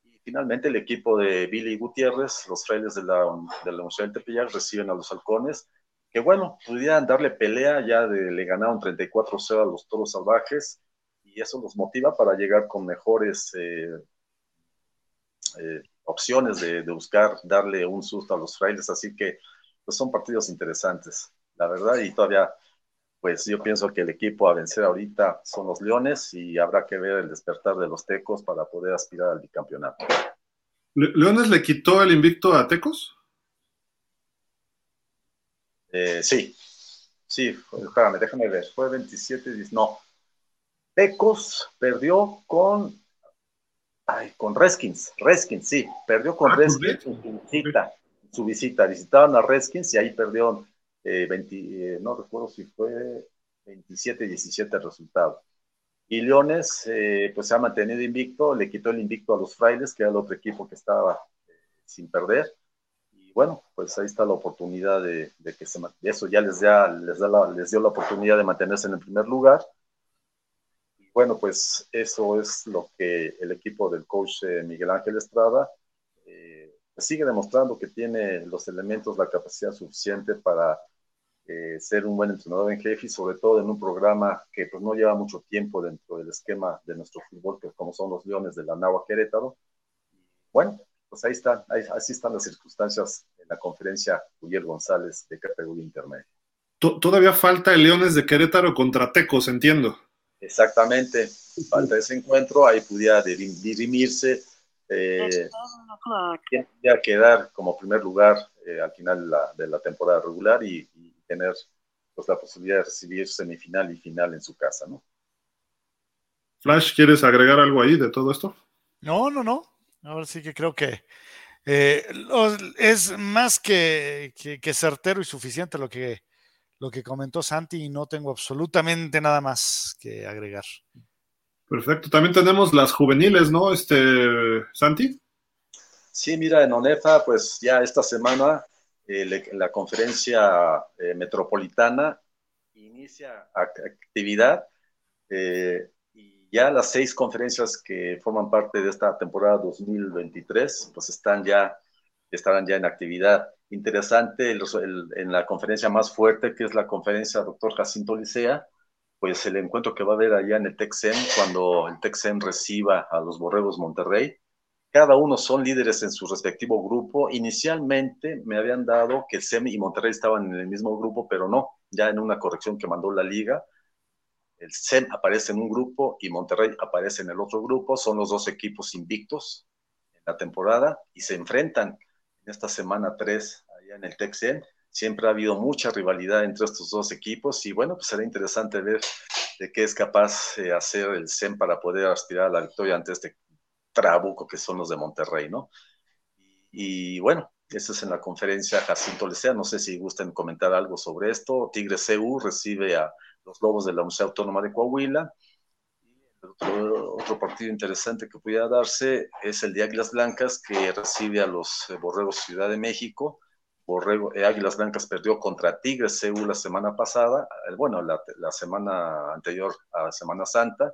Y finalmente el equipo de Billy Gutiérrez, los frailes de la, de la Universidad de Tepeyac, reciben a los halcones, que bueno, pudieran darle pelea, ya de, le ganaron 34-0 a los toros salvajes y eso los motiva para llegar con mejores eh, eh, opciones de, de, buscar darle un susto a los frailes, así que pues son partidos interesantes, la verdad, y todavía pues yo pienso que el equipo a vencer ahorita son los Leones y habrá que ver el despertar de los Tecos para poder aspirar al bicampeonato. ¿Leones le quitó el invicto a Tecos? Eh, sí, sí, espérame, déjame ver, fue 27, no. Tecos perdió con Ay, con Redskins, Redskins, sí, perdió con ah, Redskins su visita, su visita, visitaban a Redskins y ahí perdió, eh, eh, no recuerdo si fue 27-17 el resultado. Y Leones, eh, pues se ha mantenido invicto, le quitó el invicto a los Frailes, que era el otro equipo que estaba sin perder. Y bueno, pues ahí está la oportunidad de, que se eso ya les, ya les, da les dio la oportunidad de mantenerse en el primer lugar bueno, pues eso es lo que el equipo del coach Miguel Ángel Estrada sigue demostrando que tiene los elementos, la capacidad suficiente para eh, ser un buen entrenador en jefe y sobre todo en un programa que pues no lleva mucho tiempo dentro del esquema de nuestro fútbol, que como son los Leones de la Nahua Querétaro. Bueno, pues ahí están, así están las circunstancias en la conferencia Julián González de categoría intermedia. Todavía falta el Leones de Querétaro contra Tecos, entiendo. Exactamente, falta ese encuentro, ahí pudiera dirimirse eh, quedar como primer lugar eh, al final de la, temporada regular y, tener pues, la posibilidad de recibir semifinal y final en su casa, ¿no? Flash, ¿quieres agregar algo ahí de todo esto? No, no, no. Ahora sí que creo que eh, es más que, que, certero y suficiente lo que lo que comentó Santi y no tengo absolutamente nada más que agregar. Perfecto. También tenemos las juveniles, ¿no? Este, Santi. Sí, mira, en ONEFA, pues ya esta semana eh, la conferencia eh, metropolitana inicia actividad eh, y ya las seis conferencias que forman parte de esta temporada 2023, pues están ya, estarán ya en actividad interesante en la conferencia más fuerte, que es la conferencia doctor Jacinto Licea, pues el encuentro que va a haber allá en el Texen, cuando el Texen reciba a los Borregos Monterrey. Cada uno son líderes en su respectivo grupo. Inicialmente me habían dado que el SEM y Monterrey estaban en el mismo grupo, pero no, ya en una corrección que mandó la liga. El SEM aparece en un grupo y Monterrey aparece en el otro grupo. Son los dos equipos invictos en la temporada y se enfrentan esta semana 3 allá en el Texen. Siempre ha habido mucha rivalidad entre estos dos equipos y bueno, pues será interesante ver de qué es capaz de hacer el SEM para poder aspirar a la victoria ante este trabuco que son los de Monterrey, ¿no? Y, bueno, eso es en la conferencia Jacinto Lecea. No sé si gusten comentar algo sobre esto. Tigre CU recibe a los Lobos de la Universidad Autónoma de Coahuila. Otro, partido interesante que pudiera darse es el de Águilas Blancas, que recibe a los eh, Borregos Ciudad de México. Borrego, eh, Águilas Blancas perdió contra Tigres CU la semana pasada, eh, bueno, la, semana anterior a Semana Santa,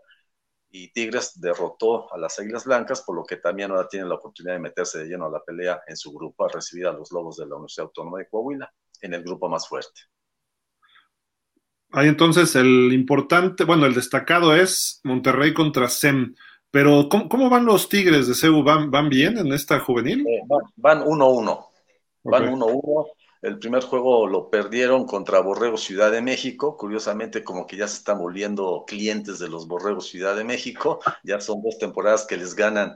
y Tigres derrotó a las Águilas Blancas, por lo que también ahora tiene la oportunidad de meterse de lleno a la pelea en su grupo, a recibir a los Lobos de la Universidad Autónoma de Coahuila, en el grupo más fuerte. Ahí entonces el importante, bueno, el destacado es Monterrey contra SEM. Pero, ¿cómo, van los Tigres de CEU? ¿Van, ¿Van, bien en esta juvenil? Eh, van 1-1. Van 1-1. El primer juego lo perdieron contra Borrego Ciudad de México. Curiosamente, como que ya se están volviendo clientes de los Borregos Ciudad de México. Ya son dos temporadas que les ganan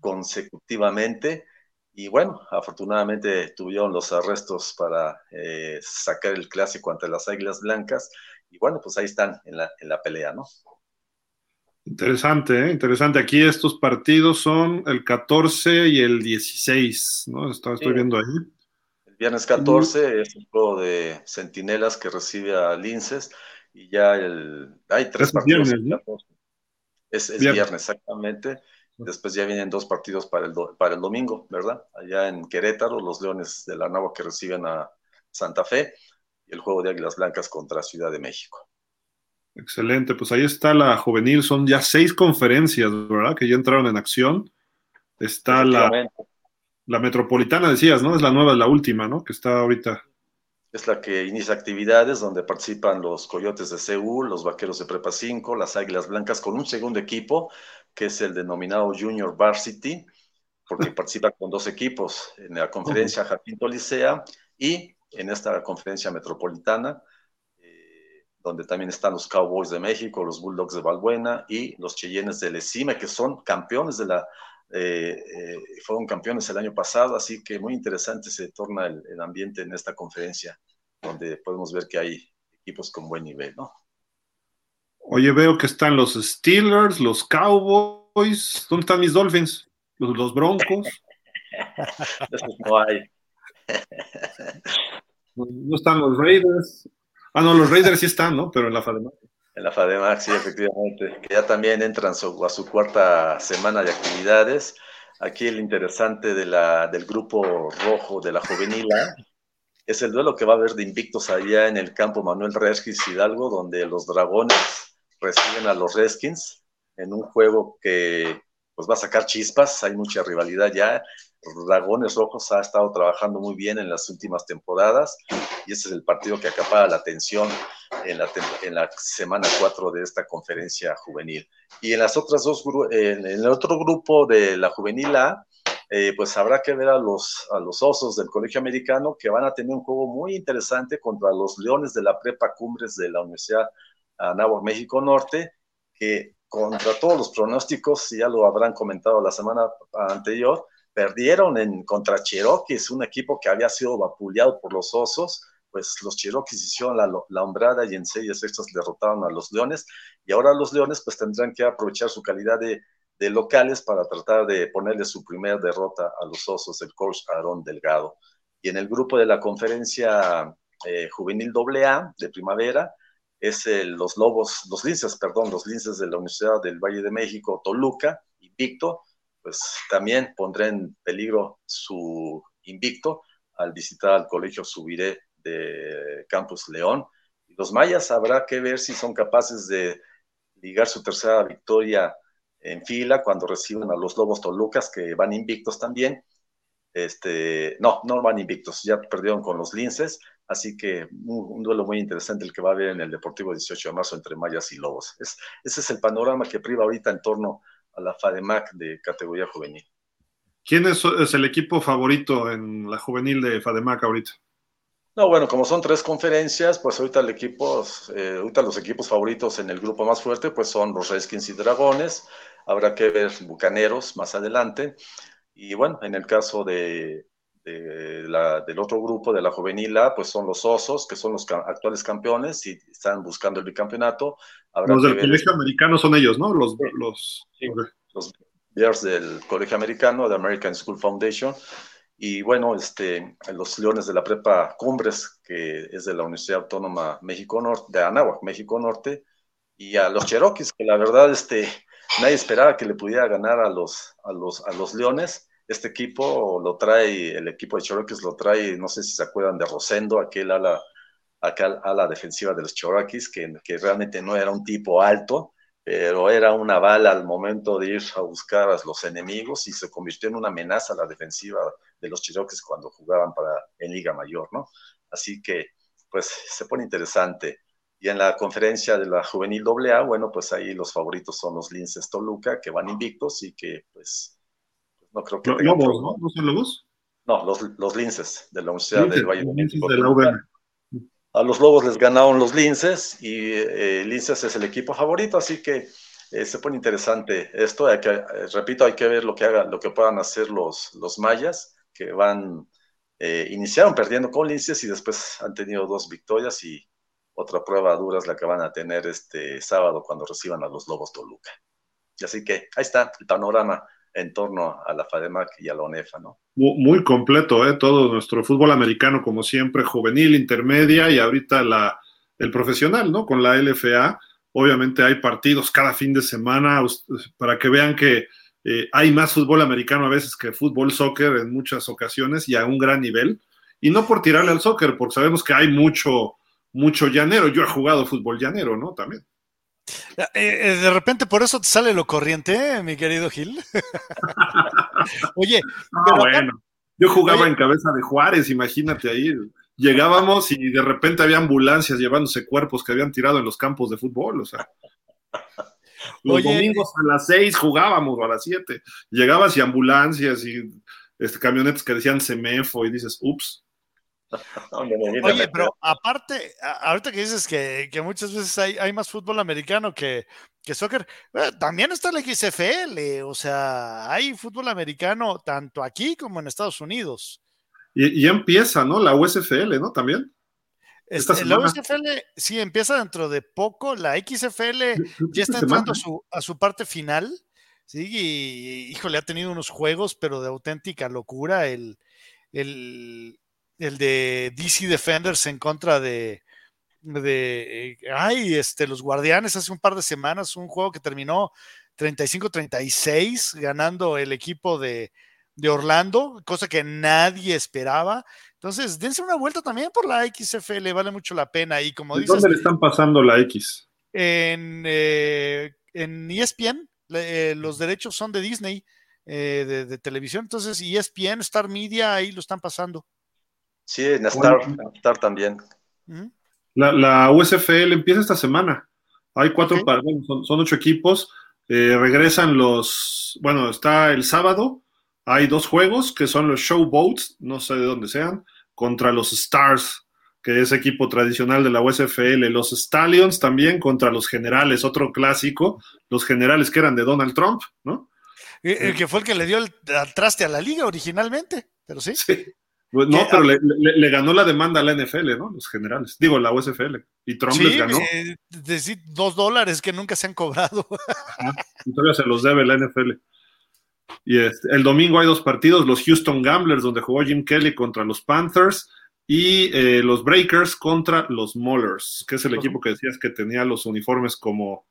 consecutivamente. Y bueno, afortunadamente tuvieron los arrestos para eh, sacar el clásico ante las Águilas Blancas. Y bueno, pues ahí están en la, en la pelea, ¿no? Interesante, ¿eh? interesante. Aquí estos partidos son el 14 y el 16, ¿no? estoy viendo ahí. El viernes 14 es el juego de Centinelas que recibe a Linces y ya el... Hay tres partidos. Es, es viernes, exactamente. Después ya vienen dos partidos para el, para el domingo, ¿verdad? Allá en Querétaro, los Leones de la Nava que reciben a Santa Fe y el juego de Águilas Blancas contra Ciudad de México. Excelente, pues ahí está la juvenil, son ya seis conferencias, ¿verdad? Que ya entraron en acción. Está la, la metropolitana, decías, ¿no? Es la nueva, la última, ¿no? Que está ahorita. Es la que inicia actividades donde participan los Coyotes de Seúl, los Vaqueros de Prepa 5, las Águilas Blancas con un segundo equipo que es el denominado Junior Varsity, porque participa con dos equipos en la conferencia Jacinto Licea y en esta conferencia metropolitana, donde también están los Cowboys de México, los Bulldogs de Valbuena y los Cheyennes de Lecime, que son campeones de la, eh, eh, fueron campeones el año pasado, así que muy interesante se torna el, el ambiente en esta conferencia, donde podemos ver que hay equipos con buen nivel, ¿no? Oye, veo que están los Steelers, los Cowboys, Cowboys? ¿Dónde están mis Dolphins? ¿Los, Broncos? no hay. No están los Raiders. Ah, no, los Raiders sí están, ¿no? Pero en la FADEMAC. En la FADEMAC, sí, efectivamente. Que ya también entran a su cuarta semana de actividades. Aquí el interesante de la, del grupo rojo de la juvenil es el duelo que va a haber de invictos allá en el campo Manuel Redskins Hidalgo, donde los dragones reciben a los Redskins en un juego que pues va a sacar chispas, hay mucha rivalidad ya. Dragones Rojos ha estado trabajando muy bien en las últimas temporadas y ese es el partido que acapara la atención en la, en la semana 4 de esta conferencia juvenil. Y en las otras dos, en el otro grupo de la juvenil A, eh, pues habrá que ver a los, a los osos del colegio americano que van a tener un juego muy interesante contra los leones de la prepa Cumbres de la Universidad Anáhuac México Norte, que contra todos los pronósticos, ya lo habrán comentado la semana anterior, perdieron en contra Cherokee, es un equipo que había sido vapuleado por los osos, pues los Cherokees hicieron la, hombrada y en series extras derrotaron a los Leones y ahora los Leones pues tendrán que aprovechar su calidad de, de locales para tratar de ponerle su primera derrota a los Osos del coach Aarón Delgado. Y en el grupo de la conferencia eh, juvenil AA de primavera es los Lobos, los Linces, perdón, los Linces de la Universidad del Valle de México, Toluca, invicto, pues también pondrá en peligro su invicto al visitar al colegio Subiré de Campus León. Y los mayas habrá que ver si son capaces de ligar su tercera victoria en fila cuando reciben a los Lobos Tolucas, que van invictos también. Este, no, no van invictos, ya perdieron con los Linces, así que un, duelo muy interesante el que va a haber en el Deportivo 18 de marzo entre Mayas y Lobos. Es, ese es el panorama que priva ahorita en torno a la FADEMAC de categoría juvenil. ¿Quién es, es el equipo favorito en la juvenil de FADEMAC ahorita? No, bueno, como son tres conferencias, pues ahorita el equipo, eh, ahorita los equipos favoritos en el grupo más fuerte, pues son los Redskins y Dragones. Habrá que ver Bucaneros más adelante. Y bueno, en el caso de, la, del otro grupo, de la juvenil pues son los Osos, que son los actuales campeones y están buscando el bicampeonato. los del Colegio Americano son ellos, ¿no? Los, los, los Bears del Colegio Americano, de American School Foundation y bueno, este, los Leones de la Prepa Cumbres, que es de la Universidad Autónoma México Norte, de Anáhuac, México Norte, y a los Cherokees, que la verdad este, nadie esperaba que le pudiera ganar a los, a los, a los Leones. Este equipo lo trae, el equipo de Cherokees lo trae, no sé si se acuerdan de Rosendo, aquel ala, aquel ala defensiva de los Cherokees, que, realmente no era un tipo alto, pero era una bala al momento de ir a buscar a los enemigos y se convirtió en una amenaza a la defensiva de los Cherokees cuando jugaban para, en Liga Mayor, ¿no? Así que, pues, se pone interesante. Y en la conferencia de la juvenil AA, bueno, pues ahí los favoritos son los Linces Toluca, que van invictos y que, pues, no creo que... ¿Lobos, no? ¿No son Lobos? No, los, los Linces de la Universidad del Valle de México. a los Lobos les ganaron los Linces y eh, Linces es el equipo favorito, así que eh, se pone interesante esto. Hay que, repito, hay que ver lo que haga, lo que puedan hacer los, los mayas que van, eh, iniciaron perdiendo con Linces y después han tenido dos victorias y otra prueba dura es la que van a tener este sábado cuando reciban a los Lobos Toluca. Y así que ahí está el panorama en torno a la FADEMAC y a la ONEFA, ¿no? Muy completo, ¿eh? Todo nuestro fútbol americano, como siempre, juvenil, intermedia y ahorita la, el profesional, ¿no? Con la LFA. Obviamente hay partidos cada fin de semana para que vean que eh, hay más fútbol americano a veces que fútbol soccer en muchas ocasiones y a un gran nivel. Y no por tirarle al soccer, porque sabemos que hay mucho, mucho llanero. Yo he jugado fútbol llanero, ¿no? También. Eh, eh, de repente por eso te sale lo corriente, mi querido Gil. Oye, bueno, yo jugaba en cabeza de Juárez, imagínate ahí. Llegábamos y de repente había ambulancias llevándose cuerpos que habían tirado en los campos de fútbol, o sea. Los domingos a las seis jugábamos o a las siete. Llegabas y ambulancias y este, camionetas que decían semefo y dices, ups. Oye, pero aparte, ahorita que dices que, muchas veces hay, más fútbol americano que, que soccer, eh, también está la XFL, o sea, hay fútbol americano tanto aquí como en Estados Unidos. Y, y empieza, ¿no? La USFL, ¿no? También. Este, la USFL sí empieza dentro de poco, la XFL ya está entrando a su, a su parte final. Sí, y híjole, ha tenido unos juegos, pero de auténtica locura. El, el, el de DC Defenders en contra de, de ay, este, los Guardianes hace un par de semanas, un juego que terminó 35-36, ganando el equipo de, de, Orlando, cosa que nadie esperaba. Entonces, dense una vuelta también por la XFL, vale mucho la pena. Y como dices, ¿Dónde le están pasando la X? En, eh, en ESPN, eh, los derechos son de Disney, eh, de, de, televisión, entonces ESPN, Star Media, ahí lo están pasando. Sí, en Star, Star también. La, la, USFL empieza esta semana. Hay cuatro, okay. son, son, ocho equipos. Eh, regresan los, bueno, está el sábado. Hay dos juegos que son los Showboats, no sé de dónde sean, contra los Stars, que es equipo tradicional de la USFL. Los Stallions también contra los Generales, otro clásico. Los Generales que eran de Donald Trump, ¿no? El que fue el que le dio el traste a la liga originalmente, pero sí. sí. Pues no, pero le, le, le, ganó la demanda a la NFL, ¿no? Los generales. Digo, la USFL. Y Trump sí, les ganó. Eh, decir, dos dólares que nunca se han cobrado. y todavía se los debe la NFL. Y este, el domingo hay dos partidos: los Houston Gamblers, donde jugó Jim Kelly contra los Panthers, y eh, los Breakers contra los Maulers, que es el equipo que decías que tenía los uniformes como,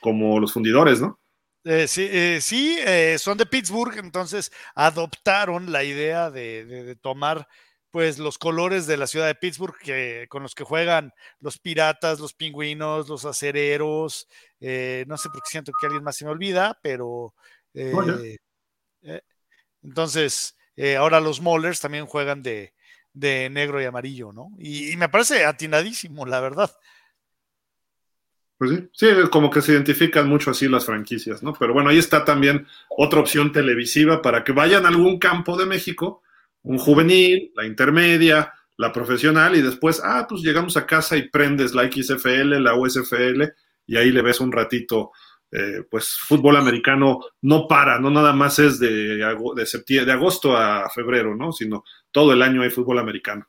como los fundidores, ¿no? Eh, sí, eh, sí eh, son de Pittsburgh, entonces adoptaron la idea de, de, de, tomar pues los colores de la ciudad de Pittsburgh que, con los que juegan los piratas, los pingüinos, los acereros, eh, no sé por qué siento que alguien más se me olvida, pero oh, entonces ahora los Mollers también juegan de, de negro y amarillo, ¿no? Y, y me parece atinadísimo, la verdad. Pues sí, sí, como que se identifican mucho así las franquicias, ¿no? Pero bueno, ahí está también otra opción televisiva para que vayan a algún campo de México, un juvenil, la intermedia, la profesional, y después, ah, pues llegamos a casa y prendes la XFL, la USFL, y ahí le ves un ratito, eh, pues fútbol americano no para, no nada más es de, de, septiembre, de agosto a febrero, ¿no? Sino todo el año hay fútbol americano.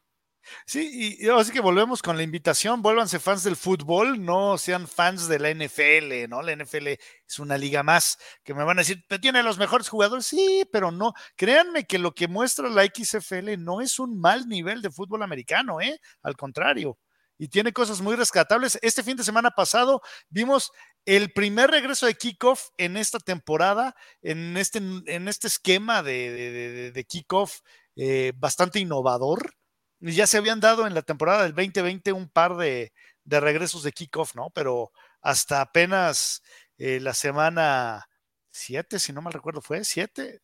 Sí, y así que volvemos con la invitación, vuélvanse fans del fútbol, no sean fans de la NFL, ¿no? La NFL es una liga más, que me van a decir, tiene los mejores jugadores, sí, pero no, créanme que lo que muestra la XFL no es un mal nivel de fútbol americano, ¿eh? Al contrario, y tiene cosas muy rescatables. Este fin de semana pasado vimos el primer regreso de kickoff en esta temporada, en este, en este esquema de, de, de, de kickoff eh, bastante innovador ya se habían dado en la temporada del 2020 un par de, de regresos de kickoff, ¿no? Pero hasta apenas eh, la semana 7, si no mal recuerdo, fue 7,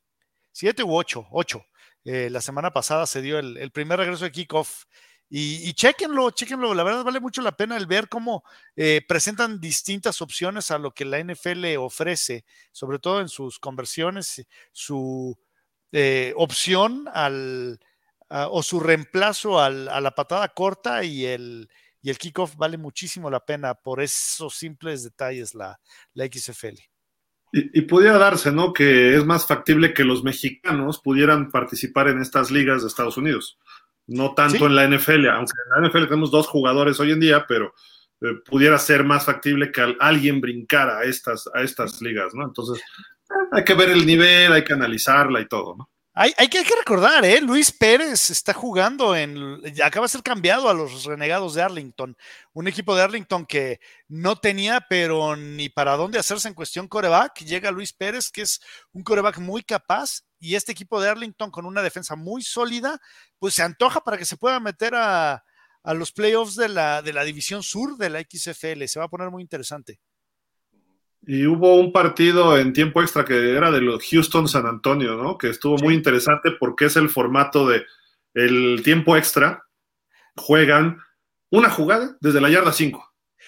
7 u 8, 8. Eh, la semana pasada se dio el, primer regreso de kickoff. Y, y chequenlo, chequenlo, la verdad vale mucho la pena el ver cómo eh, presentan distintas opciones a lo que la NFL ofrece, sobre todo en sus conversiones, su opción al, uh, o su reemplazo al, a la patada corta y el, y el kickoff vale muchísimo la pena por esos simples detalles la, la XFL. Y, y, pudiera darse, ¿no? Que es más factible que los mexicanos pudieran participar en estas ligas de Estados Unidos. No tanto ¿Sí? en la NFL, aunque en la NFL tenemos dos jugadores hoy en día, pero eh, pudiera ser más factible que alguien brincara a estas, a estas ligas, ¿no? Entonces, hay que ver el nivel, hay que analizarla y todo, ¿no? Hay, que, recordar, ¿eh? Luis Pérez está jugando en. Acaba de ser cambiado a los renegados de Arlington. Un equipo de Arlington que no tenía, pero ni para dónde hacerse en cuestión coreback. Llega Luis Pérez, que es un coreback muy capaz. Y este equipo de Arlington, con una defensa muy sólida, pues se antoja para que se pueda meter a, a los playoffs de la, de la división sur de la XFL. Se va a poner muy interesante. Y hubo un partido en tiempo extra que era de los Houston San Antonio, ¿no? Que estuvo sí. muy interesante porque es el formato de el tiempo extra. Juegan una jugada desde la yarda 5.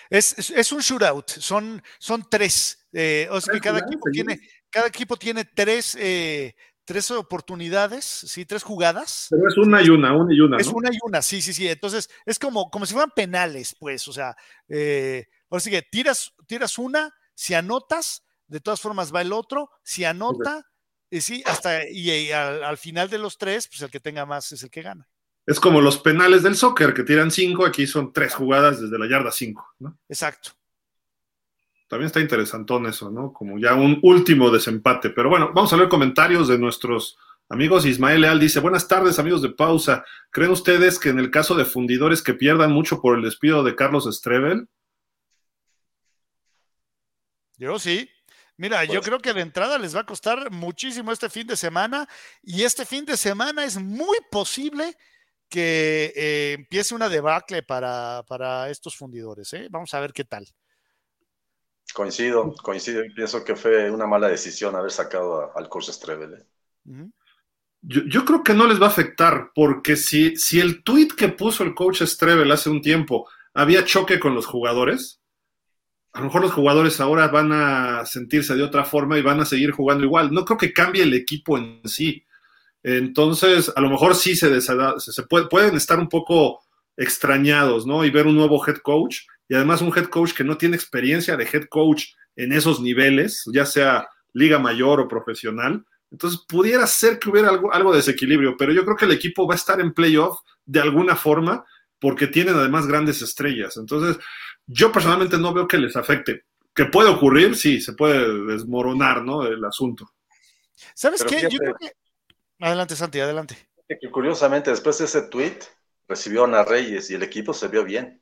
Es, es, un shootout, son, son tres. Eh, o sea que cada equipo, tiene, cada equipo tiene tres, eh, tres oportunidades, sí, tres jugadas. Pero es una y una, una y una. Es ¿no? una y una, sí, sí, sí. Entonces, es como, como si fueran penales, pues. O sea, eh, o sea que tiras, tiras una, si anotas, de todas formas va el otro, si anota, y sí, hasta y, y al, al, final de los tres, pues el que tenga más es el que gana. Es como los penales del soccer, que tiran cinco, aquí son tres jugadas desde la yarda cinco, ¿no? Exacto. también está interesantón eso, ¿no? Como ya un último desempate. Pero bueno, vamos a leer comentarios de nuestros amigos. Ismael Leal dice, buenas tardes amigos de pausa. ¿Creen ustedes que en el caso de fundidores que pierdan mucho por el despido de Carlos Strebel? Yo sí. Mira, yo pues creo que de entrada les va a costar muchísimo este fin de semana y este fin de semana es muy posible que eh, empiece una debacle para, para estos fundidores. ¿eh? Vamos a ver qué tal. Coincido, coincido. Pienso que fue una mala decisión haber sacado al curso Strebel. ¿eh? Yo, creo que no les va a afectar, porque si, si el tweet que puso el coach Strebel hace un tiempo había choque con los jugadores, a lo mejor los jugadores ahora van a sentirse de otra forma y van a seguir jugando igual. No creo que cambie el equipo en sí. Entonces, a lo mejor sí se, pueden estar un poco extrañados, ¿no? Y ver un nuevo head coach y además un head coach que no tiene experiencia de head coach en esos niveles, ya sea liga mayor o profesional. Entonces pudiera ser que hubiera algo, algo de desequilibrio, pero yo creo que el equipo va a estar en playoff de alguna forma porque tienen además grandes estrellas. Entonces, yo personalmente no veo que les afecte. Que puede ocurrir, sí, se puede desmoronar, ¿no? El asunto. ¿Sabes qué? yo creo que... Adelante, Santi, adelante. Que curiosamente, después de ese tweet, recibió a Reyes y el equipo se vio bien.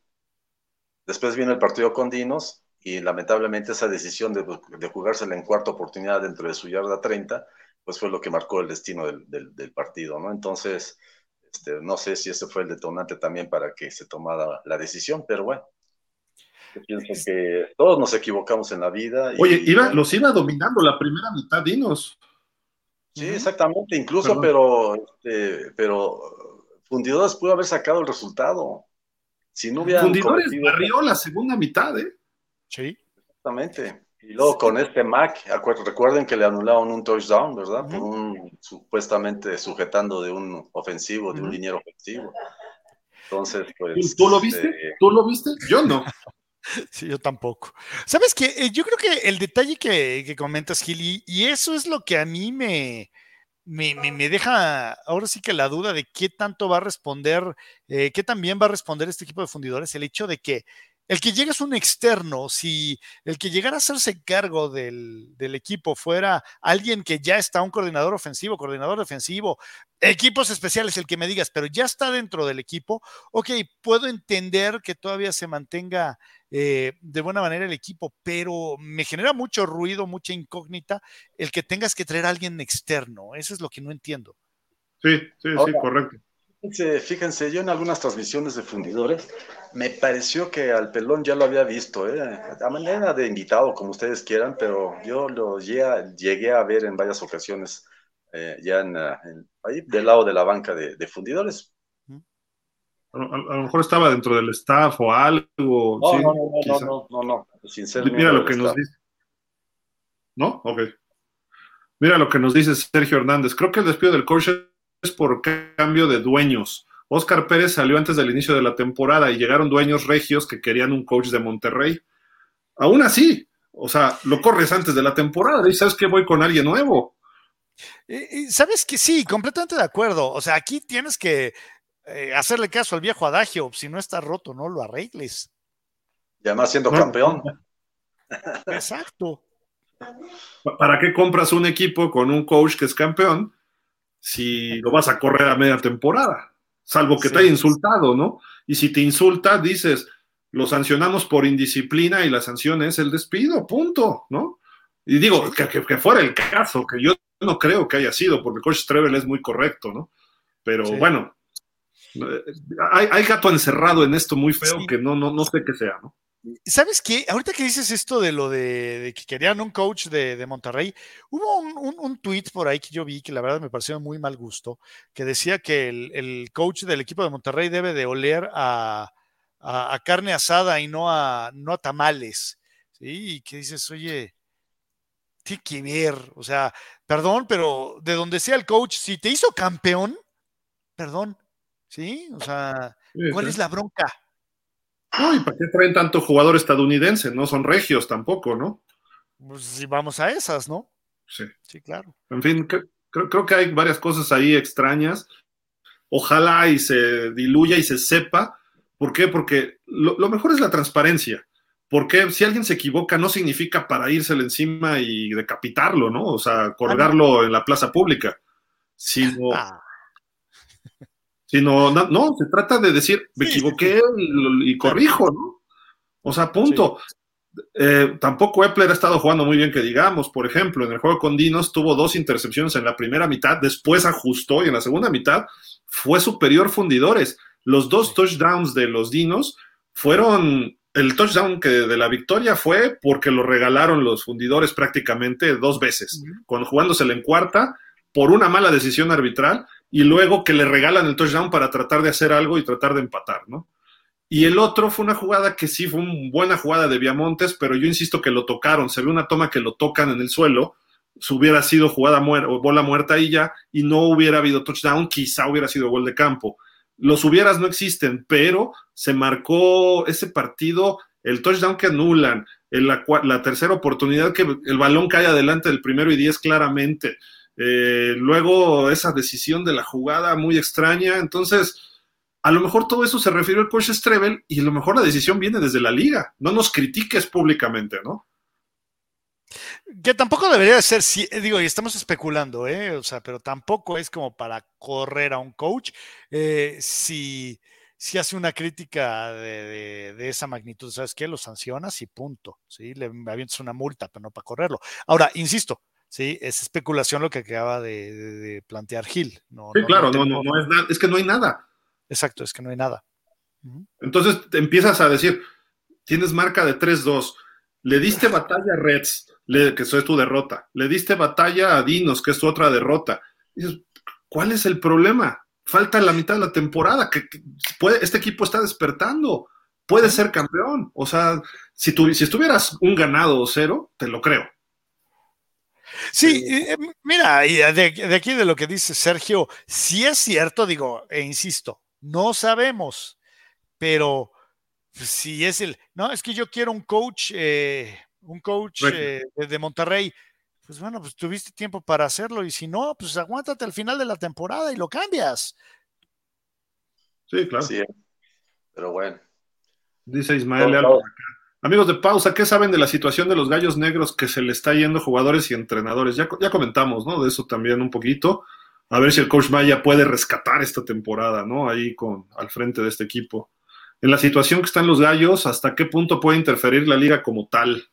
Después viene el partido con Dinos y lamentablemente esa decisión de, de jugársela en cuarta oportunidad dentro de su yarda 30, pues fue lo que marcó el destino del, partido, ¿no? Entonces, este, no sé si ese fue el detonante también para que se tomara la decisión, pero bueno. Yo pienso que todos nos equivocamos en la vida. Oye, iba, los iba dominando la primera mitad, Dinos. Sí, exactamente, incluso, pero, este, pero Fundidores pudo haber sacado el resultado. Si no hubiera. Fundidores barrió la segunda mitad, ¿eh? Sí. Exactamente. Y luego con este Mac, recuerden que le anularon un touchdown, ¿verdad? Por un supuestamente sujetando de un ofensivo, de un dinero ofensivo. Entonces, pues. ¿Tú, lo viste? Este, ¿Tú lo viste? Yo no. Sí, yo tampoco. ¿Sabes qué? Eh, yo creo que el detalle que, comentas, Gil, y, eso es lo que a mí me, me, deja ahora sí que la duda de qué tanto va a responder, eh, qué también va a responder este equipo de fundidores, el hecho de que el que llegue es un externo, si el que llegara a hacerse cargo del, del, equipo fuera alguien que ya está un coordinador ofensivo, coordinador defensivo, equipos especiales, el que me digas, pero ya está dentro del equipo, ok, puedo entender que todavía se mantenga eh, de buena manera el equipo, pero me genera mucho ruido, mucha incógnita el que tengas que traer a alguien externo. Eso es lo que no entiendo. Sí, sí, sí, correcto. Fíjense, yo en algunas transmisiones de fundidores me pareció que al pelón ya lo había visto, ¿eh? a manera de invitado, como ustedes quieran, pero yo lo llegué, a ver en varias ocasiones eh, ya en, ahí del lado de la banca de fundidores. A, lo mejor estaba dentro del staff o algo. No, no, no, no, no, no, Mira lo que nos dice. ¿No? Ok. Mira lo que nos dice Sergio Hernández. Creo que el despido del coach es por cambio de dueños. Oscar Pérez salió antes del inicio de la temporada y llegaron dueños regios que querían un coach de Monterrey. Aún así, o sea, lo corres antes de la temporada y sabes que voy con alguien nuevo. Sabes que sí, completamente de acuerdo. O sea, aquí tienes que eh, hacerle caso al viejo adagio, si no está roto, no lo arregles. Y además siendo campeón. Exacto. ¿Para qué compras un equipo con un coach que es campeón si lo vas a correr a media temporada? Salvo que te haya insultado, ¿no? Y si te insulta, dices, lo sancionamos por indisciplina y la sanción es el despido, punto, ¿no? Y digo, que, que, fuera el caso, que yo no creo que haya sido, porque el coach Trevel es muy correcto, ¿no? Pero bueno, hay, gato encerrado en esto muy feo que no, no, no sé qué sea, ¿no? ¿Sabes qué? Ahorita que dices esto de lo de, que querían un coach de, Monterrey, hubo un, un, tweet por ahí que yo vi que la verdad me pareció muy mal gusto, que decía que el, coach del equipo de Monterrey debe de oler a, carne asada y no a, no a tamales. ¿sí? Y que dices, oye, tiene que ver, o sea, perdón, pero de donde sea el coach, si te hizo campeón, perdón, ¿Sí? O sea, ¿cuál es la bronca? No, ¿y para qué traen tanto jugador estadounidense? No son regios tampoco, ¿no? Pues si vamos a esas, ¿no? Sí. Sí, claro. En fin, creo, que hay varias cosas ahí extrañas. Ojalá y se diluya y se sepa. ¿Por qué? Porque lo, mejor es la transparencia. porque si alguien se equivoca no significa para írsele encima y decapitarlo, ¿no? O sea, colgarlo en la plaza pública, sino... Ah. Sino, no, se trata de decir, me equivoqué y, corrijo, ¿no? O sea, punto. Eh, tampoco Epler ha estado jugando muy bien, que digamos. Por ejemplo, en el juego con Dinos tuvo dos intercepciones en la primera mitad, después ajustó y en la segunda mitad fue superior fundidores. Los dos touchdowns de los Dinos fueron el touchdown que de la victoria fue porque lo regalaron los fundidores prácticamente dos veces, con jugándosela en cuarta por una mala decisión arbitral y luego que le regalan el touchdown para tratar de hacer algo y tratar de empatar, ¿no? Y el otro fue una jugada que sí fue una buena jugada de Viamontes, pero yo insisto que lo tocaron, se ve una toma que lo tocan en el suelo, si hubiera sido jugada o bola muerta ahí ya y no hubiera habido touchdown, quizá hubiera sido gol de campo los hubieras no existen, pero se marcó ese partido, el touchdown que anulan, la, la tercera oportunidad que el balón cae adelante del primero y diez claramente. Eh, luego esa decisión de la jugada muy extraña. Entonces, a lo mejor todo eso se refirió al coach Strebel y a lo mejor la decisión viene desde la liga. No nos critiques públicamente, ¿no? Que tampoco debería ser, digo, y estamos especulando, ¿eh? O sea, pero tampoco es como para correr a un coach. Eh, si, si, hace una crítica de, esa magnitud, ¿sabes qué? Lo sancionas y punto, ¿sí? Le avientas una multa, pero no para correrlo. Ahora, insisto, ¿sí? Es especulación lo que acaba de, plantear Gil. No, sí, claro, no, no, no, es nada, es que no hay nada. Exacto, es que no hay nada. Entonces te empiezas a decir, tienes marca de 3-2, le diste batalla a Reds, que eso es tu derrota. Le diste batalla a Dinos, que es tu otra derrota. dices, ¿cuál es el problema? Falta la mitad de la temporada, que, puede, este equipo está despertando, puede ser campeón. O sea, si, tu, si estuvieras un ganado o cero, te lo creo. Sí, eh, mira, de, de, aquí de lo que dice Sergio, si es cierto, digo, e insisto, no sabemos, pero si es el, no, es que yo quiero un coach eh, un coach eh, de Monterrey, pues bueno, pues tuviste tiempo para hacerlo y si no, pues aguántate al final de la temporada y lo cambias. Sí, claro. Sí, pero bueno. Dice Ismael Amigos de pausa, ¿qué saben de la situación de los gallos negros que se le está yendo jugadores y entrenadores? Ya, comentamos, ¿no? De eso también un poquito. A ver si el coach Maya puede rescatar esta temporada, ¿no? Ahí con al frente de este equipo. En la situación que están los gallos, ¿hasta qué punto puede interferir la liga como tal?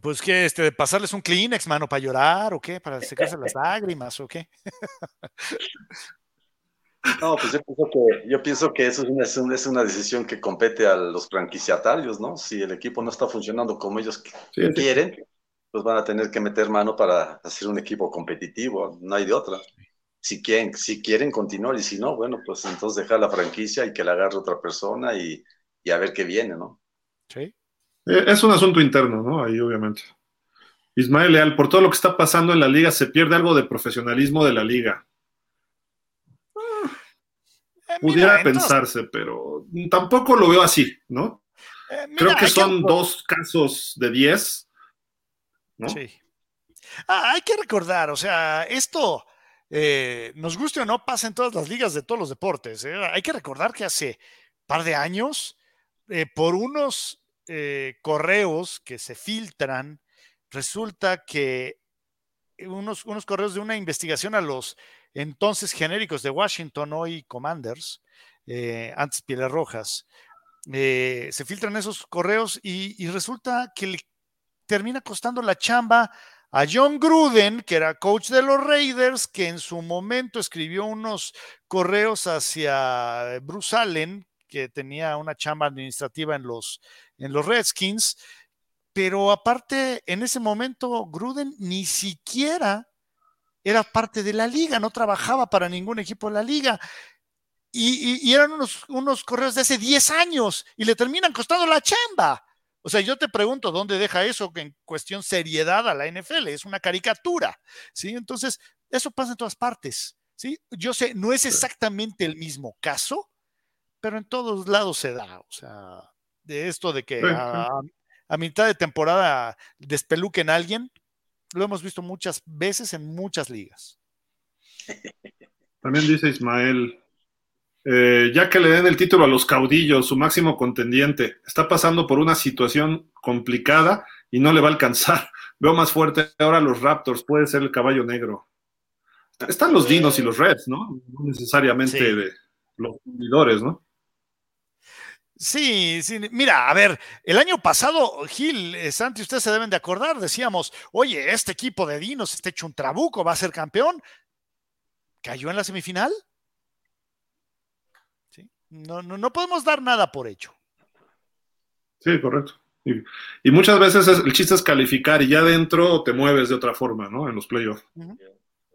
Pues que este, pasarles un Kleenex, mano, para llorar o qué, para secarse las lágrimas o qué. No, pues yo pienso que, yo pienso que eso es una, es una, decisión que compete a los franquiciatarios, ¿no? Si el equipo no está funcionando como ellos quieren, pues van a tener que meter mano para hacer un equipo competitivo, no hay de otra. Si quieren, si quieren continuar y si no, bueno, pues entonces dejar la franquicia y que la agarre otra persona y, y a ver qué viene, ¿no? Sí. Eh, es un asunto interno, ¿no? Ahí, obviamente. Ismael Leal, por todo lo que está pasando en la liga, se pierde algo de profesionalismo de la liga. Eh, pudiera pensarse, pero tampoco lo veo así, ¿no? Eh, Creo que son dos casos de diez, ¿no? Sí. Ah, hay que recordar, o sea, esto, nos guste o no, pasa en todas las ligas de todos los deportes. Hay que recordar que hace par de años, por unos eh, correos que se filtran, resulta que unos, unos correos de una investigación a los entonces genéricos de Washington, hoy Commanders, eh, antes Pieles Rojas, eh, se filtran esos correos y, resulta que le termina costando la chamba a John Gruden, que era coach de los Raiders, que en su momento escribió unos correos hacia Bruce Allen, que tenía una chamba administrativa en los, en los Redskins, pero aparte, en ese momento, Gruden ni siquiera era parte de la liga, no trabajaba para ningún equipo de la liga. Y, eran unos, unos, correos de hace 10 años y le terminan costando la chamba. O sea, yo te pregunto, ¿dónde deja eso en cuestión seriedad a la NFL? Es una caricatura, ¿sí? Entonces, eso pasa en todas partes, ¿sí? Yo sé, no es exactamente el mismo caso, pero en todos lados se da, o sea, de esto de que a, mitad de temporada despeluquen a alguien, lo hemos visto muchas veces en muchas ligas. También dice Ismael, eh, ya que le den el título a los caudillos, su máximo contendiente, está pasando por una situación complicada y no le va a alcanzar. Veo más fuerte ahora los Raptors, puede ser el caballo negro. Están los Dinos y los Reds, ¿no? No necesariamente Sí. de los fundidores, ¿no? Sí, sí, mira, a ver, el año pasado, Gil, eh, Santi, ustedes se deben de acordar, decíamos, oye, este equipo de Dinos está hecho un trabuco, va a ser campeón. ¿Cayó en la semifinal? ¿Sí? No, no, no podemos dar nada por hecho. Sí, correcto. Y, y muchas veces es- el chiste es calificar y ya dentro te mueves de otra forma, ¿no? En los playoffs.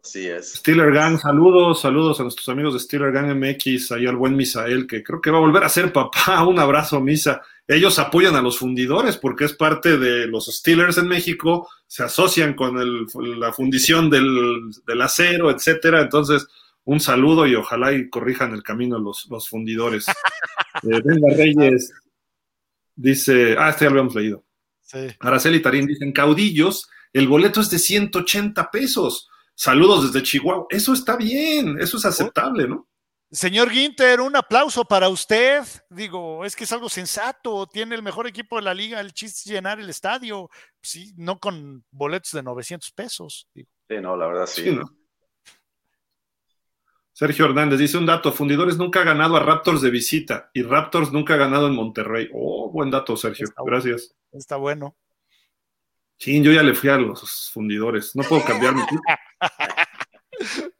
Así es. Steeler Gang, saludos, saludos a nuestros amigos de Steeler Gang MX, ahí al buen Misael, que creo que va a volver a ser papá. Un abrazo, Misa. Ellos apoyan a los fundidores porque es parte de los Steelers en México, se asocian con el- la fundición del, del acero, etcétera. Entonces, un saludo y ojalá y corrijan el camino los, los fundidores. Eh, Venga Reyes dice, ah, este ya lo habíamos leído. Sí. Araceli Tarín dicen, caudillos, el boleto es de 180 pesos. Saludos desde Chihuahua. Eso está bien, eso es aceptable, ¿no? Señor Ginter, un aplauso para usted. Digo, es que es algo sensato. Tiene el mejor equipo de la liga. El chiste es llenar el estadio. Sí, no con boletos de 900 pesos. Digo. Sí, no, la verdad sí. Sí, ¿no? Sergio Hernández dice un dato, Fundidores nunca ha ganado a Raptors de visita y Raptors nunca ha ganado en Monterrey. Oh, buen dato, Sergio. Está bueno. Gracias. Está bueno. Sí, yo ya le fui a los fundidores. No puedo cambiar mi.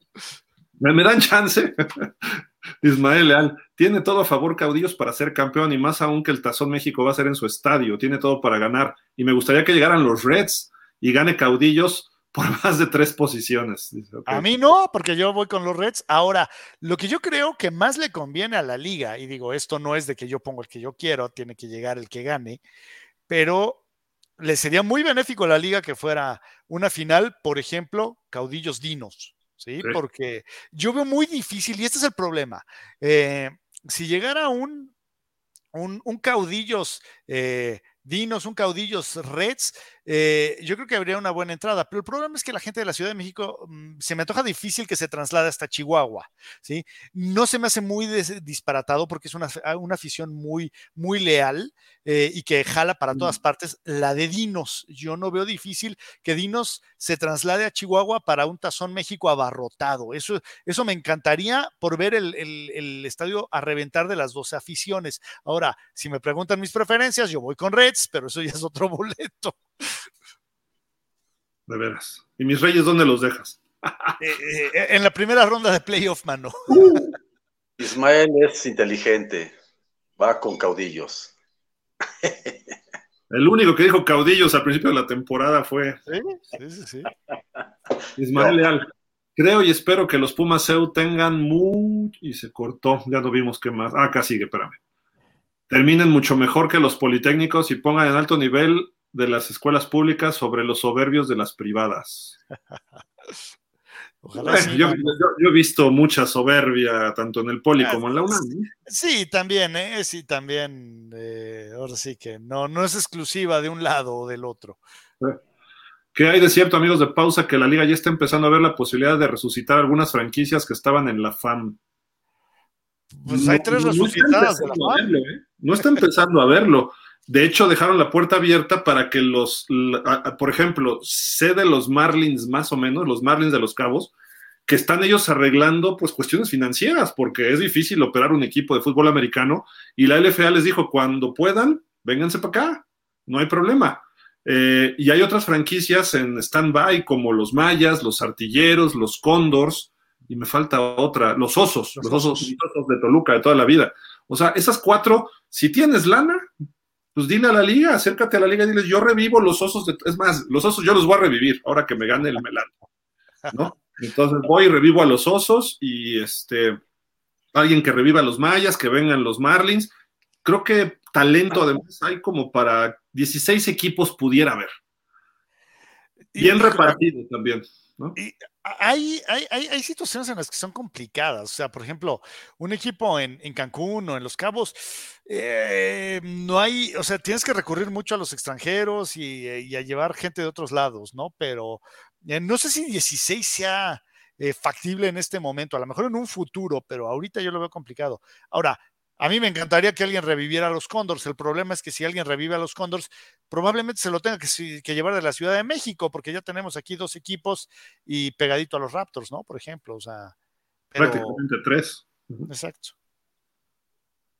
¿Me, me dan chance? Ismael Leal, tiene todo a favor Caudillos para ser campeón y más aún que el Tazón México va a ser en su estadio. Tiene todo para ganar. Y me gustaría que llegaran los Reds y gane Caudillos por más de tres posiciones. A mí no, porque yo voy con los Reds. Ahora, lo que yo creo que más le conviene a la liga, y digo, esto no es de que yo pongo el que yo quiero, tiene que llegar el que gane, pero le sería muy benéfico a la liga que fuera una final, por ejemplo, caudillos dinos, ¿sí? Sí. Porque yo veo muy difícil, y este es el problema, eh, si llegara un, un, un caudillos eh, dinos, un caudillos reds, eh, yo creo que habría una buena entrada, pero el problema es que la gente de la Ciudad de México mm, se me antoja difícil que se traslade hasta Chihuahua, ¿sí? No se me hace muy disparatado porque es una, una afición muy, muy leal eh, y que jala para todas partes la de Dinos. Yo no veo difícil que Dinos se traslade a Chihuahua para un Tazón México abarrotado. Eso, eso me encantaría por ver el, el- el estadio a reventar de las 12 aficiones. Ahora, si me preguntan mis preferencias, yo voy con Reds, pero eso ya es otro boleto. De veras. ¿Y mis reyes dónde los dejas? Eh, eh, en la primera ronda de playoff, mano. Ismael es inteligente. Va con caudillos. El único que dijo caudillos al principio de la temporada fue Sí, sí, sí. sí. Ismael Leal. Creo y espero que los Pumas EU tengan mucho. Y se cortó, ya no vimos qué más. Ah, acá sigue, espérame. Terminen mucho mejor que los politécnicos y pongan en alto nivel de las escuelas públicas sobre los soberbios de las privadas. Ojalá Bueno, sí, yo, mano. yo- yo he visto mucha soberbia tanto en el poli Ah, como en la UNAM. Sí, también, ¿eh? Sí, también. eh, ahora sí que no, no es exclusiva de un lado o del otro. ¿Qué hay de cierto, amigos de pausa, que la liga ya está empezando a ver la posibilidad de resucitar algunas franquicias que estaban en la FAM? Pues hay tres no resucitadas de la empezando a FAM. verlo, ¿eh? No está empezando a verlo. De hecho, dejaron la puerta abierta para que los, por ejemplo, sé de los Marlins más o menos, los Marlins de los Cabos, que están ellos arreglando pues cuestiones financieras, porque es difícil operar un equipo de fútbol americano y la LFA les dijo, cuando puedan, vénganse para acá, no hay problema. Eh, y hay otras franquicias en stand-by como los Mayas, los Artilleros, los Cóndors, y me falta otra, los Osos, Los los, osos, osos de Toluca de toda la vida. O sea, esas cuatro, si tienes lana, pues dile a la liga, acércate a la liga y diles, yo revivo los osos, de, es más, los osos yo los voy a revivir ahora que me gane el melán, ¿no? Entonces voy y revivo a los osos y este, alguien que reviva a los mayas, que vengan los marlins. Creo que talento además hay como para 16 equipos pudiera haber. Y- Bien repartido también, ¿no? Y hay, hay, hay, situaciones en las que son complicadas. O sea, por ejemplo, un equipo en, en Cancún o en Los Cabos, eh, no hay, o sea, tienes que recurrir mucho a los extranjeros y, y a llevar gente de otros lados, ¿no? Pero eh, no sé si 16 sea eh, factible en este momento, a lo mejor en un futuro, pero ahorita yo lo veo complicado. Ahora, a mí me encantaría que alguien reviviera a los Condors. El problema es que si alguien revive a los Condors, probablemente se lo tenga que, llevar de la Ciudad de México, porque ya tenemos aquí dos equipos y pegadito a los Raptors, ¿no? Por ejemplo, o sea. Prácticamente tres. Exacto.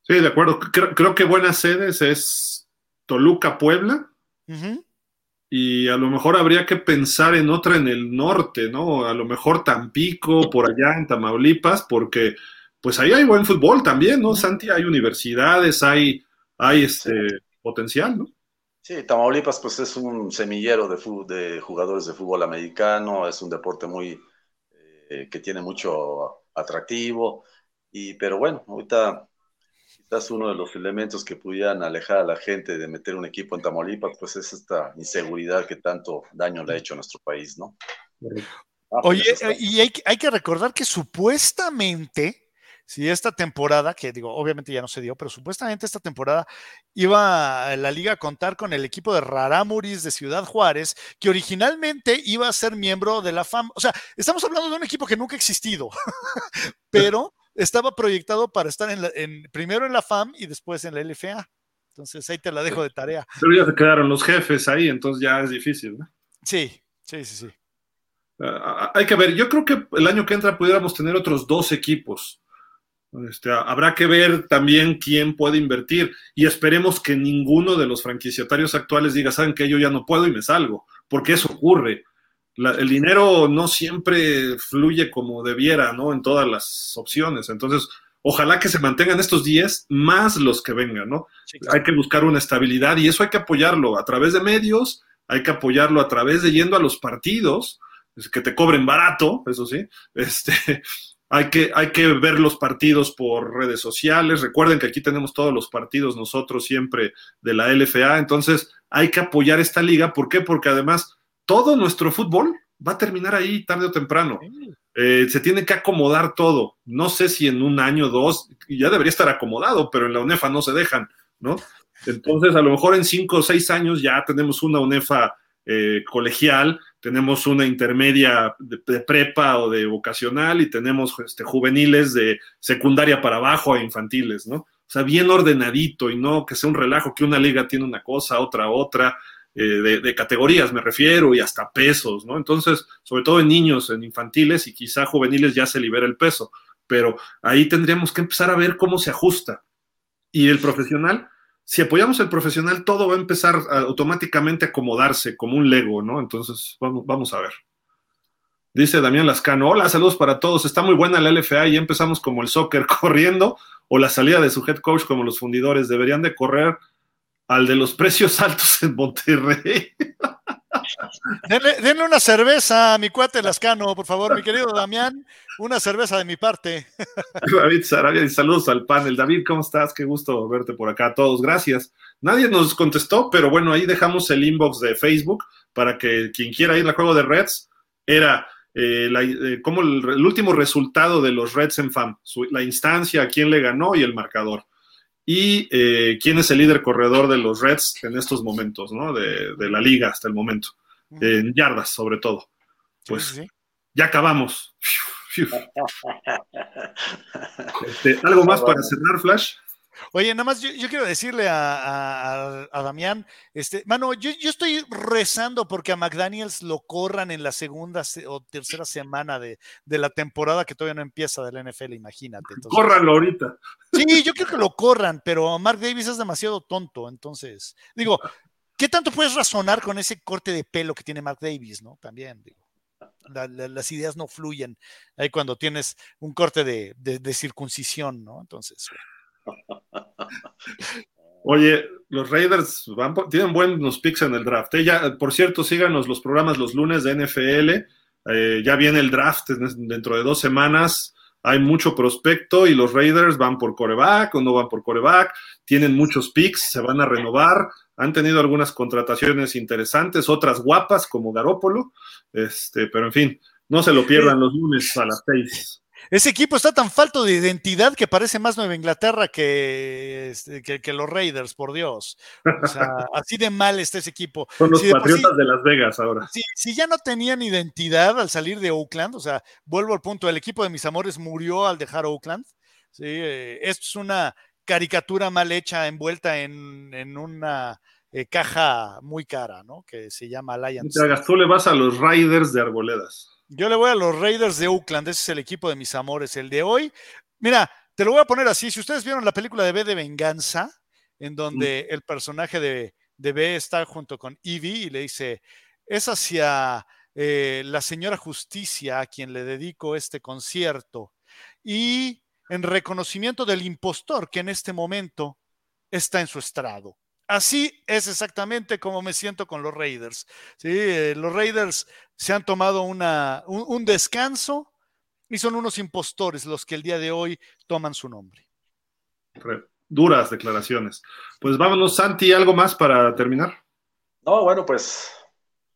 Sí, de acuerdo. Creo, que buenas sedes es Toluca, Puebla. Y a lo mejor habría que pensar en otra en el norte, ¿no? A lo mejor Tampico, por allá en Tamaulipas, porque pues ahí hay buen fútbol también, ¿no? Santi, hay universidades, hay, hay este potencial, ¿no? Sí, Tamaulipas pues es un semillero de, de jugadores de fútbol americano, es un deporte muy eh, que tiene mucho atractivo, y pero bueno, ahorita quizás uno de los elementos que pudieran alejar a la gente de meter un equipo en Tamaulipas, pues es esta inseguridad que tanto daño le ha hecho a nuestro país, ¿no? Ah, pues Oye, y hay, hay que recordar que supuestamente si esta temporada, que digo, obviamente ya no se dio, pero supuestamente esta temporada iba la liga a contar con el equipo de Raramuris de Ciudad Juárez, que originalmente iba a ser miembro de la FAM. O sea, estamos hablando de un equipo que nunca ha existido, pero estaba proyectado para estar en, primero en la FAM y después en la LFA. Entonces ahí te la dejo de tarea. Pero ya se quedaron los jefes ahí, entonces ya es difícil, ¿no? Sí, sí, sí, sí. Ah, hay que ver, yo creo que el año que entra pudiéramos tener otros dos equipos este, habrá que ver también quién puede invertir y esperemos que ninguno de los franquiciatarios actuales diga, saben que yo ya no puedo y me salgo, porque eso ocurre. el dinero no siempre fluye como debiera, ¿no? En todas las opciones. Entonces, ojalá que se mantengan estos 10 más los que vengan, ¿no? Hay que buscar una estabilidad y eso hay que apoyarlo a través de medios, hay que apoyarlo a través de yendo a los partidos, que te cobren barato, eso sí, este, hay que, hay que ver los partidos por redes sociales. Recuerden que aquí tenemos todos los partidos nosotros siempre de la LFA. Entonces hay que apoyar esta liga. ¿Por qué? Porque además todo nuestro fútbol va a terminar ahí tarde o temprano. Eh, se tiene que acomodar todo. No sé si en un año o dos ya debería estar acomodado, pero en la UNEFA no se dejan, ¿no? Entonces, a lo mejor en cinco o seis años ya tenemos una UNEFA eh, colegial tenemos una intermedia de, prepa o de vocacional y tenemos este, juveniles de secundaria para abajo a infantiles, ¿no? O sea, bien ordenadito y no que sea un relajo que una liga tiene una cosa, otra otra, eh, de, categorías me refiero y hasta pesos, ¿no? Entonces, sobre todo en niños, en infantiles y quizá juveniles ya se libera el peso, pero ahí tendríamos que empezar a ver cómo se ajusta. Y el profesional, si apoyamos el profesional, todo va a empezar automáticamente a acomodarse como un Lego, ¿no? Entonces, vamos, vamos a ver. Dice Damián Lascano, hola, saludos para todos. Está muy buena la LFA y empezamos como el soccer corriendo o la salida de su head coach como los fundidores. Deberían de correr al de los precios altos en Monterrey. Denle, una cerveza a mi cuate Lascano, por favor, mi querido Damián. Una cerveza de mi parte. David Sarabia, y saludos al panel. David, ¿cómo estás? Qué gusto verte por acá. A todos, gracias. Nadie nos contestó, pero bueno, ahí dejamos el inbox de Facebook para que quien quiera ir al juego de Reds era eh, eh, como el, último resultado de los Reds en FAM, la instancia, a quién le ganó y el marcador y eh, quién es el líder corredor de los Reds en estos momentos, ¿no? De, la liga hasta el momento, en yardas sobre todo. Pues ya acabamos. Este, ¿Algo más para cerrar, Flash? Oye, nada más yo, quiero decirle a, Damián, este, mano, yo, estoy rezando porque a McDaniels lo corran en la segunda o tercera semana de, la temporada que todavía no empieza de la NFL, imagínate. Córranlo ahorita. Sí, yo quiero que lo corran, pero Mark Davis es demasiado tonto, entonces, digo, ¿qué tanto puedes razonar con ese corte de pelo que tiene Mark Davis, no? También, digo. las ideas no fluyen ahí cuando tienes un corte de, de circuncisión, ¿no? Entonces. Oye, los Raiders van tienen buenos picks en el draft. ¿eh? por cierto, síganos los programas los lunes de NFL. Eh, ya viene el draft dentro de dos semanas. Hay mucho prospecto y los Raiders van por coreback o no van por coreback. Tienen muchos picks, se van a renovar. Han tenido algunas contrataciones interesantes, otras guapas como Garópolo. Este, pero en fin, no se lo pierdan los lunes a las seis. Ese equipo está tan falto de identidad que parece más Nueva Inglaterra que, este, que, que los Raiders, por Dios. O sea, así de mal está ese equipo. Son los Si de por Patriotas sí- de Las Vegas ahora. Si, si ya no tenían identidad al salir de Oakland, o sea, vuelvo al punto, el equipo de mis amores murió al dejar Oakland. Sí, eh, esto es una caricatura mal hecha, envuelta en, en una eh, caja muy cara, ¿no? Que se llama Alliance. tú le vas a los Raiders de Arboledas. Yo le voy a los Raiders de Oakland, ese es el equipo de mis amores, el de hoy. Mira, te lo voy a poner así, si ustedes vieron la película de B de Venganza, en donde el personaje de, de B está junto con Evie y le dice, es hacia eh, la señora Justicia a quien le dedico este concierto y en reconocimiento del impostor que en este momento está en su estrado. Así es exactamente como me siento con los Raiders. Sí, eh, los Raiders se han tomado una, un, un descanso y son unos impostores los que el día de hoy toman su nombre. Re- duras declaraciones. Pues vámonos, Santi, ¿algo más para terminar? No, bueno, pues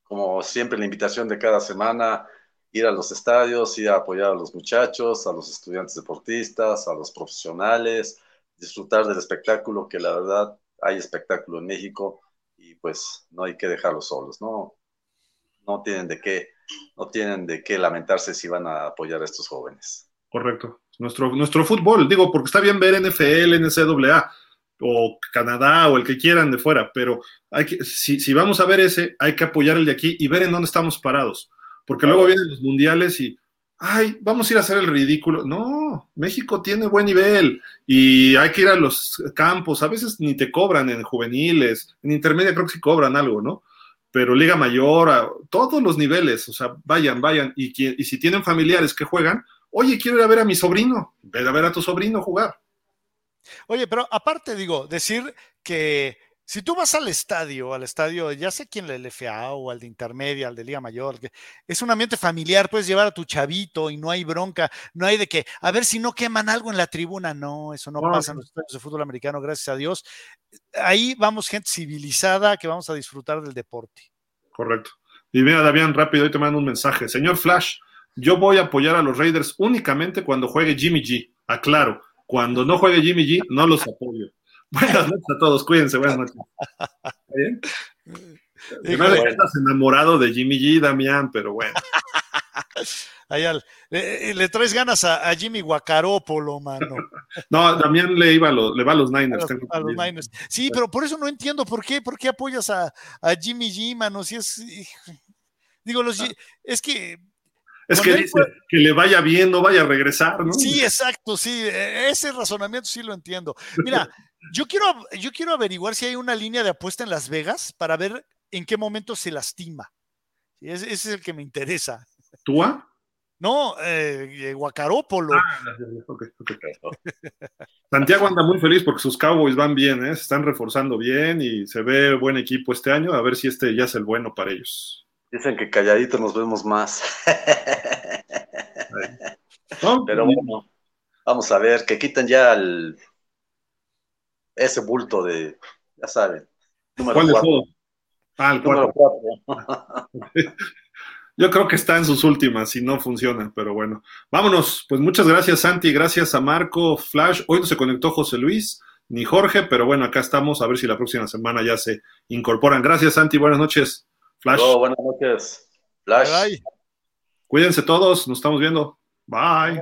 como siempre la invitación de cada semana, ir a los estadios, ir a apoyar a los muchachos, a los estudiantes deportistas, a los profesionales, disfrutar del espectáculo, que la verdad hay espectáculo en México y pues no hay que dejarlos solos, ¿no? No tienen de qué, no tienen de qué lamentarse si van a apoyar a estos jóvenes. Correcto. Nuestro, nuestro fútbol, digo, porque está bien ver NFL, NCAA o Canadá o el que quieran de fuera, pero hay que, si, si vamos a ver ese, hay que apoyar el de aquí y ver en dónde estamos parados. Porque luego vienen los mundiales y, ay, vamos a ir a hacer el ridículo. No, México tiene buen nivel y hay que ir a los campos. A veces ni te cobran en juveniles, en intermedia creo que sí cobran algo, ¿no? Pero Liga Mayor, a todos los niveles, o sea, vayan, vayan. Y, y si tienen familiares que juegan, oye, quiero ir a ver a mi sobrino, ve a ver a tu sobrino jugar. Oye, pero aparte digo, decir que si tú vas al estadio, al estadio, ya sé quién la LFA o al de intermedia, al de Liga Mayor, que es un ambiente familiar, puedes llevar a tu chavito y no hay bronca, no hay de que, a ver si no queman algo en la tribuna, no, eso no No, pasa en los estadios de fútbol americano, gracias a Dios. Ahí vamos gente civilizada que vamos a disfrutar del deporte. Correcto. Y mira, Damián, rápido, hoy te mando un mensaje. Señor Flash, yo voy a apoyar a los Raiders únicamente cuando juegue Jimmy G. Aclaro, cuando no juegue Jimmy G, no los apoyo. Buenas noches a todos, cuídense, buenas noches. ¿Está bien? Estás enamorado de Jimmy G, Damián, pero bueno. Ahí al- le, le traes ganas a, a Jimmy Guacarópolo, mano. No, Damián le, iba a los, le va a los A Niners. los, tengo a los entendido. Niners. Sí, pero por eso no entiendo por qué, por qué apoyas a, a Jimmy G, mano. Si es. Digo, los es que. Es que dice que le vaya bien, no vaya a regresar, ¿no? Sí, exacto, sí. e- Ese razonamiento sí lo entiendo. Mira, yo quiero, yo quiero averiguar si hay una línea de apuesta en Las Vegas para ver en qué momento se lastima. Ese, ese es el que me interesa. ¿Túa? No, eh, Guacarópolo. Ok. Santiago anda muy feliz porque sus Cowboys van bien, ¿eh? se están reforzando bien y se ve buen equipo este año. A ver si este ya es el bueno para ellos. Dicen que calladito nos vemos más. ¿No? Pero bueno, vamos a ver, que quiten ya el, ese bulto de, ya saben, número ¿Cuál de cuatro. todos? Ah, el Número cuatro. cuatro. Yo creo que está en sus últimas y no funciona, pero bueno. Vámonos. Pues muchas gracias, Santi. Gracias a Marco, Flash. Hoy no se conectó José Luis ni Jorge, pero bueno, acá estamos. A ver si la próxima semana ya se incorporan. Gracias, Santi. Buenas noches. Flash. Buenas noches. Flash. Cuídense todos. Nos estamos viendo. Bye.